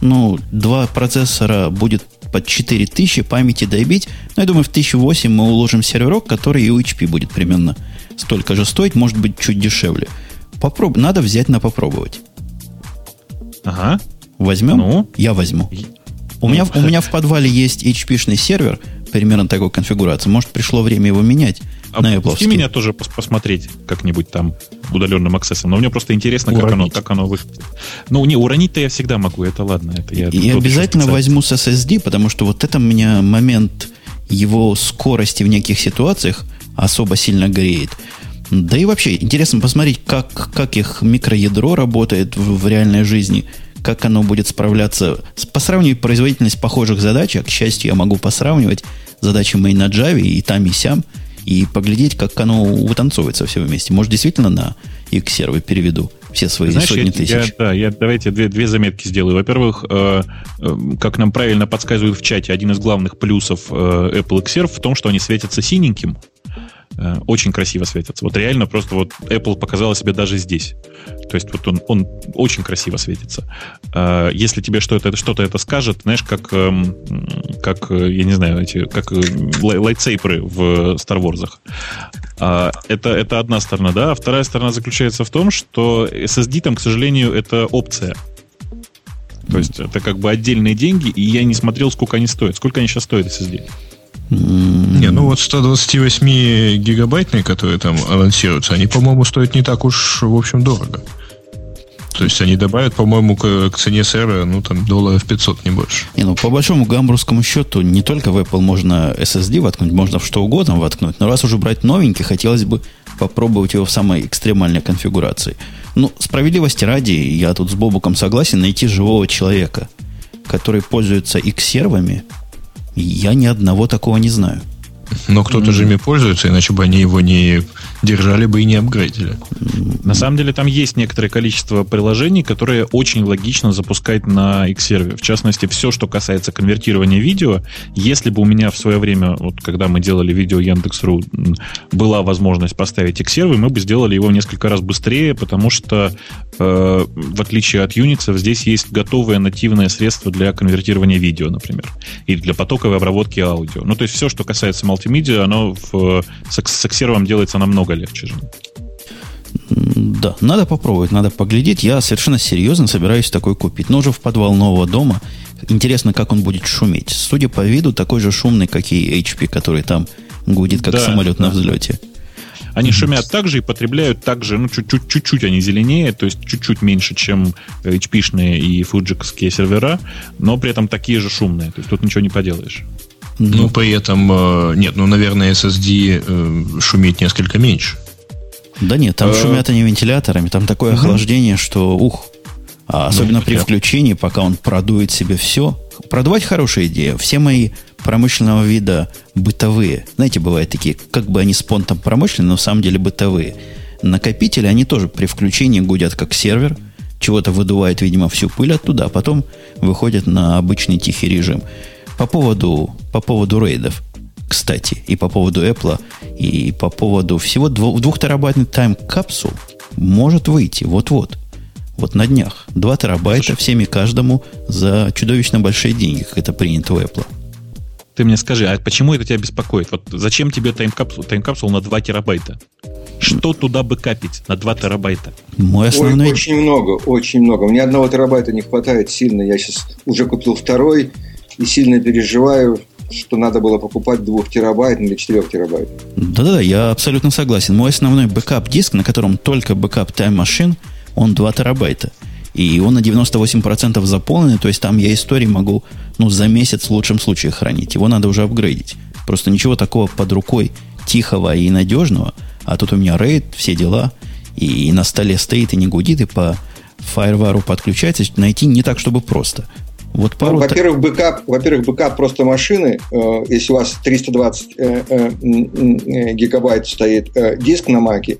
ну, два процессора будет под 4000, памяти добить. Но я думаю, в 1008 мы уложим серверок, который и у HP будет примерно столько же стоить, может быть, чуть дешевле. Попроб... Надо взять на попробовать. Ага. Возьмем? Ну? Я возьму. У, меня, у меня в подвале есть HP-шный сервер, примерно такой конфигурации. Может, пришло время его менять а на Apple. меня тоже пос посмотреть как-нибудь там удаленным аксессом. Но мне просто интересно, как оно, как оно выглядит. Ну, не, уронить-то я всегда могу, это ладно. Это я и обязательно возьму с SSD, потому что вот это меня момент его скорости в неких ситуациях особо сильно греет. Да и вообще, интересно посмотреть, как, как их микроядро работает в, в реальной жизни, как оно будет справляться. По сравнивать производительность похожих задач, а, к счастью, я могу посравнивать задачи мои на Java и там, и сям, и поглядеть, как оно вытанцовывается все вместе. Может, действительно на X-сервер переведу все свои Знаешь, сотни я, тысяч. Я, да, я, давайте две, две заметки сделаю. Во-первых, э, э, как нам правильно подсказывают в чате, один из главных плюсов э, Apple XR в том, что они светятся синеньким. Э, очень красиво светятся. Вот реально просто вот Apple показала себе даже здесь. То есть вот он, он очень красиво светится. Э, если тебе что-то, что-то это скажет, знаешь, как, эм, как, э, я не знаю, эти, как лайтсейперы в Star Wars. Это, это одна сторона, да. А вторая сторона заключается в том, что SSD там, к сожалению, это опция. То есть это как бы отдельные деньги, и я не смотрел, сколько они стоят. Сколько они сейчас стоят SSD? Не, ну вот 128 гигабайтные, которые там анонсируются, они, по-моему, стоят не так уж, в общем, дорого. То есть они добавят, по-моему, к, к цене сервера, ну, там, долларов 500, не больше. Не, ну, по большому гамбургскому счету, не только в Apple можно SSD воткнуть, можно в что угодно воткнуть. Но раз уже брать новенький, хотелось бы попробовать его в самой экстремальной конфигурации. Ну, справедливости ради, я тут с Бобуком согласен, найти живого человека, который пользуется X-сервами, я ни одного такого не знаю. Но кто-то mm-hmm. же ими пользуется, иначе бы они его не держали бы и не апгрейдили. На самом деле там есть некоторое количество приложений, которые очень логично запускать на X-сервере. В частности, все, что касается конвертирования видео, если бы у меня в свое время, вот когда мы делали видео Яндекс.ру, была возможность поставить X-сервер, мы бы сделали его несколько раз быстрее, потому что э, в отличие от Unix, здесь есть готовое нативное средство для конвертирования видео, например, или для потоковой обработки аудио. Ну, то есть все, что касается мультимедиа, оно в, с, с X-сервером делается намного легче же. Да, надо попробовать, надо поглядеть. Я совершенно серьезно собираюсь такой купить. Но уже в подвал нового дома. Интересно, как он будет шуметь. Судя по виду, такой же шумный, как и HP, который там гудит, как да, самолет да. на взлете. Они шумят так же и потребляют так же, ну, чуть-чуть, чуть-чуть они зеленее, то есть чуть-чуть меньше, чем HP-шные и фуджиковские сервера, но при этом такие же шумные. То есть тут ничего не поделаешь. Ну, при этом, э, нет, ну, наверное, SSD э, шумит несколько меньше. Да нет, там э, шумят они вентиляторами, там такое охлаждение, что ух. А ну, особенно при включении, пока он продует себе все. Продувать хорошая идея. Все мои промышленного вида бытовые, знаете, бывают такие, как бы они с понтом промышленные, но в самом деле бытовые. Накопители, они тоже при включении гудят как сервер, чего-то выдувает, видимо, всю пыль оттуда, а потом выходят на обычный тихий режим. По поводу, по поводу рейдов, кстати, и по поводу Apple, и по поводу всего двухтерабайтный тайм-капсул может выйти вот-вот. Вот на днях. 2 терабайта Слушай, всеми каждому за чудовищно большие деньги, как это принято у Apple. Ты мне скажи, а почему это тебя беспокоит? Вот зачем тебе Time Capsule, Time Capsule на 2 терабайта? Что туда бэкапить на 2 терабайта? Мой основной... Ой, очень много, очень много. Мне одного терабайта не хватает сильно. Я сейчас уже купил второй и сильно переживаю, что надо было покупать 2 терабайт или 4 терабайт. Да-да-да, я абсолютно согласен. Мой основной бэкап-диск, на котором только бэкап Time Machine, он 2 терабайта. И он на 98% заполнен, то есть там я истории могу ну, за месяц в лучшем случае хранить. Его надо уже апгрейдить. Просто ничего такого под рукой тихого и надежного. А тут у меня рейд, все дела, и на столе стоит и не гудит, и по FireWire у подключается. Найти не так, чтобы просто. Вот пару... ну, во-первых, бэкап, во-первых, бэкап просто машины. Э, если у вас 320 э, э, гигабайт стоит э, диск на маке,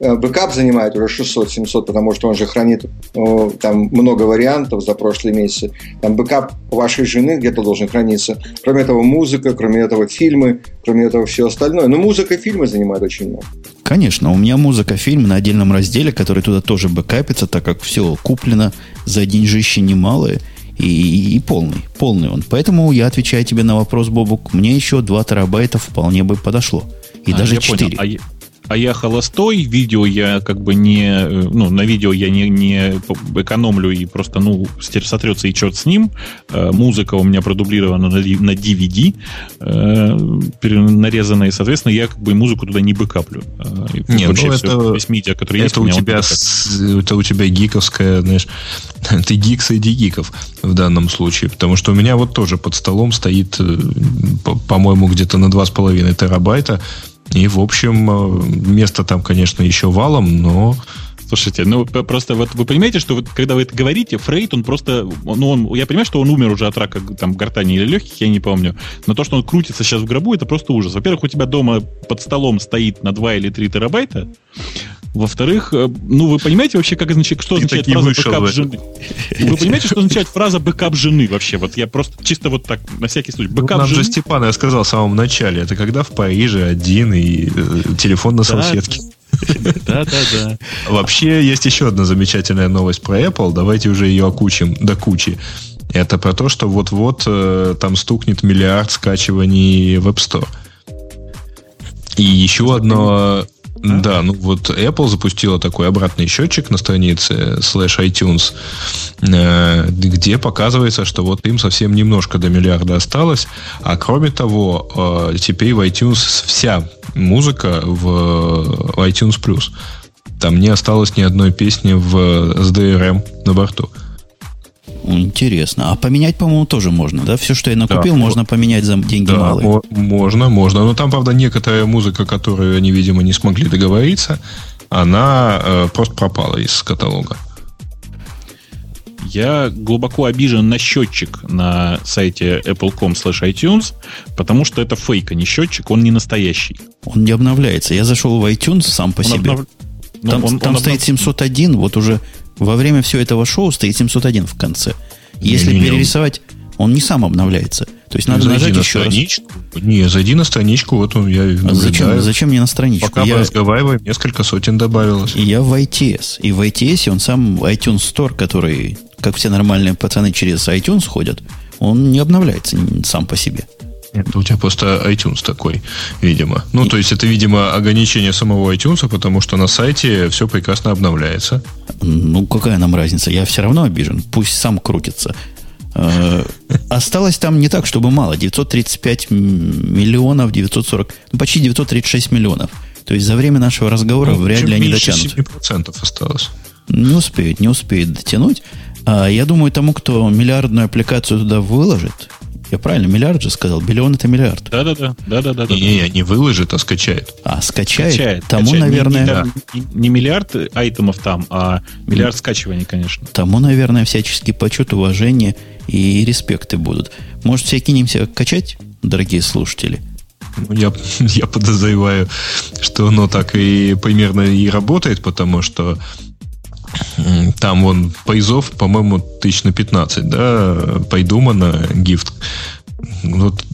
э, бэкап занимает уже 600-700, потому что он же хранит э, там много вариантов за прошлые месяцы. Там бэкап вашей жены где-то должен храниться. Кроме этого, музыка, кроме этого, фильмы, кроме этого, все остальное. Но музыка и фильмы занимают очень много. Конечно, у меня музыка, фильм на отдельном разделе, который туда тоже бэкапится, так как все куплено за деньжище немалые – и, и полный, полный он. Поэтому я отвечаю тебе на вопрос, Бобук, мне еще 2 терабайта вполне бы подошло. И а, даже 4. Понял. А, а я холостой, видео я как бы не, э, ну, на видео я не, не экономлю и просто, ну, сотрется и черт с ним. Э, музыка у меня продублирована на, DVD, э, нарезанная, и, соответственно, я как бы музыку туда не бэкаплю. Не, ну, это, все, весь медиа, который это есть, у, у тебя, это у тебя гиковская, знаешь, ты гик среди гиков в данном случае, потому что у меня вот тоже под столом стоит, по-моему, где-то на 2,5 терабайта и, в общем, э, место там, конечно, еще валом, но Слушайте, ну просто вот вы понимаете, что вот когда вы это говорите, Фрейд, он просто, ну он, я понимаю, что он умер уже от рака там гортани или легких, я не помню, но то, что он крутится сейчас в гробу, это просто ужас. Во-первых, у тебя дома под столом стоит на 2 или 3 терабайта, во-вторых, э, ну вы понимаете вообще, как означает, что означает фраза бэкап жены? Вы понимаете, что означает фраза бэкап жены вообще? Вот я просто чисто вот так, на всякий случай. Бэкап Нам жены... же Степан, я сказал в самом начале, это когда в Париже один и э, телефон на салфетке. Да, да, да. Вообще, есть еще одна замечательная новость про Apple. Давайте уже ее окучим до кучи. Это про то, что вот-вот э, там стукнет миллиард скачиваний в App Store. И еще одно да, ну вот Apple запустила такой обратный счетчик на странице slash iTunes, э, где показывается, что вот им совсем немножко до миллиарда осталось, а кроме того, э, теперь в iTunes вся музыка в iTunes Plus. Там не осталось ни одной песни в SDRM на борту. Интересно. А поменять, по-моему, тоже можно, да? Все, что я накупил, да, можно поменять за деньги да, малые. Можно, можно. Но там, правда, некоторая музыка, которую они, видимо, не смогли договориться, она э, просто пропала из каталога. Я глубоко обижен на счетчик на сайте apple.com slash iTunes, потому что это фейк, а не счетчик, он не настоящий. Он не обновляется. Я зашел в iTunes сам по он себе. Обнов... Там, ну, он, там он стоит обнов... 701, вот уже во время всего этого шоу стоит 701 в конце. Если не, не, перерисовать, он не сам обновляется. То есть надо нажать на еще страничку. раз. Не, зайди на страничку, вот он я а зачем, зачем мне на страничку? Пока я, мы разговариваем, несколько сотен добавилось. И я в ITS. И в ITS он сам iTunes Store, который, как все нормальные пацаны через iTunes ходят, он не обновляется сам по себе. Это у тебя просто iTunes такой, видимо. Ну, то есть это, видимо, ограничение самого iTunes, потому что на сайте все прекрасно обновляется. Ну, какая нам разница? Я все равно обижен. Пусть сам крутится. Э, осталось там не так, чтобы мало. 935 миллионов, 940, ну, почти 936 миллионов. То есть за время нашего разговора ну, вряд ли они дотянут. 7% осталось. Не успеют, не успеют дотянуть. А я думаю, тому, кто миллиардную аппликацию туда выложит, я правильно, миллиард же сказал. Биллион это миллиард. Да-да-да. да-да-да. Не, не, не выложит, а скачает. А, скачает? Скачает. Тому, скачает. наверное... Не, да. не, не миллиард айтемов там, а миллиард скачиваний, конечно. Тому, наверное, всяческий почет, уважение и респекты будут. Может, все кинемся качать, дорогие слушатели? Ну, я, я подозреваю, что оно так и примерно и работает, потому что там вон призов, по-моему, тысяч на 15, да, придумано, гифт. Вот,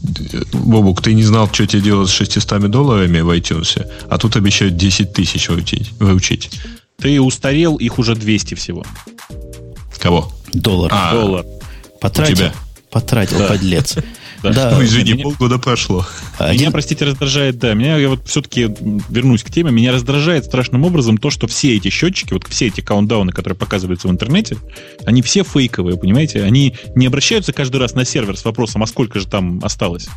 Бобук, ты не знал, что тебе делать с 600 долларами в iTunes, а тут обещают 10 тысяч выручить. выручить. Ты устарел, их уже 200 всего. Кого? Доллар. А, Доллар. Потратил. У тебя. Потратил, да. подлец. Да. да. Ну, извини, меня, полгода прошло. Один... Меня, простите, раздражает, да, меня, я вот все-таки вернусь к теме, меня раздражает страшным образом то, что все эти счетчики, вот все эти каунтдауны, которые показываются в интернете, они все фейковые, понимаете? Они не обращаются каждый раз на сервер с вопросом, а сколько же там осталось.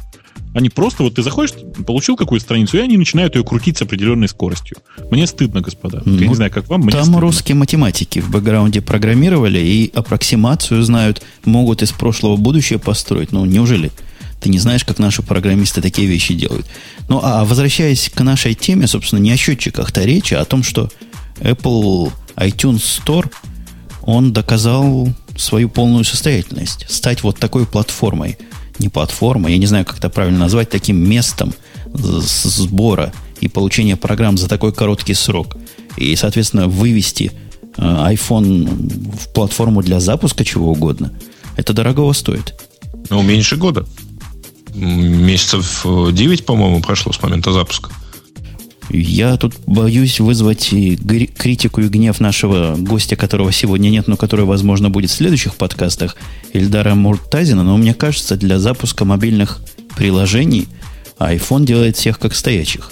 Они просто, вот ты заходишь, получил какую-то страницу, и они начинают ее крутить с определенной скоростью. Мне стыдно, господа. Ну, я не знаю, как вам. Мне там стыдно. русские математики в бэкграунде программировали и аппроксимацию знают, могут из прошлого будущее построить. Ну, неужели ты не знаешь, как наши программисты такие вещи делают. Ну, а возвращаясь к нашей теме, собственно, не о счетчиках-то речи, а о том, что Apple iTunes Store, он доказал свою полную состоятельность. Стать вот такой платформой. Не платформой, я не знаю, как это правильно назвать, таким местом сбора и получения программ за такой короткий срок. И, соответственно, вывести э, iPhone в платформу для запуска чего угодно, это дорогого стоит. Ну, меньше года месяцев 9, э, по-моему, прошло с момента запуска. Я тут боюсь вызвать критику и гнев нашего гостя, которого сегодня нет, но который, возможно, будет в следующих подкастах, Эльдара Муртазина. Но мне кажется, для запуска мобильных приложений iPhone делает всех как стоячих.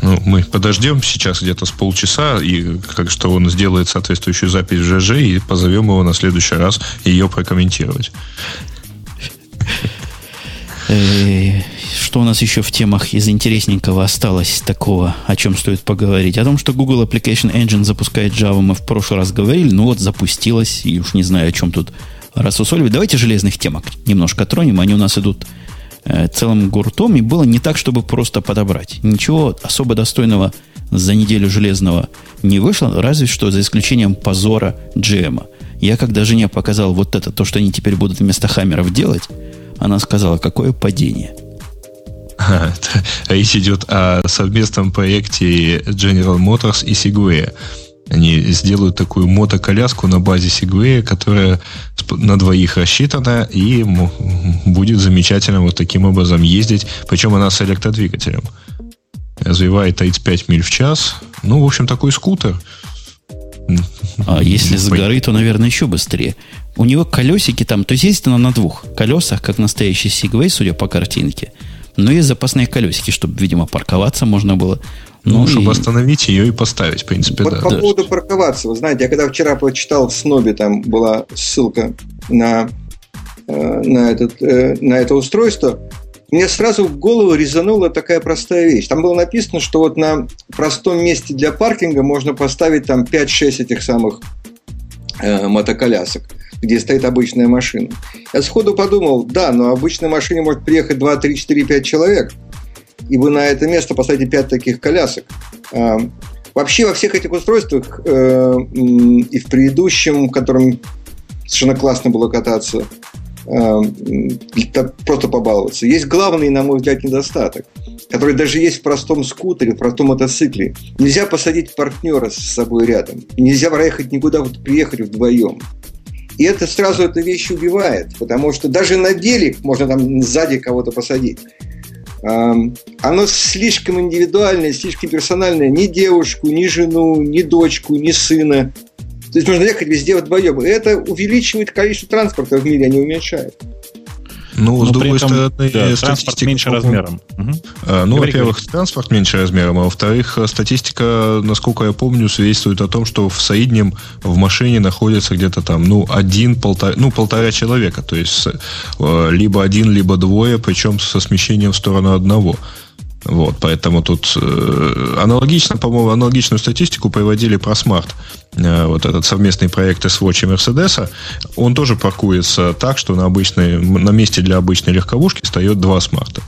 Ну, мы подождем сейчас где-то с полчаса, и как что он сделает соответствующую запись в ЖЖ, и позовем его на следующий раз ее прокомментировать. Э, что у нас еще в темах из интересненького осталось такого, о чем стоит поговорить? О том, что Google Application Engine запускает Java, мы в прошлый раз говорили, ну вот запустилась, и уж не знаю, о чем тут рассусоливать. Давайте железных темок немножко тронем, они у нас идут э, целым гуртом, и было не так, чтобы просто подобрать. Ничего особо достойного за неделю железного не вышло, разве что за исключением позора GM. Я когда жене показал вот это, то, что они теперь будут вместо хаммеров делать, она сказала, какое падение. А, речь идет о совместном проекте General Motors и Segway. Они сделают такую мотоколяску на базе Segway, которая на двоих рассчитана и будет замечательно вот таким образом ездить. Причем она с электродвигателем. Развивает 35 миль в час. Ну, в общем, такой скутер. А если с горы, то, наверное, еще быстрее. У него колесики там, то есть ездит она на двух колесах, как настоящий Segway, судя по картинке. Но есть запасные колесики, чтобы, видимо, парковаться можно было. Ну, ну чтобы и... остановить ее и поставить, в принципе, вот да. По поводу парковаться, вы знаете, я когда вчера прочитал в Снобе, там была ссылка на, э, на, этот, э, на это устройство, мне сразу в голову резанула такая простая вещь. Там было написано, что вот на простом месте для паркинга можно поставить там 5-6 этих самых э, мотоколясок, где стоит обычная машина. Я сходу подумал, да, но обычной машине может приехать 2, 3, 4, 5 человек – и вы на это место поставите 5 таких колясок. А, вообще во всех этих устройствах э, и в предыдущем, в котором совершенно классно было кататься, просто побаловаться. Есть главный, на мой взгляд, недостаток, который даже есть в простом скутере, в простом мотоцикле. Нельзя посадить партнера с собой рядом. Нельзя проехать никуда, вот приехать вдвоем. И это сразу эту вещь убивает, потому что даже на деле можно там сзади кого-то посадить оно слишком индивидуальное, слишком персональное. Ни девушку, ни жену, ни дочку, ни сына. То есть нужно ехать везде вдвоем. И это увеличивает количество транспорта в мире, а не уменьшает. Ну, Но с другой этом, стороны, да, транспорт меньше размером. Угу. А, ну, во-первых, транспорт меньше размером, а во-вторых, статистика, насколько я помню, свидетельствует о том, что в среднем в машине находится где-то там, ну, один, полтора, ну, полтора человека, то есть э, либо один, либо двое, причем со смещением в сторону одного. Вот, поэтому тут э, аналогично, по-моему, аналогичную статистику приводили про смарт. Э, вот этот совместный проект Swatch и Мерседеса. Он тоже паркуется так, что на, обычной, на месте для обычной легковушки стоит два смарта.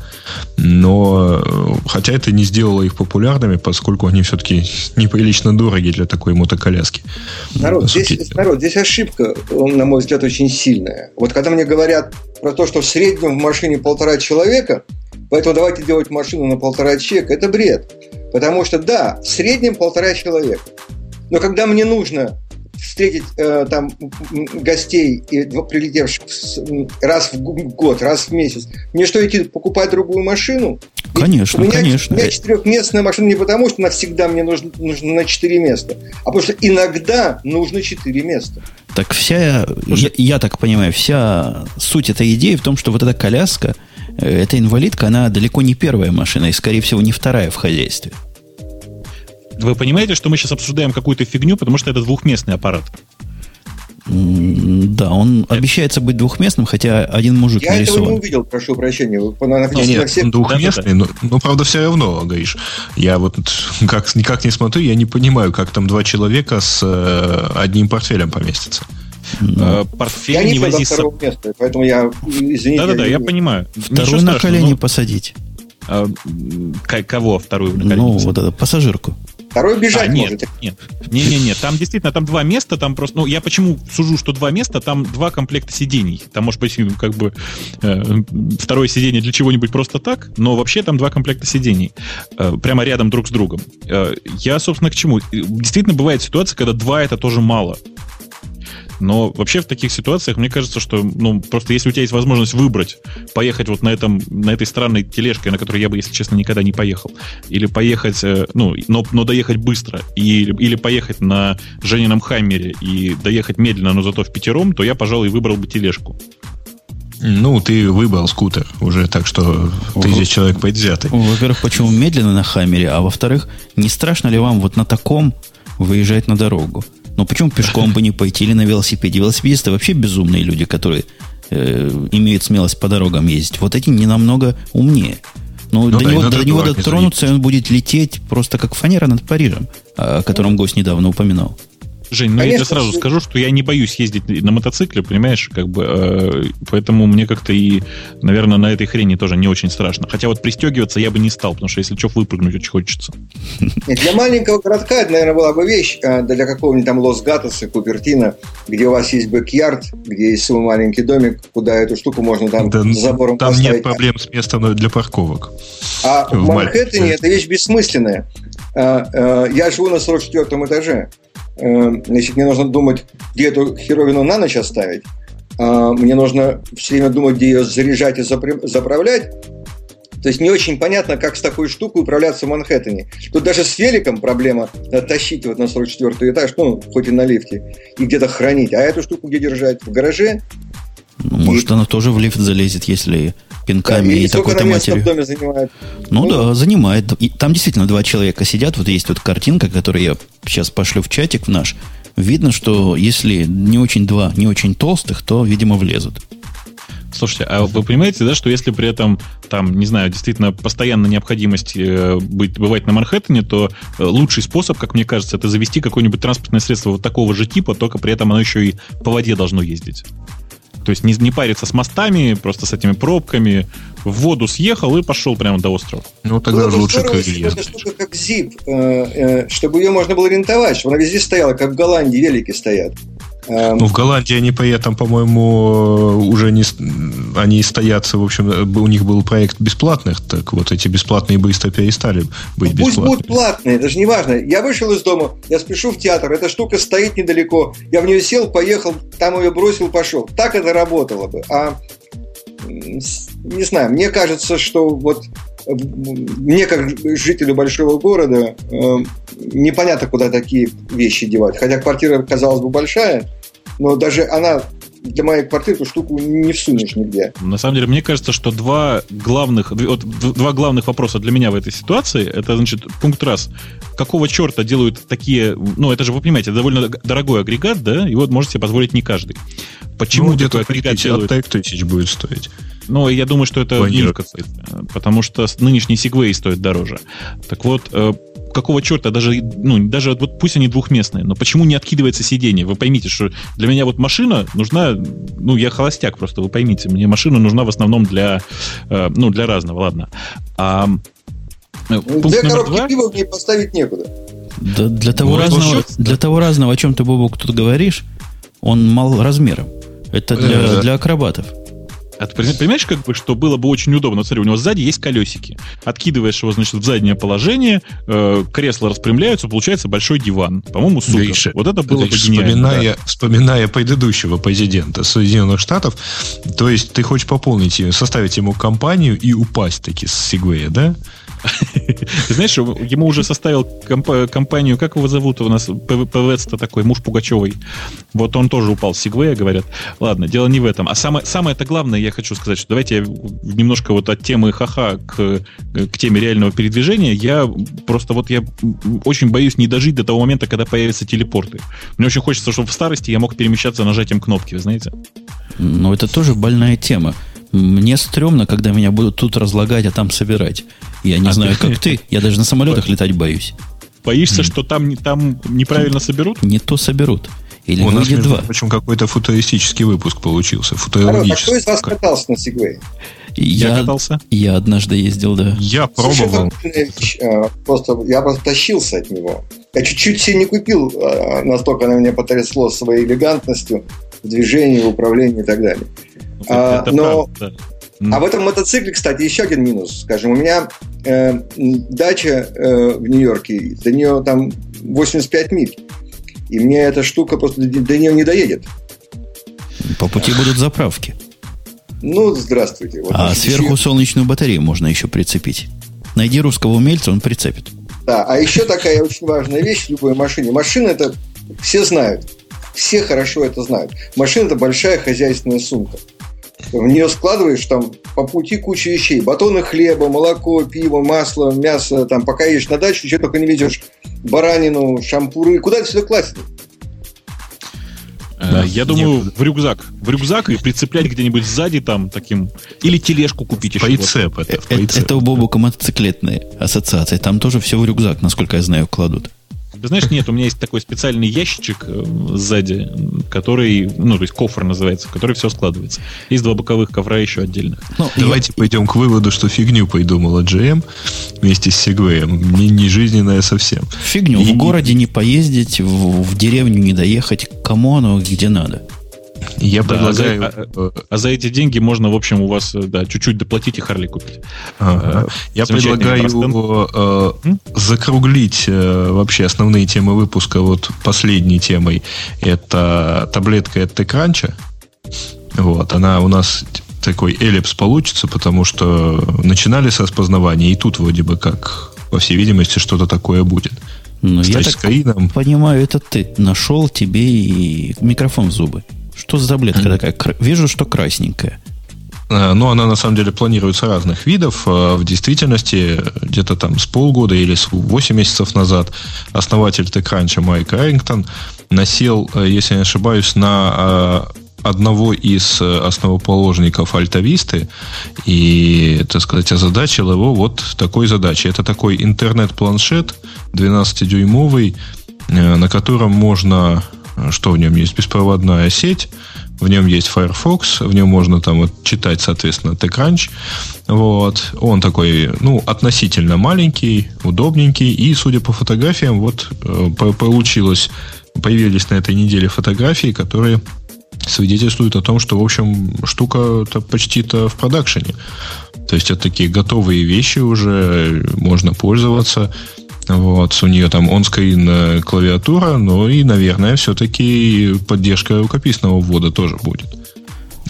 Но э, хотя это не сделало их популярными, поскольку они все-таки неприлично дороги для такой мотоколяски. Народ, здесь, народ, здесь ошибка, на мой взгляд, очень сильная. Вот когда мне говорят про то, что в среднем в машине полтора человека, Поэтому давайте делать машину на полтора человека. Это бред. Потому что, да, в среднем полтора человека. Но когда мне нужно встретить э, там гостей, и, прилетевших раз в год, раз в месяц, мне что, идти покупать другую машину? Конечно, у меня, конечно. У меня четырехместная машина не потому, что навсегда мне нужно, нужно на четыре места, а потому что иногда нужно четыре места. Так вся, я, я так понимаю, вся суть этой идеи в том, что вот эта коляска – Э, эта инвалидка, она далеко не первая машина и, скорее всего, не вторая в хозяйстве. Вы понимаете, что мы сейчас обсуждаем какую-то фигню, потому что это двухместный аппарат? Да, он обещается быть двухместным, хотя один мужик Я нарисован. этого не увидел, прошу прощения. Вы, не, нет, всех... он двухместный, но, но, правда, все равно, говоришь. Я вот как, никак не смотрю, я не понимаю, как там два человека с э, одним портфелем поместятся. Но... Э, портфель я не, не вози с места, поэтому я, извините. Да-да-да, я, я понимаю. Вторую на колени но... посадить. А, кого вторую на колени Ну, посадить? вот это, пассажирку. Второй бежать а, нет, может. Нет, нет, нет, нет. Там действительно, там два места, там просто, ну, я почему сужу, что два места, там два комплекта сидений. Там может быть как бы э, второе сиденье для чего-нибудь просто так, но вообще там два комплекта сидений. Э, прямо рядом друг с другом. Э, я, собственно, к чему? Действительно бывает ситуация, когда два это тоже мало. Но вообще в таких ситуациях мне кажется, что ну, просто если у тебя есть возможность выбрать, поехать вот на, этом, на этой странной тележке, на которой я бы, если честно, никогда не поехал, или поехать, э, ну, но, но доехать быстро, и, или поехать на Женином Хаммере и доехать медленно, но зато в пятером, то я, пожалуй, выбрал бы тележку. Ну, ты выбрал скутер уже, так что ты здесь человек предвзятый. Во-первых, почему медленно на Хаммере, а во-вторых, не страшно ли вам вот на таком выезжать на дорогу? Но ну, почему пешком бы не пойти или на велосипеде? Велосипедисты вообще безумные люди, которые э, имеют смелость по дорогам ездить. Вот эти не намного умнее. Но ну, до да, него, до него дотронуться, и он будет лететь просто как фанера над Парижем, о котором гость недавно упоминал. Жень, ну Конечно, я сразу все... скажу, что я не боюсь ездить на мотоцикле, понимаешь, как бы, э, поэтому мне как-то и, наверное, на этой хрени тоже не очень страшно. Хотя вот пристегиваться я бы не стал, потому что если что, выпрыгнуть очень хочется. Для маленького городка это, наверное, была бы вещь, э, для какого-нибудь там Лос-Гатоса, Купертина, где у вас есть бэк-ярд, где есть свой маленький домик, куда эту штуку можно там да, за забором Там поставить. нет проблем с местом для парковок. А в, в Манхэттене это вещь бессмысленная. Э, э, я живу на 44 этаже. Э, значит, мне нужно думать, где эту херовину на ночь оставить. А, мне нужно все время думать, где ее заряжать и заправлять. То есть не очень понятно, как с такой штукой управляться в Манхэттене. Тут даже с великом проблема тащить вот на 44 этаж, ну, хоть и на лифте, и где-то хранить. А эту штуку где держать? В гараже? Может, и... она тоже в лифт залезет, если пинками да, и, и такой-то матерью. В доме занимает? Ну, ну да, занимает. И там действительно два человека сидят. Вот есть вот картинка, которую я сейчас пошлю в чатик в наш. Видно, что если не очень два, не очень толстых, то, видимо, влезут. Слушайте, а вы понимаете, да, что если при этом, там, не знаю, действительно постоянно необходимость э, быть, бывать на Манхэттене, то э, лучший способ, как мне кажется, это завести какое-нибудь транспортное средство вот такого же типа, только при этом оно еще и по воде должно ездить. То есть не, не париться с мостами, просто с этими пробками. В воду съехал и пошел прямо до острова. Ну, тогда же лучше Эта штука как ZIP, э, э, чтобы ее можно было рентовать, чтобы она везде стояла, как в Голландии велики стоят. Эм, ну, в Голландии они при этом, по-моему, уже не, они стоят, в общем, у них был проект бесплатных, так вот эти бесплатные быстро перестали быть ну, Пусть будут платные, это же не важно. Я вышел из дома, я спешу в театр, эта штука стоит недалеко, я в нее сел, поехал, там ее бросил, пошел. Так это работало бы. А не знаю, мне кажется, что вот мне, как жителю большого города, э, непонятно, куда такие вещи девать. Хотя квартира, казалось бы, большая, но даже она для моей квартиры эту штуку не всунешь нигде. На самом деле, мне кажется, что два главных, вот, два главных вопроса для меня в этой ситуации, это, значит, пункт раз. Какого черта делают такие, ну, это же, вы понимаете, довольно дорогой агрегат, да, и вот можете себе позволить не каждый. Почему ну, такой агрегат делают? От тысяч будет стоить. Ну, я думаю, что это миф какой-то, потому что нынешний Segway стоит дороже. Так вот, э, какого черта, даже, ну, даже вот пусть они двухместные, но почему не откидывается сиденье? Вы поймите, что для меня вот машина нужна, ну, я холостяк просто, вы поймите, мне машина нужна в основном для, э, ну, для разного, ладно. А, э, Две коробки два... пива мне поставить некуда. Да, для, того ну, разного, для того разного, о чем ты, Бобок, тут говоришь, он мал размером. Это для, э, для акробатов. А ты понимаешь, как бы, что было бы очень удобно? Смотри, у него сзади есть колесики. Откидываешь его, значит, в заднее положение, э, кресла распрямляются, получается большой диван. По-моему, супер. Гриша, вот это было Гриша, бы гениально. Вспоминая, да. вспоминая предыдущего президента Соединенных Штатов, то есть ты хочешь пополнить, составить ему компанию и упасть таки с Сигвея, да? Знаешь, ему уже составил комп- компанию, как его зовут у нас, ПВЦ-то такой, муж Пугачевой. Вот он тоже упал с Сигвея, говорят. Ладно, дело не в этом. А самое, самое-то главное, я хочу сказать, что давайте я немножко вот от темы ха-ха к, к теме реального передвижения. Я просто вот я очень боюсь не дожить до того момента, когда появятся телепорты. Мне очень хочется, чтобы в старости я мог перемещаться нажатием кнопки, вы знаете? Но это тоже больная тема. Мне стрёмно, когда меня будут тут разлагать, а там собирать. Я не а знаю, ты... как ты. Я даже на самолетах летать боюсь. Боишься, что там, там неправильно соберут? Не то соберут. Или У нас, два. Причем какой-то футуристический выпуск получился. Футуристический. А кто из вас катался на Сигвей? Я, я катался. Я однажды ездил, да. Я пробовал. А, просто я просто тащился от него. Я чуть-чуть себе не купил, а, настолько на меня потрясло своей элегантностью в движении, в управлении и так далее. А, но правда, да. А в этом мотоцикле, кстати, еще один минус. Скажем, у меня э, дача э, в Нью-Йорке, до нее там 85 миль. И мне эта штука просто до, до нее не доедет. По пути будут заправки. Ну, здравствуйте. Вот а сверху еще... солнечную батарею можно еще прицепить. Найди русского умельца, он прицепит. Да, а еще такая очень важная вещь в любой машине. Машина это все знают. Все хорошо это знают. Машина это большая хозяйственная сумка. В нее складываешь там по пути кучу вещей. Батоны хлеба, молоко, пиво, масло, мясо. Там, пока едешь на дачу, что только не ведешь. Баранину, шампуры. Куда это сюда класть? Э, да, Я думаю, в рюкзак. В рюкзак и прицеплять где-нибудь сзади там таким. Или тележку купить еще. Прицеп это, это, это у Бобука мотоциклетная ассоциация. Там тоже все в рюкзак, насколько я знаю, кладут. Ты знаешь, нет, у меня есть такой специальный ящичек э, сзади, который, ну, то есть кофр называется, в который все складывается. Есть два боковых ковра еще отдельных. Ну, Давайте я... пойдем к выводу, что фигню придумала GM вместе с Segway. Не, не жизненная совсем. Фигню. И... В городе не поездить, в, в деревню не доехать. Кому оно где надо? Я да, предлагаю... А за, а, а за эти деньги можно, в общем, у вас да, чуть-чуть доплатить и Харли купить. Ага. Я предлагаю э, закруглить э, вообще основные темы выпуска вот последней темой. Это таблетка от TechCrunch. Вот, она у нас такой эллипс получится, потому что начинали с распознавания, и тут вроде бы как, по всей видимости, что-то такое будет. Ну, я так понимаю, это ты нашел тебе и микрофон в зубы. Что за таблетка такая? Вижу, что красненькая. Э, ну, она на самом деле планируется разных видов. Э, в действительности, где-то там с полгода или с 8 месяцев назад основатель TechCrunch Майк Эрингтон насел, э, если я не ошибаюсь, на одного из основоположников Альтависты и, так сказать, озадачил его вот такой задачей. Это такой интернет-планшет 12-дюймовый, на котором можно что в нем есть? Беспроводная сеть, в нем есть Firefox, в нем можно там вот читать, соответственно, TechCrunch. Вот. Он такой, ну, относительно маленький, удобненький, и, судя по фотографиям, вот э, получилось, появились на этой неделе фотографии, которые свидетельствуют о том, что, в общем, штука-то почти-то в продакшене. То есть это такие готовые вещи уже, можно пользоваться. Вот, у нее там онскрин клавиатура, но и, наверное, все-таки поддержка рукописного ввода тоже будет.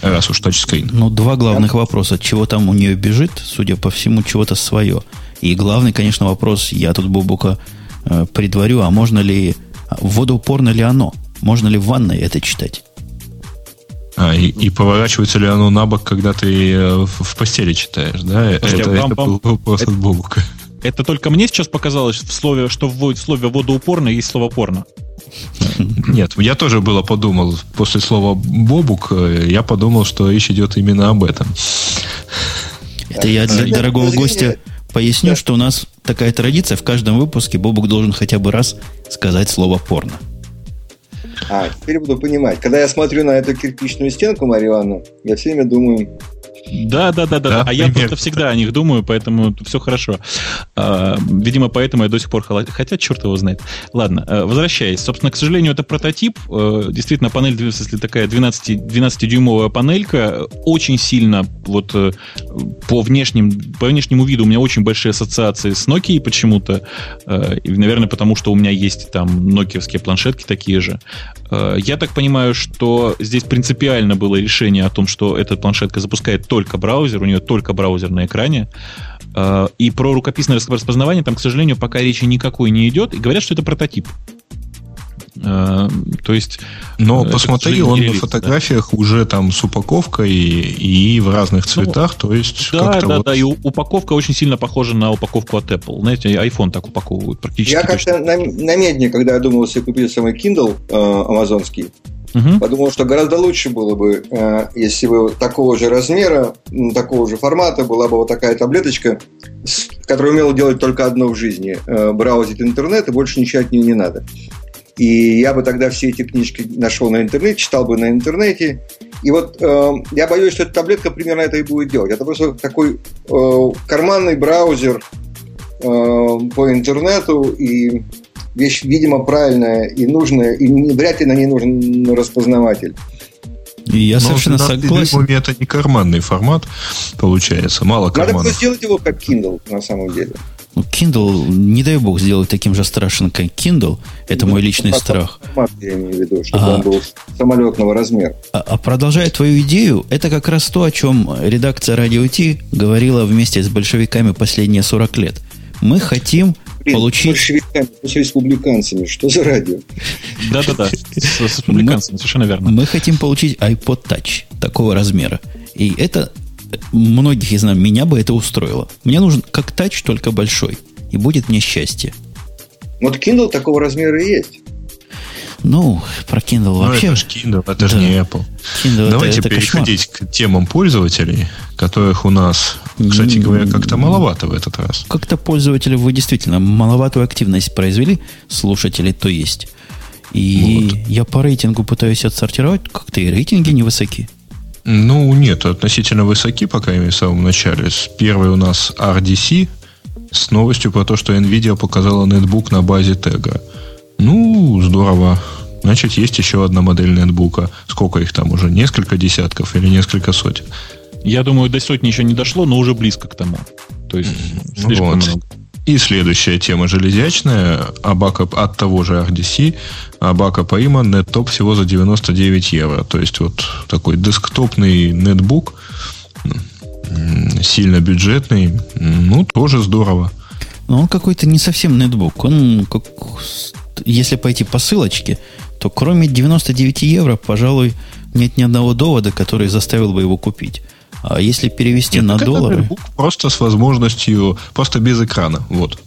Раз уж тачскрин. Ну, два главных вопроса. Чего там у нее бежит, судя по всему, чего-то свое. И главный, конечно, вопрос, я тут Бобука э, предварю, а можно ли, водоупорно ли оно? Можно ли в ванной это читать? А, и, и поворачивается ли оно на бок, когда ты э, в, в постели читаешь, да? Слушайте, это, вам, это был вопрос это, от Бобука. Это только мне сейчас показалось в слове, что в слове водоупорно есть слово порно. Нет, я тоже было подумал, после слова бобук, э, я подумал, что речь идет именно об этом. Это я для дорогого гостя поясню, что у нас такая традиция, в каждом выпуске Бобук должен хотя бы раз сказать слово порно. А, теперь буду понимать. Когда я смотрю на эту кирпичную стенку, Мария Ивановна, я все время думаю, да, да, да, да. да а я просто всегда о них думаю, поэтому все хорошо. А, видимо, поэтому я до сих пор. Хотя, черт его знает. Ладно, э, возвращаясь. Собственно, к сожалению, это прототип. Э, действительно, панель, если такая 12, 12-дюймовая панелька, очень сильно вот э, по, внешним, по внешнему виду у меня очень большие ассоциации с Nokia почему-то. И, наверное, потому что у меня есть там нокиевские планшетки такие же. Я так понимаю, что здесь принципиально было решение о том, что эта планшетка запускает только браузер, у нее только браузер на экране. Э, и про рукописное распознавание там, к сожалению, пока речи никакой не идет. И говорят, что это прототип. Э, то есть... Но это, посмотри, он релиз, на фотографиях да. уже там с упаковкой и, и в разных ну, цветах, ну, то есть... Да, да, вот... да, и упаковка очень сильно похожа на упаковку от Apple. Знаете, iPhone так упаковывают практически Я как-то на, на медне, когда я думал себе купить самый Kindle э, амазонский, Угу. Подумал, что гораздо лучше было бы, э, если бы такого же размера, такого же формата была бы вот такая таблеточка, которая умела делать только одно в жизни э, – браузить интернет, и больше ничего от нее не надо. И я бы тогда все эти книжки нашел на интернете, читал бы на интернете. И вот э, я боюсь, что эта таблетка примерно это и будет делать. Это просто такой э, карманный браузер э, по интернету, и вещь, видимо, правильная и нужная, и вряд ли на ней нужен распознаватель. И я Но совершенно согласен. Это не карманный формат, получается, мало карманов. Надо сделать его как Kindle, на самом деле. Ну, Kindle, не дай бог, сделать таким же страшным, как Kindle. Это ну, мой личный страх. Формат, я имею в виду, чтобы а, он был самолетного размера. А, а продолжая твою идею, это как раз то, о чем редакция Radio T говорила вместе с большевиками последние 40 лет. Мы хотим получить... Большевиками, с республиканцами, что за радио? Да-да-да, с республиканцами, совершенно верно. Мы хотим получить iPod Touch такого размера. И это многих из нас, меня бы это устроило. Мне нужен как тач, только большой. И будет мне счастье. Вот Kindle такого размера и есть. Ну, про Kindle ну, вообще... это же Kindle, это же не Apple. Kindle Давайте это, это переходить кошмар. к темам пользователей, которых у нас кстати говоря, как-то маловато в этот раз. Как-то пользователи вы действительно маловатую активность произвели, слушатели то есть. И вот. я по рейтингу пытаюсь отсортировать, как-то и рейтинги невысоки. Ну, нет, относительно высоки, пока крайней в самом начале. Первый у нас RDC с новостью про то, что NVIDIA показала нетбук на базе тега. Ну, здорово. Значит, есть еще одна модель нетбука. Сколько их там уже? Несколько десятков или несколько сотен? Я думаю, до сотни еще не дошло, но уже близко к тому. То есть слишком вот. много. И следующая тема железячная, Абака от того же RDC, Абака Паима, неттоп всего за 99 евро. То есть вот такой десктопный нетбук, сильно бюджетный, ну, тоже здорово. Но он какой-то не совсем нетбук. Он, как, если пойти по ссылочке, то кроме 99 евро, пожалуй, нет ни одного довода, который заставил бы его купить. А если перевести Нет, на доллары... Просто с возможностью, просто без экрана. Вот.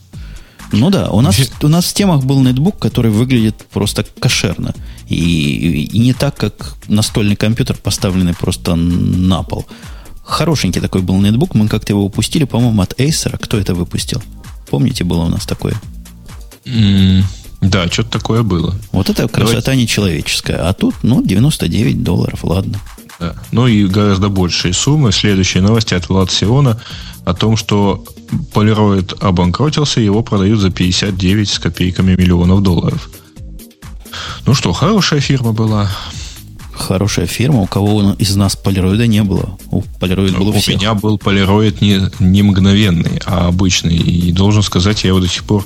Ну да, у нас, у нас в темах был нетбук, который выглядит просто кошерно. И, и не так, как настольный компьютер, поставленный просто на пол. Хорошенький такой был нетбук, мы как-то его упустили, по-моему, от Acer. Кто это выпустил? Помните, было у нас такое? Mm, да, что-то такое было. Вот это красота Давайте... нечеловеческая. А тут, ну, 99 долларов, ладно. Да. Ну и гораздо большие суммы. Следующие новости от Влад Сиона о том, что Polaroid обанкротился, его продают за 59 с копейками миллионов долларов. Ну что, хорошая фирма была. Хорошая фирма. У кого из нас полироида не было? У полироид был у, у меня был полироид не, не мгновенный, а обычный. И должен сказать, я его до сих пор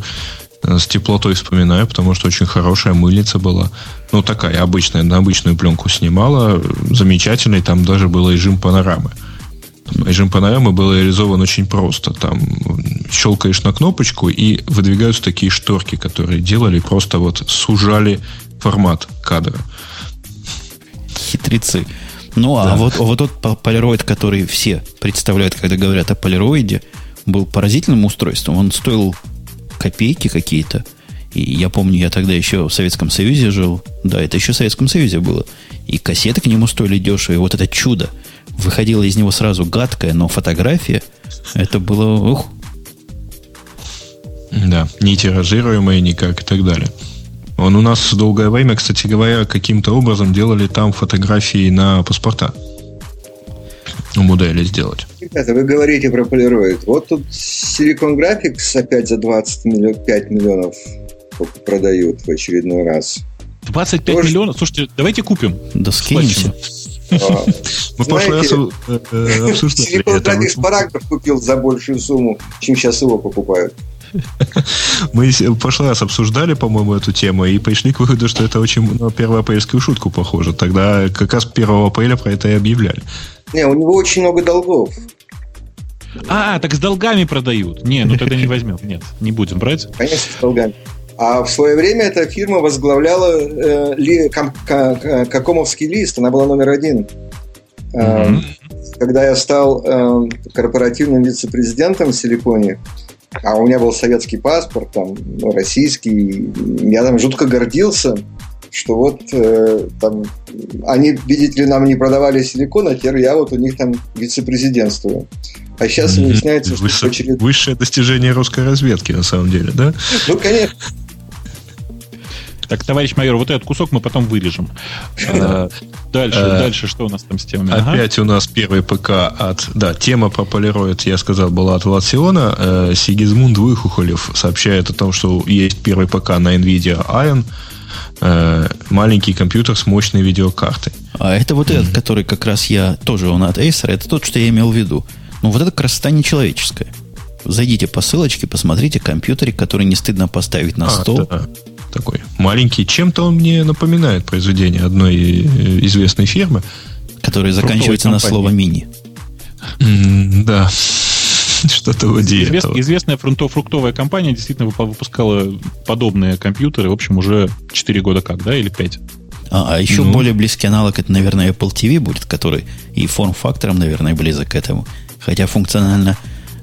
Э, с теплотой вспоминаю, потому что очень хорошая мыльница была. Ну, такая обычная, на обычную пленку снимала. Замечательный, там даже был режим панорамы. Режим панорамы был реализован очень просто. Там щелкаешь на кнопочку и выдвигаются такие шторки, которые делали, просто вот сужали формат кадра. Хитрецы. Ну, а да. вот, вот тот полироид, который все представляют, когда говорят о полироиде, был поразительным устройством. Он стоил копейки какие-то. И я помню, я тогда еще в Советском Союзе жил. Да, это еще в Советском Союзе было. И кассеты к нему стоили дешево. И вот это чудо. Выходила из него сразу гадкая, но фотография. Это было... Ух. Да, не тиражируемые никак и так далее. Он у нас долгое время, кстати говоря, каким-то образом делали там фотографии на паспорта модели сделать. Ребята, вы говорите про полироид. Вот тут Silicon Graphics опять за 25 миллионов продают в очередной раз. 25 Тоже... миллионов? Слушайте, давайте купим. Да скинемся. А, Мы в прошлый раз э, э, обсуждали Silicon Graphics параграф купил за большую сумму, чем сейчас его покупают. Мы в прошлый раз обсуждали, по-моему, эту тему и пришли к выводу, что это очень на первоапрельскую шутку похоже. Тогда как раз 1 апреля про это и объявляли. Не, у него очень много долгов. А, так с долгами продают. Не, ну тогда не возьмем. Нет, не будем брать. Конечно, с долгами. А в свое время эта фирма возглавляла э, ли, ком, к, Какомовский лист, она была номер один. Mm-hmm. Э, когда я стал э, корпоративным вице-президентом в Силиконе, а у меня был советский паспорт, там, ну, российский, я там жутко гордился, что вот э, там они, видите ли, нам не продавали силикон, а теперь я вот у них там вице-президентствую. А сейчас выясняется, что... Выше, очеред... Высшее достижение русской разведки, на самом деле, да? Ну, конечно. Так, товарищ майор, вот этот кусок мы потом вырежем. А, дальше, а, дальше, что у нас там с темами? Опять ага. у нас первый ПК от... Да, тема про полироид, я сказал, была от Влад Сиона. Э, Сигизмунд Выхухолев сообщает о том, что есть первый ПК на NVIDIA Ion, э, маленький компьютер с мощной видеокартой. А это вот этот, который как раз я тоже он от Acer, это тот, что я имел в виду. Ну, вот эта красота нечеловеческая. Зайдите по ссылочке, посмотрите компьютерик, который не стыдно поставить на а, стол. Да такой маленький. Чем-то он мне напоминает произведение одной э, известной фирмы. Которая заканчивается на слово мини. да. Что-то вроде Извест, этого. Известная фруктовая компания действительно выпускала подобные компьютеры, в общем, уже 4 года как, да, или 5? А, а еще ну. более близкий аналог, это, наверное, Apple TV будет, который и форм-фактором, наверное, близок к этому. Хотя функционально,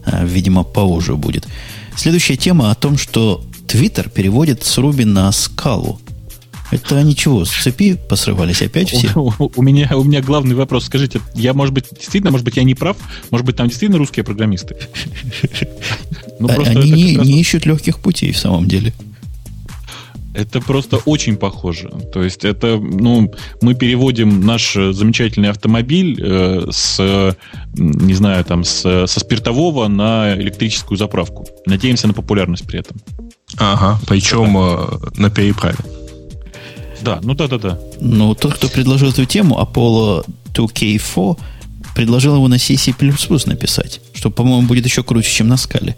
э, видимо, поуже будет. Следующая тема о том, что Твиттер переводит с Руби на скалу. Это ничего, с цепи посрывались опять все? У, у, меня, у меня главный вопрос. Скажите, я, может быть, действительно, может быть, я не прав? Может быть, там действительно русские программисты? Ну, а, Они не, не ищут легких путей в самом деле. Это просто очень похоже. То есть это, ну, мы переводим наш замечательный автомобиль э, с, не знаю, там, с, со спиртового на электрическую заправку. Надеемся на популярность при этом. Ага, причем. Э, на переправе. Да, ну да-да-да. Ну, тот, кто предложил эту тему, Apollo 2K4, предложил его на C++ написать, что, по-моему, будет еще круче, чем на скале.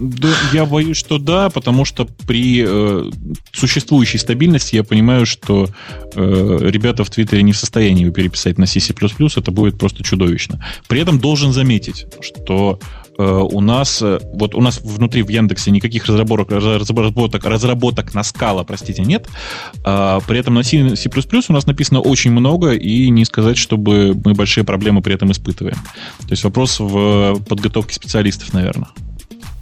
Да, я боюсь, что да, потому что при э, существующей стабильности я понимаю, что э, ребята в Твиттере не в состоянии его переписать на C++, это будет просто чудовищно. При этом должен заметить, что у нас, э, вот у нас внутри в Яндексе никаких разработок, разработок, разработок на скала, простите, нет. А, при этом на C, C++ у нас написано очень много, и не сказать, чтобы мы большие проблемы при этом испытываем. То есть вопрос в подготовке специалистов, наверное.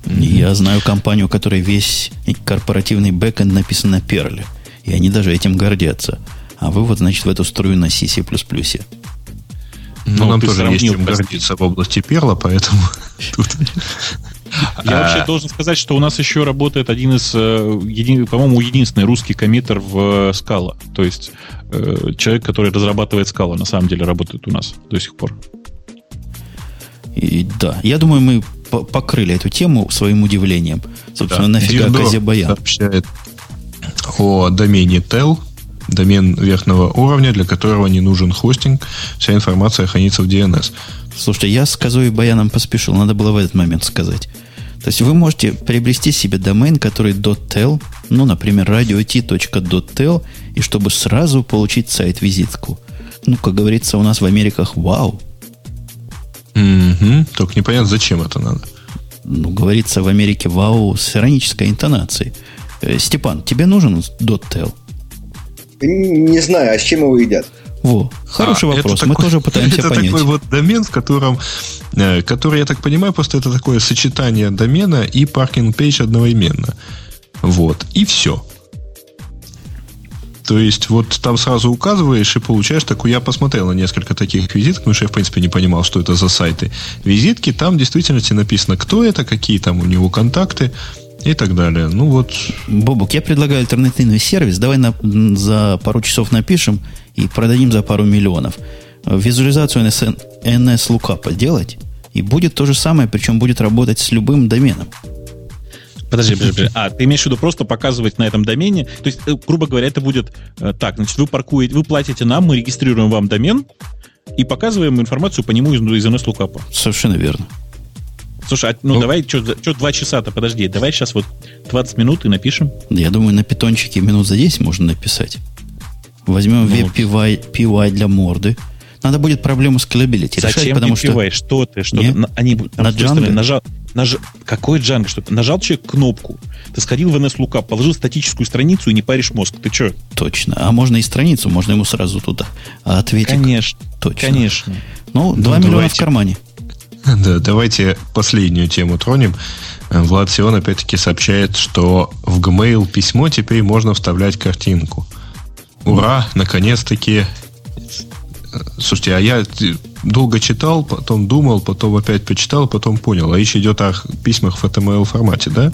Я знаю компанию, у которой весь корпоративный бэкэнд написан на Перле. И они даже этим гордятся. А вы вот, значит, в эту струю на C++. Ну, ну нам тоже есть чем гордиться в области перла, поэтому тут... Я вообще должен сказать, что у нас еще работает один из, э, по-моему, единственный русский коммитер в Scala. То есть э, человек, который разрабатывает Scala, на самом деле работает у нас до сих пор. И, да, я думаю, мы покрыли эту тему своим удивлением. Собственно, да. нафига Казебаян? сообщает о домене tel, домен верхнего уровня, для которого не нужен хостинг. Вся информация хранится в DNS. Слушайте, я с Козой и Баяном поспешил. Надо было в этот момент сказать. То есть вы можете приобрести себе домен, который .tel, ну, например, radio.t.tel, и чтобы сразу получить сайт-визитку. Ну, как говорится, у нас в Америках вау. Угу. Только непонятно, зачем это надо. Ну, говорится в Америке вау с иронической интонацией. Э, Степан, тебе нужен .tel? Не знаю, а с чем его едят? Во, хороший а, вопрос. Мы такой, тоже пытаемся это понять. Это такой вот домен, в котором, э, который, я так понимаю, просто это такое сочетание домена и parking page одновременно. Вот. И все. То есть, вот там сразу указываешь и получаешь такую... Я посмотрел на несколько таких визиток, потому что я, в принципе, не понимал, что это за сайты. Визитки, там в действительности написано, кто это, какие там у него контакты и так далее. Ну вот. Бобук, я предлагаю альтернативный сервис. Давай на, за пару часов напишем и продадим за пару миллионов. Визуализацию NS, NS Lookup делать, и будет то же самое, причем будет работать с любым доменом. Подожди, подожди, подожди. А, ты имеешь в виду просто показывать на этом домене? То есть, э, грубо говоря, это будет э, так, значит, вы паркуете, вы платите нам, мы регистрируем вам домен и показываем информацию по нему из, из NS Lookup. Совершенно верно. Слушай, а, ну, ну давай, что два часа-то, подожди, давай сейчас вот 20 минут и напишем. Я думаю, на питончике минут за 10 можно написать. Возьмем ну, PY, PY для морды. Надо будет проблему Зачем решать, потому PY? что... Что ты? Что Нет? ты? Они, на Django? Нажал, наж... Какой Django? Что ты? Нажал человек кнопку, ты сходил в NS Lookup, положил статическую страницу и не паришь мозг. Ты что? Точно. А можно и страницу, можно ему сразу туда ответить. Конечно. Точно. Конечно. Ну, 2 ну, миллиона в кармане. Да, давайте последнюю тему тронем. Влад Сион опять-таки сообщает, что в Gmail письмо теперь можно вставлять картинку. Ура, наконец-таки. Слушайте, а я долго читал, потом думал, потом опять почитал, потом понял. А речь идет о письмах в HTML формате, да?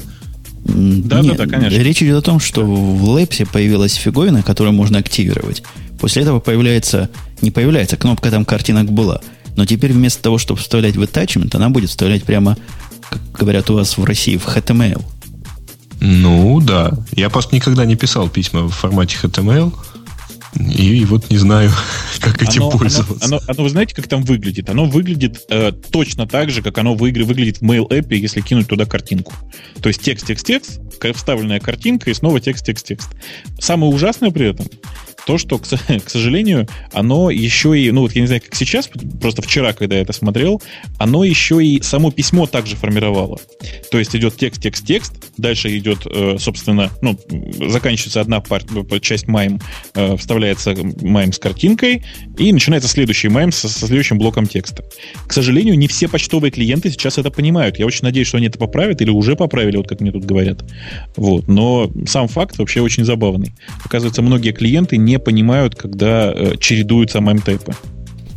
Да, Нет, да, да, конечно. Речь идет о том, что в Лепсе появилась фиговина, которую можно активировать. После этого появляется, не появляется, кнопка там картинок была. Но теперь вместо того, чтобы вставлять в attachment, она будет вставлять прямо, как говорят у вас в России, в HTML. Ну, да. Я просто никогда не писал письма в формате HTML. И, и вот не знаю, как этим оно, пользоваться. Оно, оно, оно, вы знаете, как там выглядит? Оно выглядит э, точно так же, как оно выглядит в Mail App, если кинуть туда картинку. То есть текст, текст, текст, вставленная картинка и снова текст, текст, текст. Самое ужасное при этом, то, что, к, сожалению, оно еще и, ну вот я не знаю, как сейчас, просто вчера, когда я это смотрел, оно еще и само письмо также формировало. То есть идет текст, текст, текст, дальше идет, э, собственно, ну, заканчивается одна пар, часть майм, э, вставляется майм с картинкой, и начинается следующий майм со, со следующим блоком текста. К сожалению, не все почтовые клиенты сейчас это понимают. Я очень надеюсь, что они это поправят или уже поправили, вот как мне тут говорят. Вот. Но сам факт вообще очень забавный. Оказывается, многие клиенты не понимают, когда э, чередуются мемтейпы.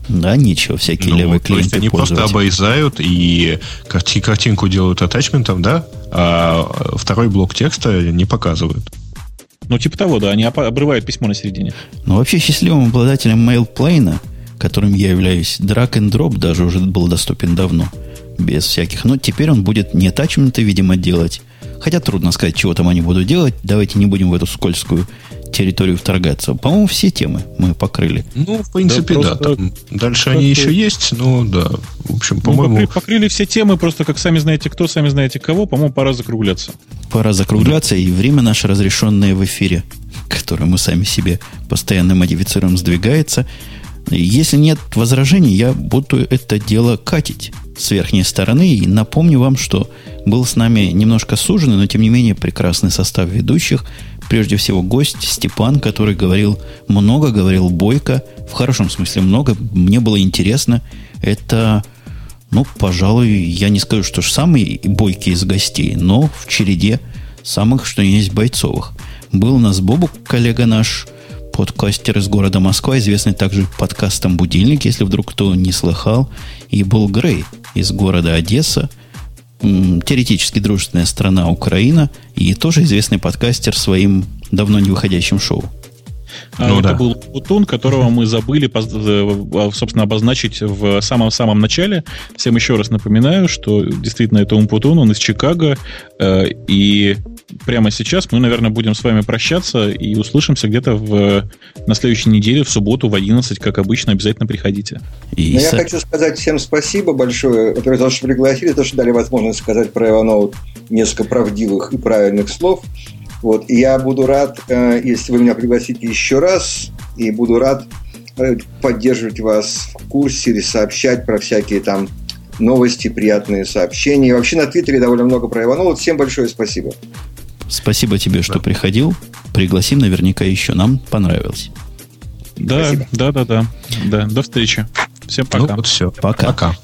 Да, ничего, всякие ну, левые клиенты. То есть они просто обрезают и карти картинку делают атачментом, да, а второй блок текста не показывают. Ну, типа того, да, они обрывают письмо на середине. Ну, вообще счастливым обладателем MailPlane, которым я являюсь, drag and drop даже уже был доступен давно, без всяких. Но теперь он будет не атачменты, видимо, делать. Хотя трудно сказать, чего там они будут делать. Давайте не будем в эту скользкую территорию вторгаться. По-моему, все темы мы покрыли. Ну, в принципе, да. да. Там дальше они еще есть, но да. В общем, ну, по-моему... Покрыли, покрыли все темы, просто как сами знаете кто, сами знаете кого. По-моему, пора закругляться. Пора закругляться, и время наше разрешенное в эфире, которое мы сами себе постоянно модифицируем, сдвигается. Если нет возражений, я буду это дело катить с верхней стороны. И напомню вам, что был с нами немножко суженный, но тем не менее прекрасный состав ведущих – прежде всего гость Степан, который говорил много, говорил бойко, в хорошем смысле много. Мне было интересно. Это, ну, пожалуй, я не скажу, что же самый бойкий из гостей, но в череде самых, что есть, бойцовых. Был у нас Бобук, коллега наш, подкастер из города Москва, известный также подкастом «Будильник», если вдруг кто не слыхал. И был Грей из города Одесса – теоретически дружественная страна Украина и тоже известный подкастер своим давно не выходящим шоу. А, ну, это да. был Путун, которого мы забыли, э, собственно, обозначить в самом-самом начале. Всем еще раз напоминаю, что действительно это Умпутун, он из Чикаго, э, и прямо сейчас мы, наверное, будем с вами прощаться и услышимся где-то в, на следующей неделе, в субботу в 11, как обычно, обязательно приходите. И я хочу сказать всем спасибо большое, во-первых, за то, что пригласили, за то, что дали возможность сказать про Иванова несколько правдивых и правильных слов. Вот. И я буду рад, э, если вы меня пригласите еще раз, и буду рад э, поддерживать вас в курсе или сообщать про всякие там новости, приятные сообщения. И вообще на Твиттере довольно много про Иванова. Всем большое спасибо. Спасибо тебе, что да. приходил. Пригласим наверняка еще. Нам понравилось. Да, Спасибо. да, да, да. Да, до встречи. Всем ну пока. Ну, вот все. Пока. Пока.